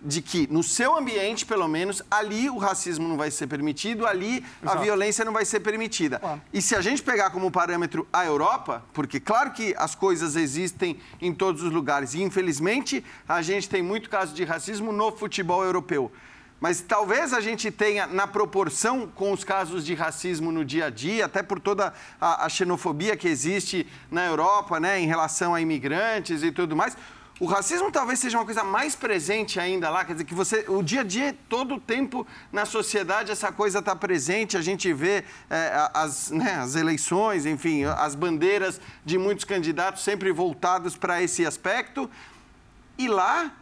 de que no seu ambiente, pelo menos, ali o racismo não vai ser permitido, ali Exato. a violência não vai ser permitida. Claro. E se a gente pegar como parâmetro a Europa, porque claro que as coisas existem em todos os lugares e infelizmente a gente tem muito caso de racismo no futebol europeu. Mas talvez a gente tenha, na proporção com os casos de racismo no dia a dia, até por toda a, a xenofobia que existe na Europa, né, em relação a imigrantes e tudo mais, o racismo talvez seja uma coisa mais presente ainda lá, quer dizer, que você, o dia a dia, todo o tempo na sociedade, essa coisa está presente, a gente vê é, as, né, as eleições, enfim, as bandeiras de muitos candidatos sempre voltados para esse aspecto. E lá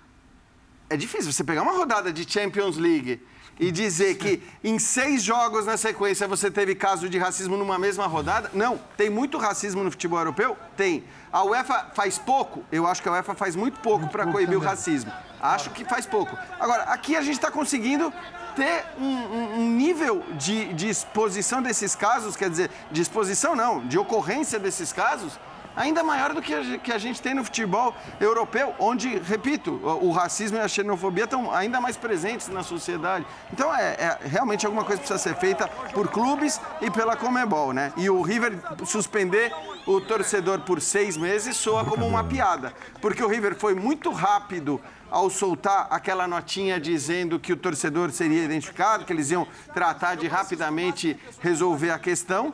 é difícil você pegar uma rodada de Champions League e dizer que em seis jogos na sequência você teve caso de racismo numa mesma rodada. Não, tem muito racismo no futebol europeu? Tem. A UEFA faz pouco? Eu acho que a UEFA faz muito pouco para coibir o racismo. Acho que faz pouco. Agora, aqui a gente está conseguindo ter um, um, um nível de, de exposição desses casos, quer dizer, de exposição não, de ocorrência desses casos, ainda maior do que a, que a gente tem no futebol europeu, onde, repito, o, o racismo e a xenofobia estão ainda mais presentes na sociedade. Então, é, é, realmente alguma coisa precisa ser feita por clubes e pela Comebol, né? E o River suspender o torcedor por seis meses soa como uma piada, porque o River foi muito rápido ao soltar aquela notinha dizendo que o torcedor seria identificado, que eles iam tratar de rapidamente resolver a questão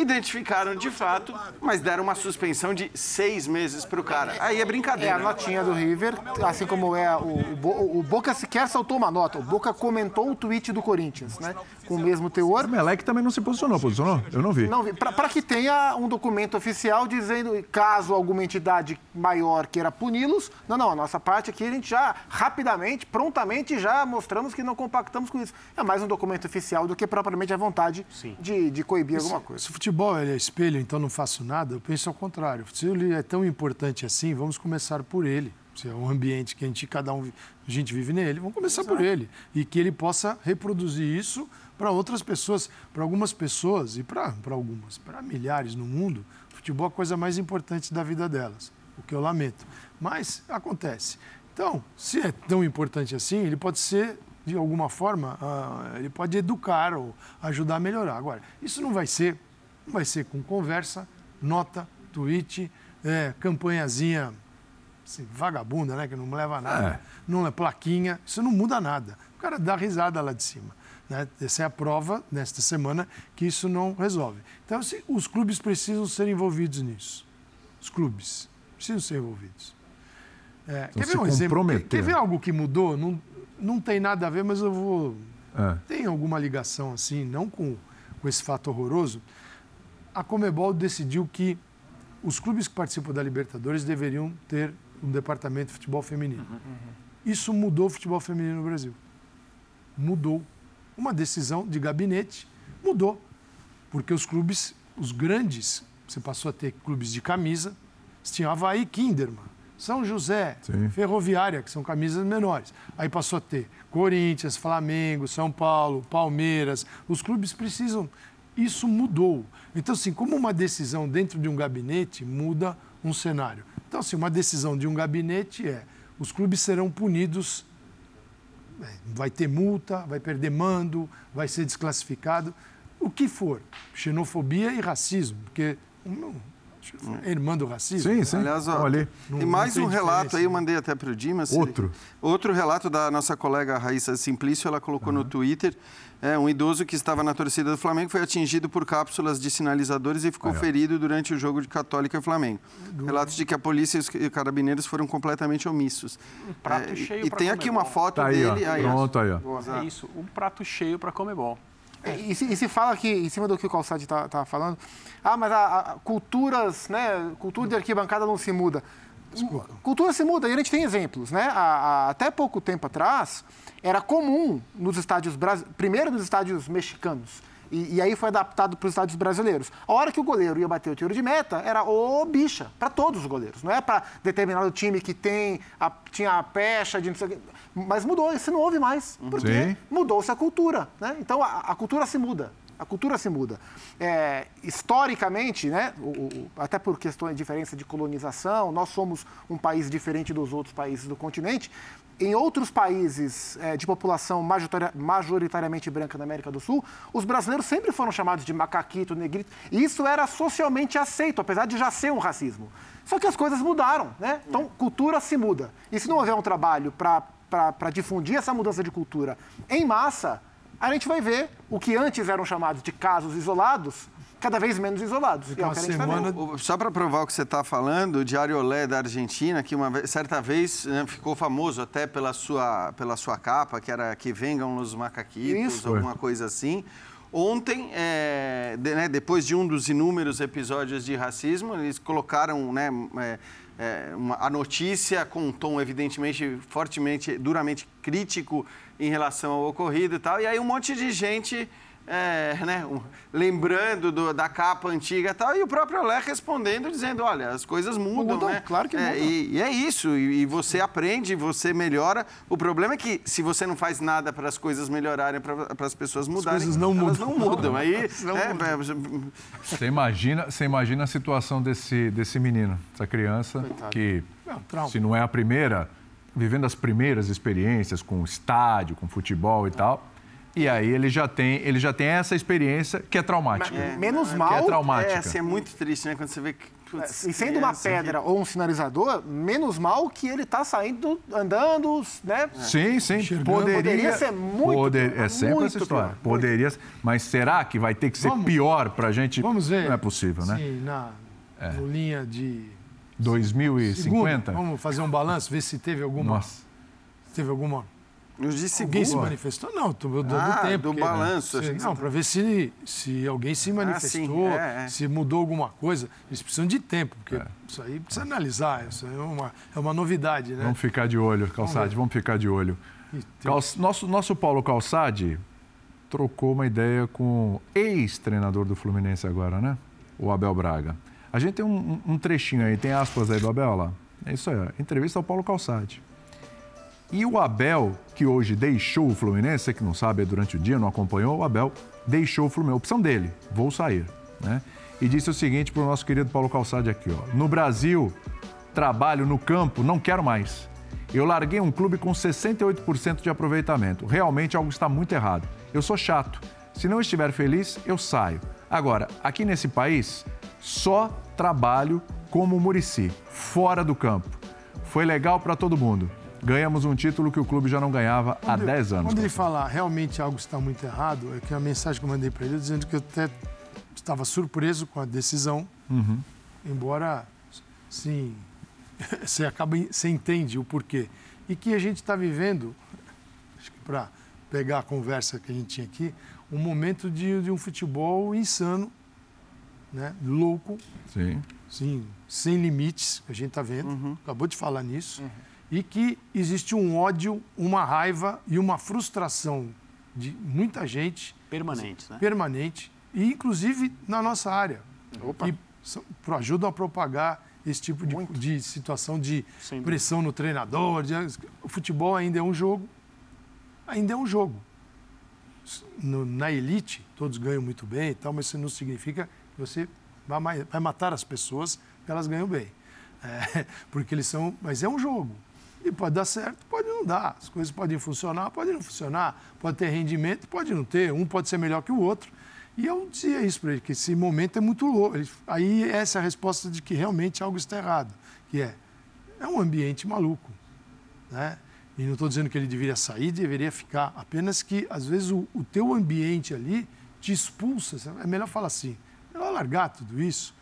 identificaram de fato, mas deram uma suspensão de seis meses para o cara. Aí é É brincadeira. a notinha do River, assim como é o, o, Bo- o Boca sequer soltou uma nota. O Boca comentou o tweet do Corinthians, né? Com o mesmo teor. O Melec também não se posicionou, posicionou? Eu não vi. Não, para que tenha um documento oficial dizendo, caso alguma entidade maior queira puni-los, não, não, a nossa parte aqui a gente já rapidamente, prontamente já mostramos que não compactamos com isso. É mais um documento oficial do que propriamente a vontade de, de coibir alguma coisa. Se o futebol ele é espelho, então não faço nada, eu penso ao contrário. Se ele é tão importante assim, vamos começar por ele. Se é um ambiente que a gente, cada um, a gente vive nele, vamos começar por ele. E que ele possa reproduzir isso para outras pessoas, para algumas pessoas e para algumas, para milhares no mundo. O futebol é a coisa mais importante da vida delas, o que eu lamento. Mas acontece. Então, se é tão importante assim, ele pode ser de alguma forma, ah, ele pode educar ou ajudar a melhorar. Agora, isso não vai ser, vai ser com conversa, nota, tweet, é, campanhazinha assim, vagabunda, né, que não leva a nada, É. não é plaquinha, isso não muda nada. O cara dá risada lá de cima. Né? Essa é a prova nesta semana que isso não resolve. Então, assim, os clubes precisam ser envolvidos nisso. Os clubes precisam ser envolvidos. É, Então, quer ver um exemplo? Quer, quer ver algo que mudou? Não, não tem nada a ver, mas eu vou. É. Tem alguma ligação assim, não com, com esse fato horroroso. A Comebol decidiu que os clubes que participam da Libertadores deveriam ter um departamento de futebol feminino. Isso mudou o futebol feminino no Brasil. Mudou. Uma decisão de gabinete mudou. Porque os clubes, os grandes, você passou a ter clubes de camisa, você tinha Havaí Kinderman, São José, Sim. Ferroviária, que são camisas menores. Aí passou a ter Corinthians, Flamengo, São Paulo, Palmeiras. Os clubes precisam. Isso mudou. Então, assim, como uma decisão dentro de um gabinete muda um cenário. Então, assim, uma decisão de um gabinete é os clubes serão punidos é, vai ter multa, vai perder mando, vai ser desclassificado, o que for. Xenofobia e racismo, porque um, é irmã do racismo. Sim, sim. Aliás, ó, tem não mais um relato diferença, aí, eu né? mandei até para o Dimas. Outro? Outro relato da nossa colega Raíssa Simplício, ela colocou no Twitter. É, um idoso que estava na torcida do Flamengo foi atingido por cápsulas de sinalizadores e ficou ferido durante o jogo de Católica e Flamengo. Relatos de que a polícia e os carabineiros foram completamente omissos. prato É, cheio e tem aqui Comebol. uma foto Tá aí, ó. dele. aí, Pronto, aí, ó. É isso, um prato cheio para Comebol. É, E se, e se fala que, em cima do que o Calçade estava falando, ah, mas a, a- culturas, né, cultura de arquibancada não se muda. Cultura se muda, e a gente tem exemplos, né? A- a- até pouco tempo atrás, era comum nos estádios, primeiro nos estádios mexicanos, e, e aí foi adaptado para os estádios brasileiros. A hora que o goleiro ia bater o tiro de meta, era o bicha, para todos os goleiros. Não é para determinado time que tem a, tinha a pecha de não sei o quê. Mas mudou, isso não houve mais. Porque Sim. mudou-se a cultura. Né? Então a, a cultura se muda. A cultura se muda. É, historicamente, né, o- o- até por questões de diferença de colonização, nós somos um país diferente dos outros países do continente. Em outros países é, de população majoritaria- majoritariamente branca na América do Sul, os brasileiros sempre foram chamados de macaquito, negrito. E isso era socialmente aceito, apesar de já ser um racismo. Só que as coisas mudaram, né? Então, cultura se muda. E se não houver um trabalho para difundir essa mudança de cultura em massa, a gente vai ver o que antes eram chamados de casos isolados, cada vez menos isolados. É o uma que a gente tá semana- Só para provar o que você está falando, o Diário Olé da Argentina, que uma vez- certa vez né, ficou famoso até pela sua, pela sua capa, que era Que Vengam os Macaquitos, Isso. alguma coisa assim. Ontem, é, de- né, depois de um dos inúmeros episódios de racismo, eles colocaram né, é, é, uma- a notícia com um tom evidentemente fortemente, duramente crítico em relação ao ocorrido e tal. E aí um monte de gente é, né, um- lembrando do- da capa antiga e tal, e o próprio Olé respondendo, dizendo, olha, as coisas mudam, Mudam, né? claro que É, mudam. E, e é isso, e, e você aprende, você melhora. O problema é que se você não faz nada para as coisas melhorarem, para as pessoas mudarem, coisas não elas mudam. não mudam. Aí, Não é, mudam. é, Você imagina, você imagina a situação desse, desse menino, dessa criança, que É um trauma. se não é a primeira, vivendo as primeiras experiências com estádio, com futebol e tal. E aí ele já tem, ele já tem essa experiência que é traumática. Menos Que é mal, traumática. É, assim, é muito triste, né? Quando você vê que Putz, e sendo uma pedra ou um sinalizador, menos mal que ele está saindo, andando, né? Sim, sim. Poderia, poderia ser muito poder, É sempre muito essa história. pior. Poderia, mas será que vai ter que ser Vamos- pior para a gente? Vamos ver. Não é possível, né? Sim, na É. linha de 2050? Segunda, Vamos fazer um balanço, ver se teve alguma. Nossa. Se teve alguma. Disse Alguém se manifestou? Não, eu dou Ah, do tempo. do porque- balanço, se- não, para ver se, se alguém se manifestou, sim, é, é. se mudou alguma coisa. Eles precisam de tempo, porque isso aí precisa analisar. Isso aí é uma, é uma novidade, né? Vamos ficar de olho, Calçade, vamos ficar de olho. Calç- Nosso, nosso Paulo Calçade trocou uma ideia com o ex-treinador do Fluminense agora, né? O Abel Braga. A gente tem um, um- um trechinho aí, tem aspas aí do Abel lá. É isso aí, ó. entrevista ao Paulo Calçade. E o Abel, que hoje deixou o Fluminense, você que não sabe, é durante o dia, não acompanhou, o Abel deixou o Fluminense. Opção dele, vou sair. Né? E disse o seguinte para o nosso querido Paulo Calçade aqui, ó. No Brasil, trabalho no campo, não quero mais. Eu larguei um clube com 68% de aproveitamento. Realmente algo está muito errado. Eu sou chato. Se não estiver feliz, eu saio. Agora, aqui nesse país, só trabalho como Murici, fora do campo. Foi legal para todo mundo. Ganhamos um título que o clube já não ganhava há Quando- 10 anos. Quando ele falar realmente algo está muito errado, é que a mensagem que eu mandei para ele dizendo que eu até estava surpreso com a decisão, Uhum. embora, sim, você acaba, você entende o porquê. E que a gente está vivendo, acho que para pegar a conversa que a gente tinha aqui, um momento de, de um futebol insano, né? louco, Sim. sim, sem limites, que a gente está vendo, acabou de falar nisso, e que existe um ódio, uma raiva e uma frustração de muita gente. Permanentes, né? Permanente, e inclusive na nossa área. Opa. E ajudam a propagar esse tipo de, de situação de pressão no treinador. de- o futebol ainda é um jogo, ainda é um jogo. No- na elite, todos ganham muito bem e tal, mas isso não significa que você vai, vai matar as pessoas elas ganham bem. É, porque eles são. Mas é um jogo. E pode dar certo, pode não dar. As coisas podem funcionar, podem não funcionar. Pode ter rendimento, pode não ter. Um pode ser melhor que o outro. E eu dizia isso para ele, que esse momento é muito louco. Aí essa é a resposta de que realmente algo está errado. Que é, é um ambiente maluco. Né? E não estou dizendo que ele deveria sair, deveria ficar. Apenas que, às vezes, o, o teu ambiente ali te expulsa. É melhor falar assim, é melhor largar tudo isso.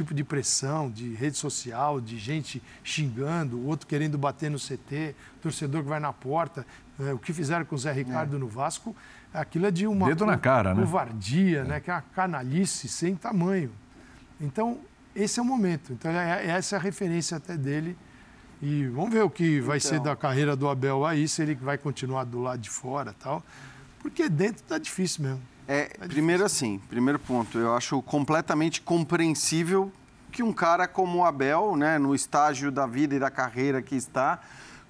Tipo de pressão, de rede social, de gente xingando, o outro querendo bater no CT, torcedor que vai na porta. É, o que fizeram com o Zé Ricardo no Vasco, aquilo é de uma Dedo na cara, né? covardia, né? que é uma canalice sem tamanho. Então, esse é o momento. Então, é- essa é a referência até dele. E vamos ver o que vai ser Então. da carreira do Abel aí, se ele vai continuar do lado de fora tal. Porque dentro tá difícil mesmo. É, primeiro assim, primeiro ponto, eu acho completamente compreensível que um cara como o Abel, né, no estágio da vida e da carreira que está,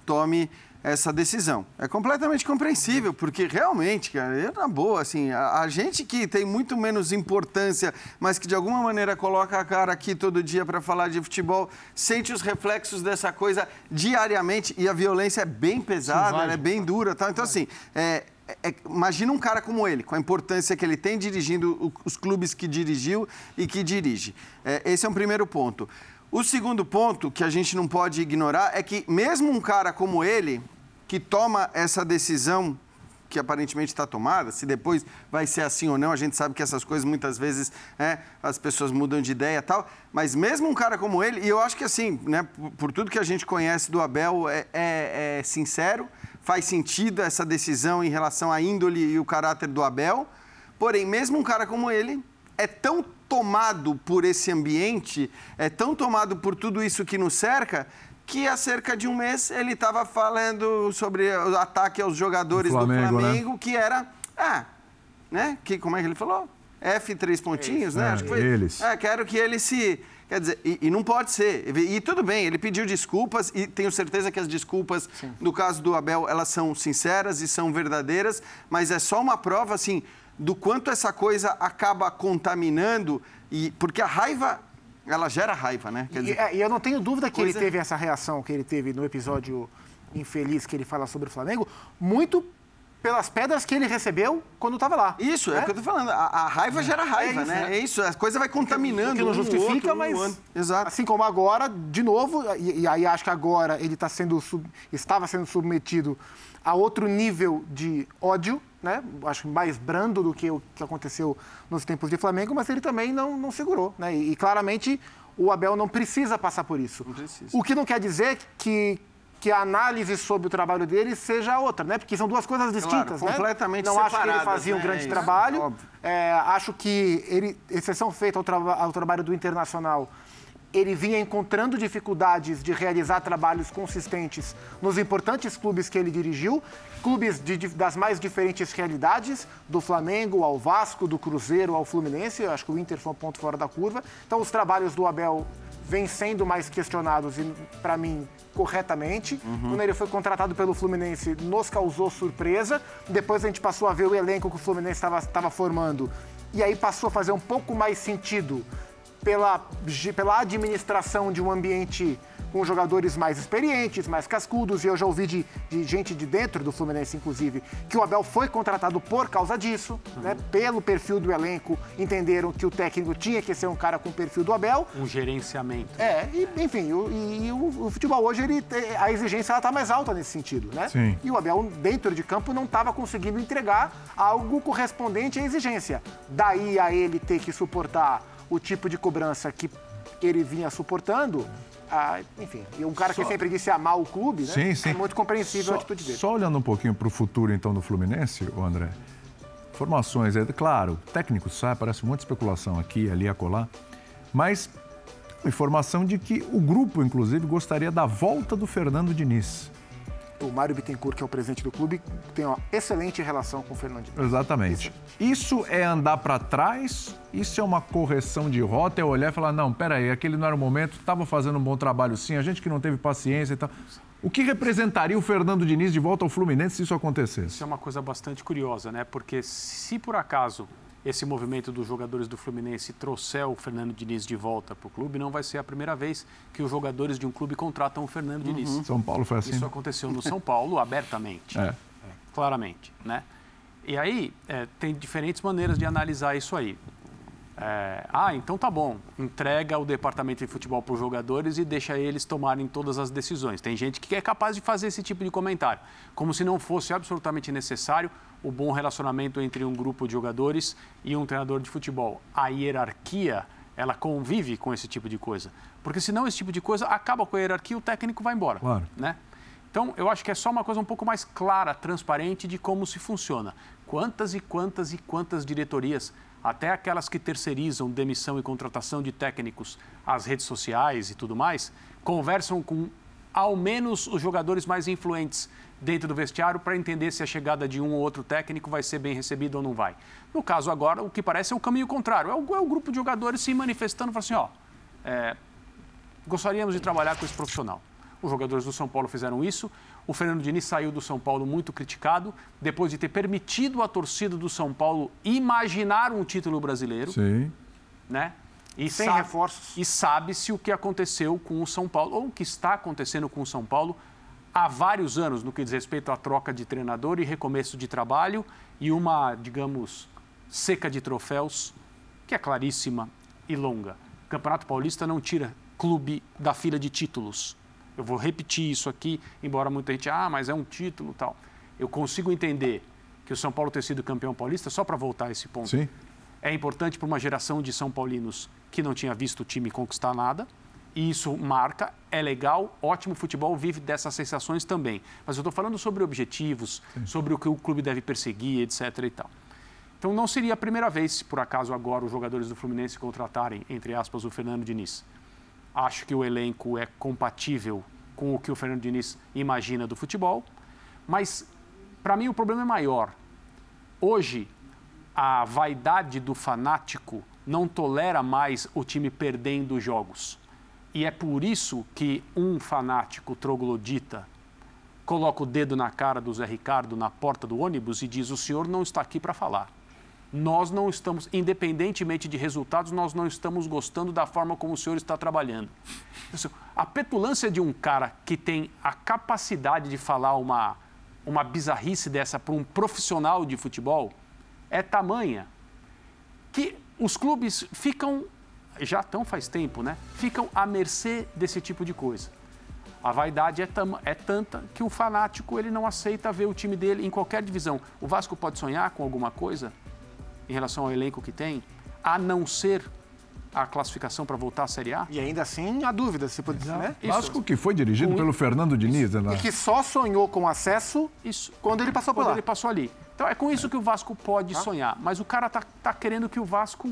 tome essa decisão. É completamente compreensível, porque realmente, cara, eu na boa, assim, a, a gente que tem muito menos importância, mas que de alguma maneira coloca a cara aqui todo dia para falar de futebol, sente os reflexos dessa coisa diariamente e a violência é bem pesada, ela é bem dura, tá? Então assim, é, é- imagina um cara como ele, com a importância que ele tem dirigindo os clubes que dirigiu e que dirige. É, esse é um primeiro ponto. O segundo ponto que a gente não pode ignorar é que mesmo um cara como ele, que toma essa decisão que aparentemente está tomada, se depois vai ser assim ou não, a gente sabe que essas coisas muitas vezes né, as pessoas mudam de ideia e tal, mas mesmo um cara como ele, e eu acho que assim, né, por, por tudo que a gente conhece do Abel, é, é- é sincero, faz sentido essa decisão em relação à índole e o caráter do Abel, porém, mesmo um cara como ele é tão tomado por esse ambiente, é tão tomado por tudo isso que nos cerca, que há cerca de um mês ele estava falando sobre o ataque aos jogadores Do Flamengo, do né? Flamengo, que era, ah, né? Que, como é que ele falou? F três pontinhos, né? É, Acho que foi. eles. É, quero que ele se. Quer dizer, e, e não pode ser. E, tudo bem, ele pediu desculpas e tenho certeza que as desculpas, no caso do Abel, elas são sinceras e são verdadeiras, mas é só uma prova, assim, do quanto essa coisa acaba contaminando, e porque a raiva, ela gera raiva, né? Quer E, dizer, é, e eu não tenho dúvida que coisa- ele teve essa reação que ele teve no episódio infeliz que ele fala sobre o Flamengo, muito pelas pedras que ele recebeu quando estava lá. Isso, é, o que eu tô falando. A, a raiva gera raiva, É isso, né? né? É isso, a coisa vai contaminando. O que não um justifica, outro, um mas. ano. Exato. Assim como agora, de novo, e, e aí acho que agora ele tá sendo sub- estava sendo submetido a outro nível de ódio, né? Acho que mais brando do que o que aconteceu nos tempos de Flamengo, mas ele também não, não segurou, né? E, e claramente o Abel não precisa passar por isso. O que não quer dizer que que a análise sobre o trabalho dele seja outra, né? Porque são duas coisas distintas, né? completamente Não acho que ele fazia um né? grande Isso, trabalho. É, acho que ele, exceção feita ao, traba- ao trabalho do Internacional, ele vinha encontrando dificuldades de realizar trabalhos consistentes nos importantes clubes que ele dirigiu, clubes de- das mais diferentes realidades, do Flamengo ao Vasco, do Cruzeiro ao Fluminense. Eu acho que o Inter foi um ponto fora da curva. Então, os trabalhos do Abel vêm sendo mais questionados e, para mim, corretamente. Quando ele foi contratado pelo Fluminense, nos causou surpresa. Depois a gente passou a ver o elenco que o Fluminense estava formando. E aí passou a fazer um pouco mais sentido pela, pela administração de um ambiente com jogadores mais experientes, mais cascudos, e eu já ouvi de, de gente de dentro do Fluminense, inclusive, que o Abel foi contratado por causa disso, né? Pelo perfil do elenco, entenderam que o técnico tinha que ser um cara com o perfil do Abel. Um gerenciamento. É, e, enfim, o, e, e o, o futebol hoje, ele, a exigência está mais alta nesse sentido, né? Sim. E o Abel, dentro de campo, não estava conseguindo entregar algo correspondente à exigência. Daí a ele ter que suportar o tipo de cobrança que ele vinha suportando. Enfim, e um cara que Só- sempre disse amar o clube, né? Sim, sim. É muito compreensível a Só, atitude dele. só olhando um pouquinho para o futuro, então, do Fluminense, André. Formações, é claro, técnico sai, parece muita especulação aqui, ali, acolá. Mas informação de que o grupo, inclusive, gostaria da volta do Fernando Diniz. O Mário Bittencourt, que é o presidente do clube, tem uma excelente relação com o Fernandinho. Exatamente. Isso é andar para trás? Isso é uma correção de rota? É olhar e falar, não, peraí, aquele não era o momento, estava fazendo um bom trabalho sim, a gente que não teve paciência e tal. O que representaria o Fernando Diniz de volta ao Fluminense se isso acontecesse? Isso é uma coisa bastante curiosa, né? Porque se por acaso esse movimento dos jogadores do Fluminense trouxer o Fernando Diniz de volta para o clube, não vai ser a primeira vez que os jogadores de um clube contratam o Fernando Diniz. São Paulo foi assim. Isso aconteceu no São Paulo abertamente, É. claramente, né? E aí é, tem diferentes maneiras de analisar isso aí. É, ah, então tá bom. Entrega o departamento de futebol para os jogadores e deixa eles tomarem todas as decisões. Tem gente que é capaz de fazer esse tipo de comentário, como se não fosse absolutamente necessário o bom relacionamento entre um grupo de jogadores e um treinador de futebol. A hierarquia, ela convive com esse tipo de coisa. Porque senão esse tipo de coisa acaba com a hierarquia e o técnico vai embora. Claro. Né? Então, eu acho que é só uma coisa um pouco mais clara, transparente de como se funciona. Quantas e quantas e quantas diretorias, até aquelas que terceirizam demissão e contratação de técnicos às redes sociais e tudo mais, conversam com ao menos os jogadores mais influentes dentro do vestiário para entender se a chegada de um ou outro técnico vai ser bem recebida ou não vai. No caso agora, o que parece é o caminho contrário. É o, é o grupo de jogadores se manifestando, falando assim, ó, é, gostaríamos de trabalhar com esse profissional. Os jogadores do São Paulo fizeram isso. O Fernando Diniz saiu do São Paulo muito criticado, depois de ter permitido a torcida do São Paulo imaginar um título brasileiro, Sim. né? E Sem sabe- reforços. E sabe-se o que aconteceu com o São Paulo, ou o que está acontecendo com o São Paulo há vários anos, no que diz respeito à troca de treinador e recomeço de trabalho e uma, digamos, seca de troféus, que é claríssima e longa. O Campeonato Paulista não tira clube da fila de títulos. Eu vou repetir isso aqui, embora muita gente, ah, mas é um título tal. Eu consigo entender que o São Paulo ter sido campeão paulista, só para voltar a esse ponto, Sim. é importante para uma geração de São Paulinos que não tinha visto o time conquistar nada. E isso marca, é legal, ótimo futebol vive dessas sensações também. Mas eu estou falando sobre objetivos, sobre o que o clube deve perseguir, etc. e tal. Então não seria a primeira vez, se por acaso agora os jogadores do Fluminense contratarem, entre aspas, o Fernando Diniz. Acho que o elenco é compatível com o que o Fernando Diniz imagina do futebol, mas para mim o problema é maior. Hoje, a vaidade do fanático não tolera mais o time perdendo jogos. E é por isso que um fanático troglodita coloca o dedo na cara do Zé Ricardo na porta do ônibus e diz: o senhor não está aqui para falar. Nós não estamos, independentemente de resultados, nós não estamos gostando da forma como o senhor está trabalhando. A petulância de um cara que tem a capacidade de falar uma uma bizarrice dessa para um profissional de futebol é tamanha que os clubes ficam, já estão faz tempo, né? Ficam à mercê desse tipo de coisa. A vaidade é, tam, é, tanta que o fanático ele não aceita ver o time dele em qualquer divisão. O Vasco pode sonhar com alguma coisa em relação ao elenco que tem, a não ser a classificação para voltar à Série A? E ainda assim, há dúvida se pode dizer, né? Vasco que foi dirigido pelo Fernando Diniz, né? E que só sonhou com acesso isso. quando ele passou por quando lá. ele passou ali. Então é com isso que o Vasco pode sonhar. Mas o cara tá, tá querendo que o Vasco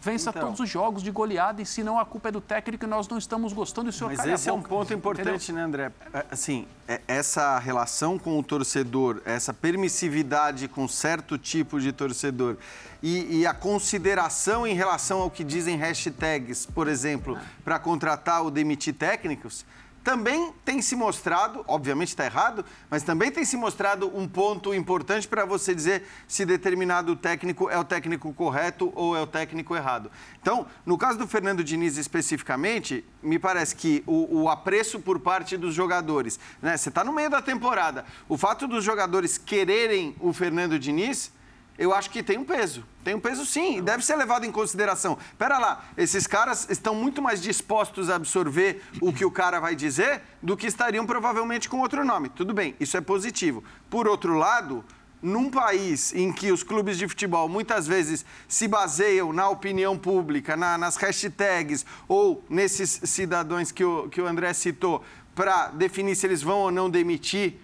vença Então. todos os jogos de goleada e se não a culpa é do técnico e nós não estamos gostando e o senhor Mas esse é um ponto importante, Entendeu? né, André? É, Assim, é- essa relação com o torcedor, essa permissividade com certo tipo de torcedor e, e a consideração em relação ao que dizem hashtags, por exemplo, para contratar ou demitir técnicos, também tem se mostrado, obviamente está errado, mas também tem se mostrado um ponto importante para você dizer se determinado técnico é o técnico correto ou é o técnico errado. Então, no caso do Fernando Diniz especificamente, me parece que o, o apreço por parte dos jogadores, né? Você está no meio da temporada, o fato dos jogadores quererem o Fernando Diniz eu acho que tem um peso. Tem um peso sim, e deve ser levado em consideração. Pera lá, esses caras estão muito mais dispostos a absorver o que o cara vai dizer do que estariam provavelmente com outro nome. Tudo bem, isso é positivo. Por outro lado, num país em que os clubes de futebol muitas vezes se baseiam na opinião pública, na- nas hashtags ou nesses cidadãos que o, que o André citou, para definir se eles vão ou não demitir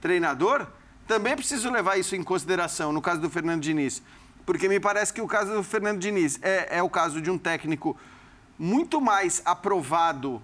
treinador, também é preciso levar isso em consideração no caso do Fernando Diniz. Porque me parece que o caso do Fernando Diniz é, é o caso de um técnico muito mais aprovado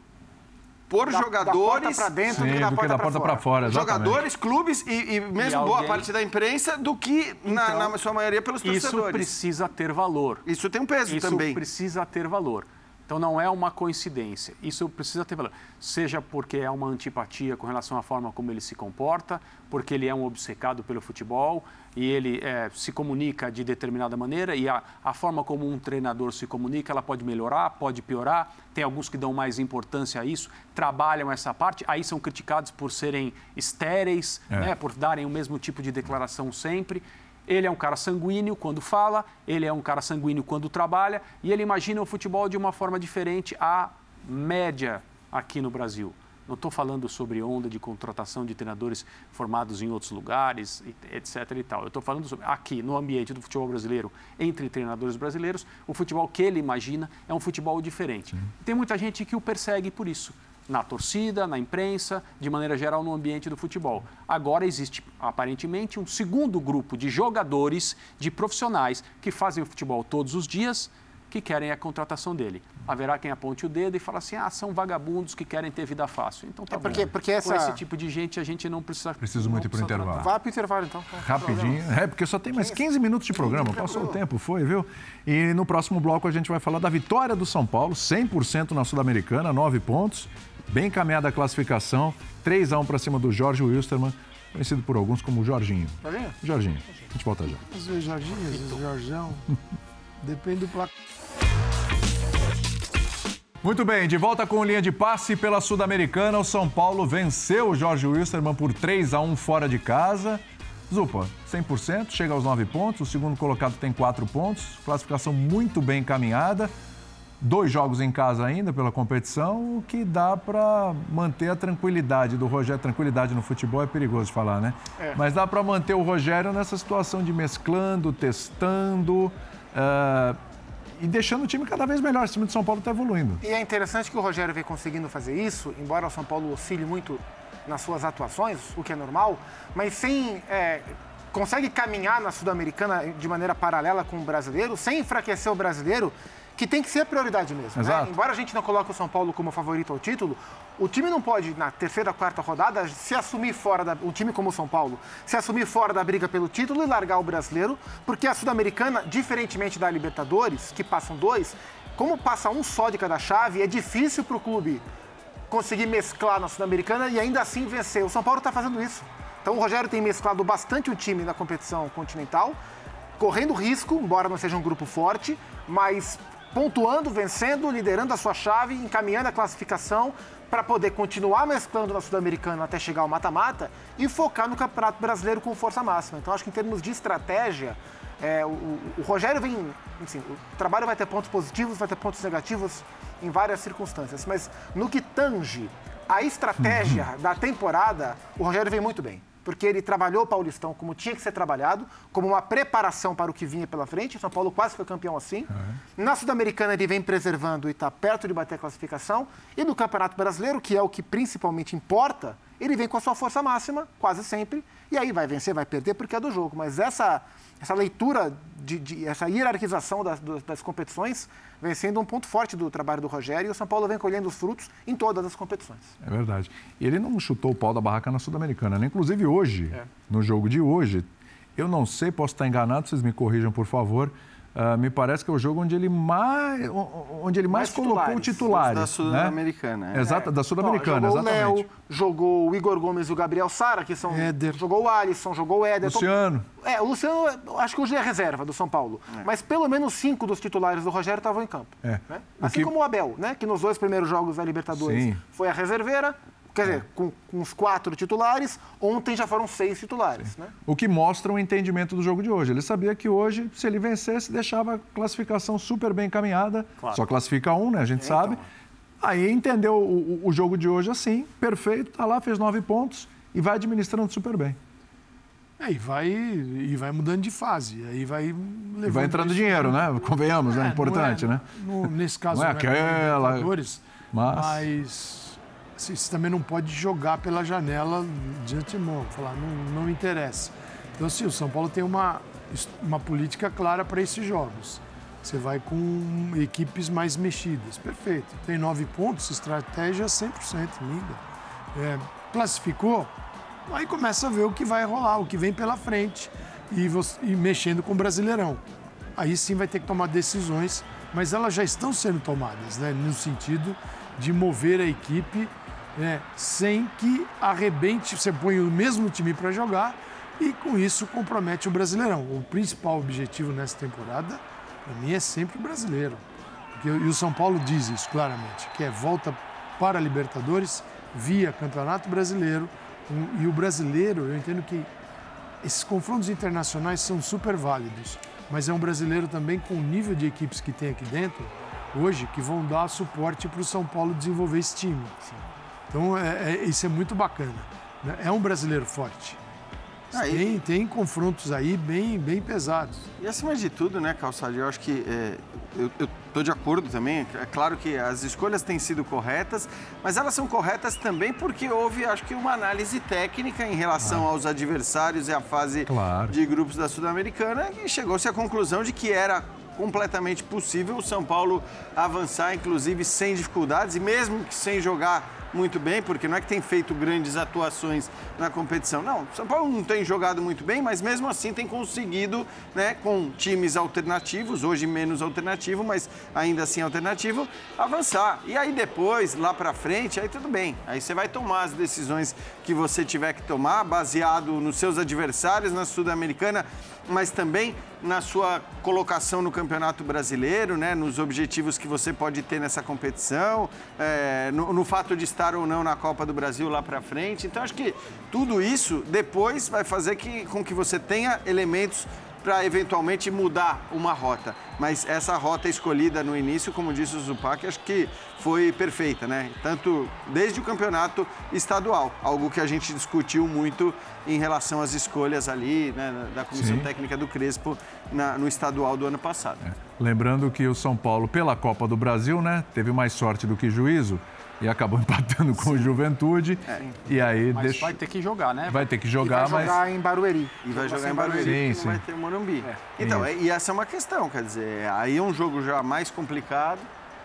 por Da- da jogadores. porta pra dentro Sim, do que da porta para fora, exatamente. Jogadores, clubes e, e mesmo E boa alguém- parte da imprensa do que, na, Então, na sua maioria, pelos Isso torcedores. precisa ter valor. Isso tem um peso Isso também. precisa ter valor. Então não é uma coincidência. Isso precisa ter valor. Seja porque é uma antipatia com relação à forma como ele se comporta, porque ele é um obcecado pelo futebol e ele eh, se comunica de determinada maneira e a, a forma como um treinador se comunica, ela pode melhorar, pode piorar. Tem alguns que dão mais importância a isso, trabalham essa parte, aí são criticados por serem estéreis, É. né, por darem o mesmo tipo de declaração sempre. Ele é um cara sanguíneo quando fala, ele é um cara sanguíneo quando trabalha e ele imagina o futebol de uma forma diferente à média aqui no Brasil. Não estou falando sobre onda de contratação de treinadores formados em outros lugares, etc. e tal. Eu estou falando sobre aqui, no ambiente do futebol brasileiro, entre treinadores brasileiros, o futebol que ele imagina é um futebol diferente. Tem muita gente que o persegue por isso na torcida, na imprensa, de maneira geral no ambiente do futebol. Agora existe, aparentemente, um segundo grupo de jogadores, de profissionais que fazem o futebol todos os dias, que querem a contratação dele. Haverá quem aponte o dedo e fala assim: ah, são vagabundos que querem ter vida fácil. Então tá É bom. porque- porque essa- Com esse tipo de gente a gente não precisa. Preciso muito ir pro precisa intervalo. Vá para o intervalo, então. Rapidinho. É, porque só tem mais 15 minutos de programa. Passou o tempo, foi, viu? E no próximo bloco a gente vai falar da vitória do São Paulo, 100% na Sul-Americana, 9 pontos. Bem caminhada a classificação. 3 a 1 para cima do Jorge Wilstermann, conhecido por alguns como Jorginho. Jorginho? Jorginho. A gente volta já. Às vezes Jorginho, às vezes Jorjão. Depende do placar. Muito bem, de volta com linha de passe pela Sul-Americana, o São Paulo venceu o Jorge Wilstermann por 3 a 1 fora de casa. Zupa, 100%, chega aos 9 pontos, o segundo colocado tem 4 pontos, classificação muito bem encaminhada. Dois jogos em casa ainda pela competição, o que dá para manter a tranquilidade do Rogério. Tranquilidade no futebol é perigoso de falar, né? É. Mas dá para manter o Rogério nessa situação de mesclando, testando ah, e deixando o time cada vez melhor. Esse time de São Paulo está evoluindo. E é interessante que o Rogério vem conseguindo fazer isso, embora o São Paulo oscile muito nas suas atuações, o que é normal, mas sem. é, consegue caminhar na Sul-Americana de maneira paralela com o brasileiro, sem enfraquecer o brasileiro, que tem que ser a prioridade mesmo. né? Embora a gente não coloque o São Paulo como favorito ao título, o time não pode, na terceira, quarta rodada, se assumir fora da. O time como o São Paulo, se assumir fora da briga pelo título e largar o brasileiro, porque a Sul-Americana, diferentemente da Libertadores, que passam dois, como passa um só de cada chave, é difícil para o clube conseguir mesclar na Sul-Americana e ainda assim vencer. O São Paulo está fazendo isso. Então o Rogério tem mesclado bastante o time na competição continental, correndo risco, embora não seja um grupo forte, mas pontuando, vencendo, liderando a sua chave, encaminhando a classificação para poder continuar mesclando na Sul-Americana até chegar ao mata-mata e focar no Campeonato Brasileiro com força máxima. Então, acho que em termos de estratégia, é, o, o, Rogério vem. Assim, o trabalho vai ter pontos positivos, vai ter pontos negativos em várias circunstâncias, mas no que tange a estratégia da temporada, o Rogério vem muito bem porque ele trabalhou o Paulistão como tinha que ser trabalhado, como uma preparação para o que vinha pela frente. São Paulo quase foi campeão assim. Uhum. Na Sul-Americana, ele vem preservando e está perto de bater a classificação. E no Campeonato Brasileiro, que é o que principalmente importa, ele vem com a sua força máxima, quase sempre. E aí vai vencer, vai perder, porque é do jogo. Mas essa essa leitura, de, de essa hierarquização das, das, competições vem sendo um ponto forte do trabalho do Rogério e o São Paulo vem colhendo os frutos em todas as competições. É verdade. Ele não chutou o pau da barraca na Sul-Americana, né? Inclusive hoje, é. no jogo de hoje, eu não sei, posso estar enganado, vocês me corrijam, por favor, Uh, me parece que é o jogo onde ele mais, onde ele mais, mais colocou titulares. Da Sul-Americana. Né? É. Exato, da Sul-Americana, exatamente. O Léo, jogou o Igor Gomes e o Gabriel Sara, que são. Éder. Jogou o Alisson, jogou o Éder. Luciano. É, o Luciano, acho que hoje é reserva do São Paulo. É. Mas pelo menos cinco dos titulares do Rogério estavam em campo. É. Né? Assim que... como o Abel, né? Que nos dois primeiros jogos da Libertadores Sim. foi a reserveira. Quer dizer, com, com os quatro titulares, ontem já foram seis titulares. Né? O que mostra o entendimento do jogo de hoje. Ele sabia que hoje, se ele vencesse, deixava a classificação super bem encaminhada. Claro. Só classifica um, né? A gente é, sabe. Então. Aí entendeu o, o, jogo de hoje assim, perfeito, tá lá, fez nove pontos e vai administrando super bem. É, e vai, e vai mudando de fase. Aí vai levando. E vai entrando dinheiro, né? Convenhamos, é, né? Importante, é, né? No, nesse caso, não é, é aquela. Mas... mas você também não pode jogar pela janela de antemão, falar, não, não interessa. Então, sim, o São Paulo tem uma, uma política clara para esses jogos. Você vai com equipes mais mexidas. Perfeito. Tem nove pontos, estratégia 100% linda. É, classificou, aí começa a ver o que vai rolar, o que vem pela frente e, você, e mexendo com o Brasileirão. Aí sim vai ter que tomar decisões, mas elas já estão sendo tomadas, né? no sentido de mover a equipe né, sem que arrebente, você põe o mesmo time para jogar e com isso compromete o Brasileirão. O principal objetivo nessa temporada, para mim, é sempre o brasileiro. Porque, e o São Paulo diz isso claramente, que é volta para a Libertadores via Campeonato Brasileiro. E o brasileiro, eu entendo que esses confrontos internacionais são super válidos, mas é um brasileiro também com o nível de equipes que tem aqui dentro, hoje, que vão dar suporte para o São Paulo desenvolver esse time. Sim. Então, é, é, isso é muito bacana. Né? É um brasileiro forte. Aí, tem, tem confrontos aí bem, bem pesados. E acima de tudo, né, Calçado, eu acho que é, eu estou de acordo também. É claro que as escolhas têm sido corretas, mas elas são corretas também porque houve, acho que, uma análise técnica em relação claro. aos adversários e à fase claro. de grupos da Sul-Americana e chegou-se à conclusão de que era completamente possível o São Paulo avançar, inclusive sem dificuldades e mesmo que sem jogar muito bem, porque não é que tem feito grandes atuações na competição. Não, São Paulo não tem jogado muito bem, mas mesmo assim tem conseguido, né, com times alternativos, hoje menos alternativo, mas ainda assim alternativo, avançar. E aí depois, lá para frente, aí tudo bem. Aí você vai tomar as decisões que você tiver que tomar, baseado nos seus adversários na Sul-Americana, mas também na sua colocação no Campeonato Brasileiro, né, nos objetivos que você pode ter nessa competição, é, no, no, fato de estar ou não na Copa do Brasil lá para frente. Então, acho que tudo isso depois vai fazer que, com que você tenha elementos para eventualmente mudar uma rota. Mas essa rota escolhida no início, como disse o Zupac, acho que foi perfeita, né? Tanto desde o campeonato estadual, algo que a gente discutiu muito em relação às escolhas ali né, da comissão Sim. técnica do Crespo na, no estadual do ano passado. É. Lembrando que o São Paulo, pela Copa do Brasil, né, teve mais sorte do que juízo e acabou empatando com o Juventude. É. E aí mas deixa... vai ter que jogar, né? Vai ter que jogar, e vai jogar em Barueri. E vai jogar em Barueri, sim, sim. vai ter Morumbi. É. Então, Isso. e essa é uma questão, quer dizer, aí é um jogo já mais complicado.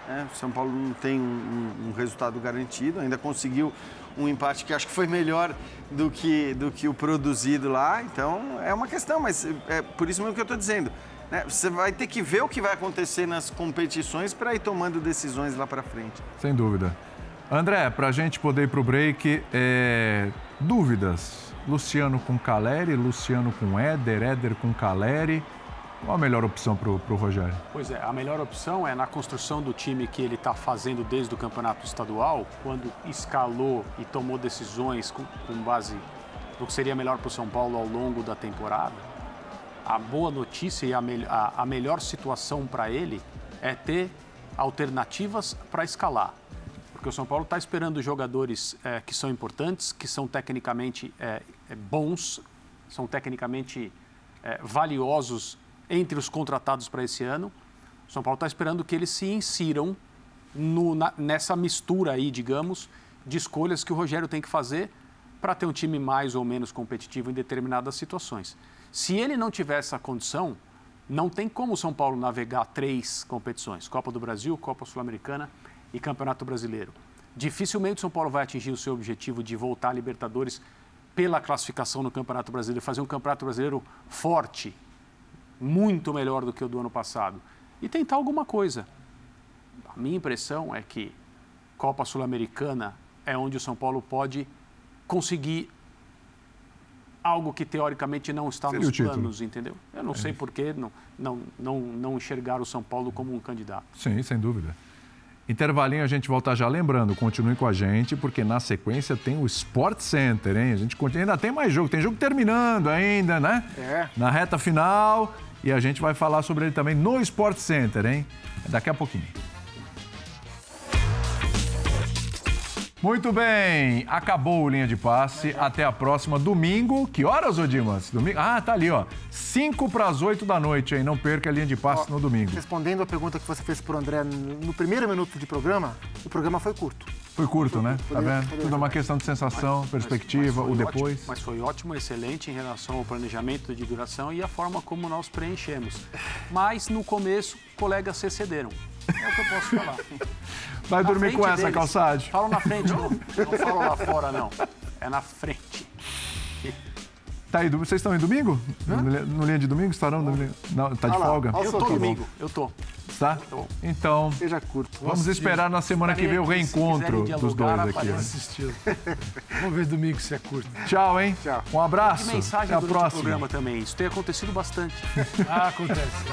Né? O São Paulo não tem um, um, resultado garantido, ainda conseguiu um empate que acho que foi melhor do que, do que o produzido lá. Então, é uma questão, mas é por isso mesmo que eu estou dizendo. Né? Você vai ter que ver o que vai acontecer nas competições para ir tomando decisões lá para frente. Sem dúvida. André, para a gente poder ir para o break, é... dúvidas? Luciano com Caleri, Luciano com Éder, Éder com Caleri. Qual a melhor opção para o Rogério? Pois é, a melhor opção é na construção do time que ele está fazendo desde o campeonato estadual, quando escalou e tomou decisões com, com base no que seria melhor para o São Paulo ao longo da temporada. A boa notícia e a, me, a, a melhor situação para ele é ter alternativas para escalar. Porque o São Paulo está esperando jogadores é, que são importantes, que são tecnicamente é, bons, são tecnicamente é, valiosos entre os contratados para esse ano. O São Paulo está esperando que eles se insiram no, na, nessa mistura aí, digamos, de escolhas que o Rogério tem que fazer para ter um time mais ou menos competitivo em determinadas situações. Se ele não tiver essa condição, não tem como o São Paulo navegar três competições: Copa do Brasil, Copa Sul-Americana e Campeonato Brasileiro. Dificilmente o São Paulo vai atingir o seu objetivo de voltar à Libertadores pela classificação no Campeonato Brasileiro, fazer um Campeonato Brasileiro forte, muito melhor do que o do ano passado e tentar alguma coisa. A minha impressão é que Copa Sul-Americana é onde o São Paulo pode conseguir algo que teoricamente não está Seria nos planos, entendeu? Eu não é. sei por que não, não, não, não enxergar o São Paulo como um candidato. Sim, sem dúvida. Intervalinho, a gente volta já. Lembrando, continue com a gente, porque na sequência tem o Sport Center, hein? A gente ainda tem mais jogo, tem jogo terminando ainda, né? É. Na reta final. E a gente vai falar sobre ele também no Sport Center, hein? Daqui a pouquinho. Muito bem, acabou o linha de passe. Até a próxima domingo. Que horas, Odimas? Domingo? Ah, tá ali, ó. 5 para as 8 da noite, hein? Não perca a linha de passe ó, no domingo. Respondendo a pergunta que você fez para o André no primeiro minuto de programa, o programa foi curto. Foi curto, foi, né? Tá vendo? Tudo é uma questão de sensação, mas, perspectiva, mas, o depois. Ótimo, mas foi ótimo, excelente em relação ao planejamento de duração e a forma como nós preenchemos. Mas no começo, colegas se excederam. É o que eu posso falar. Vai na dormir com essa, calçade? Fala na frente, não, não falo lá fora, não. É na frente. Tá aí, vocês estão em domingo? No, no linha de domingo? Estarão? No... Não, tá de ah folga? Eu tô domingo, eu tô. Tá? Então, Seja curto. Vamos esperar na semana que vem o reencontro dos dois aqui. Vamos ver domingo se é curto. Tchau, hein? Tchau. Um abraço. Que mensagem Até a próxima. programa também. Isso tem acontecido bastante. ah, acontece.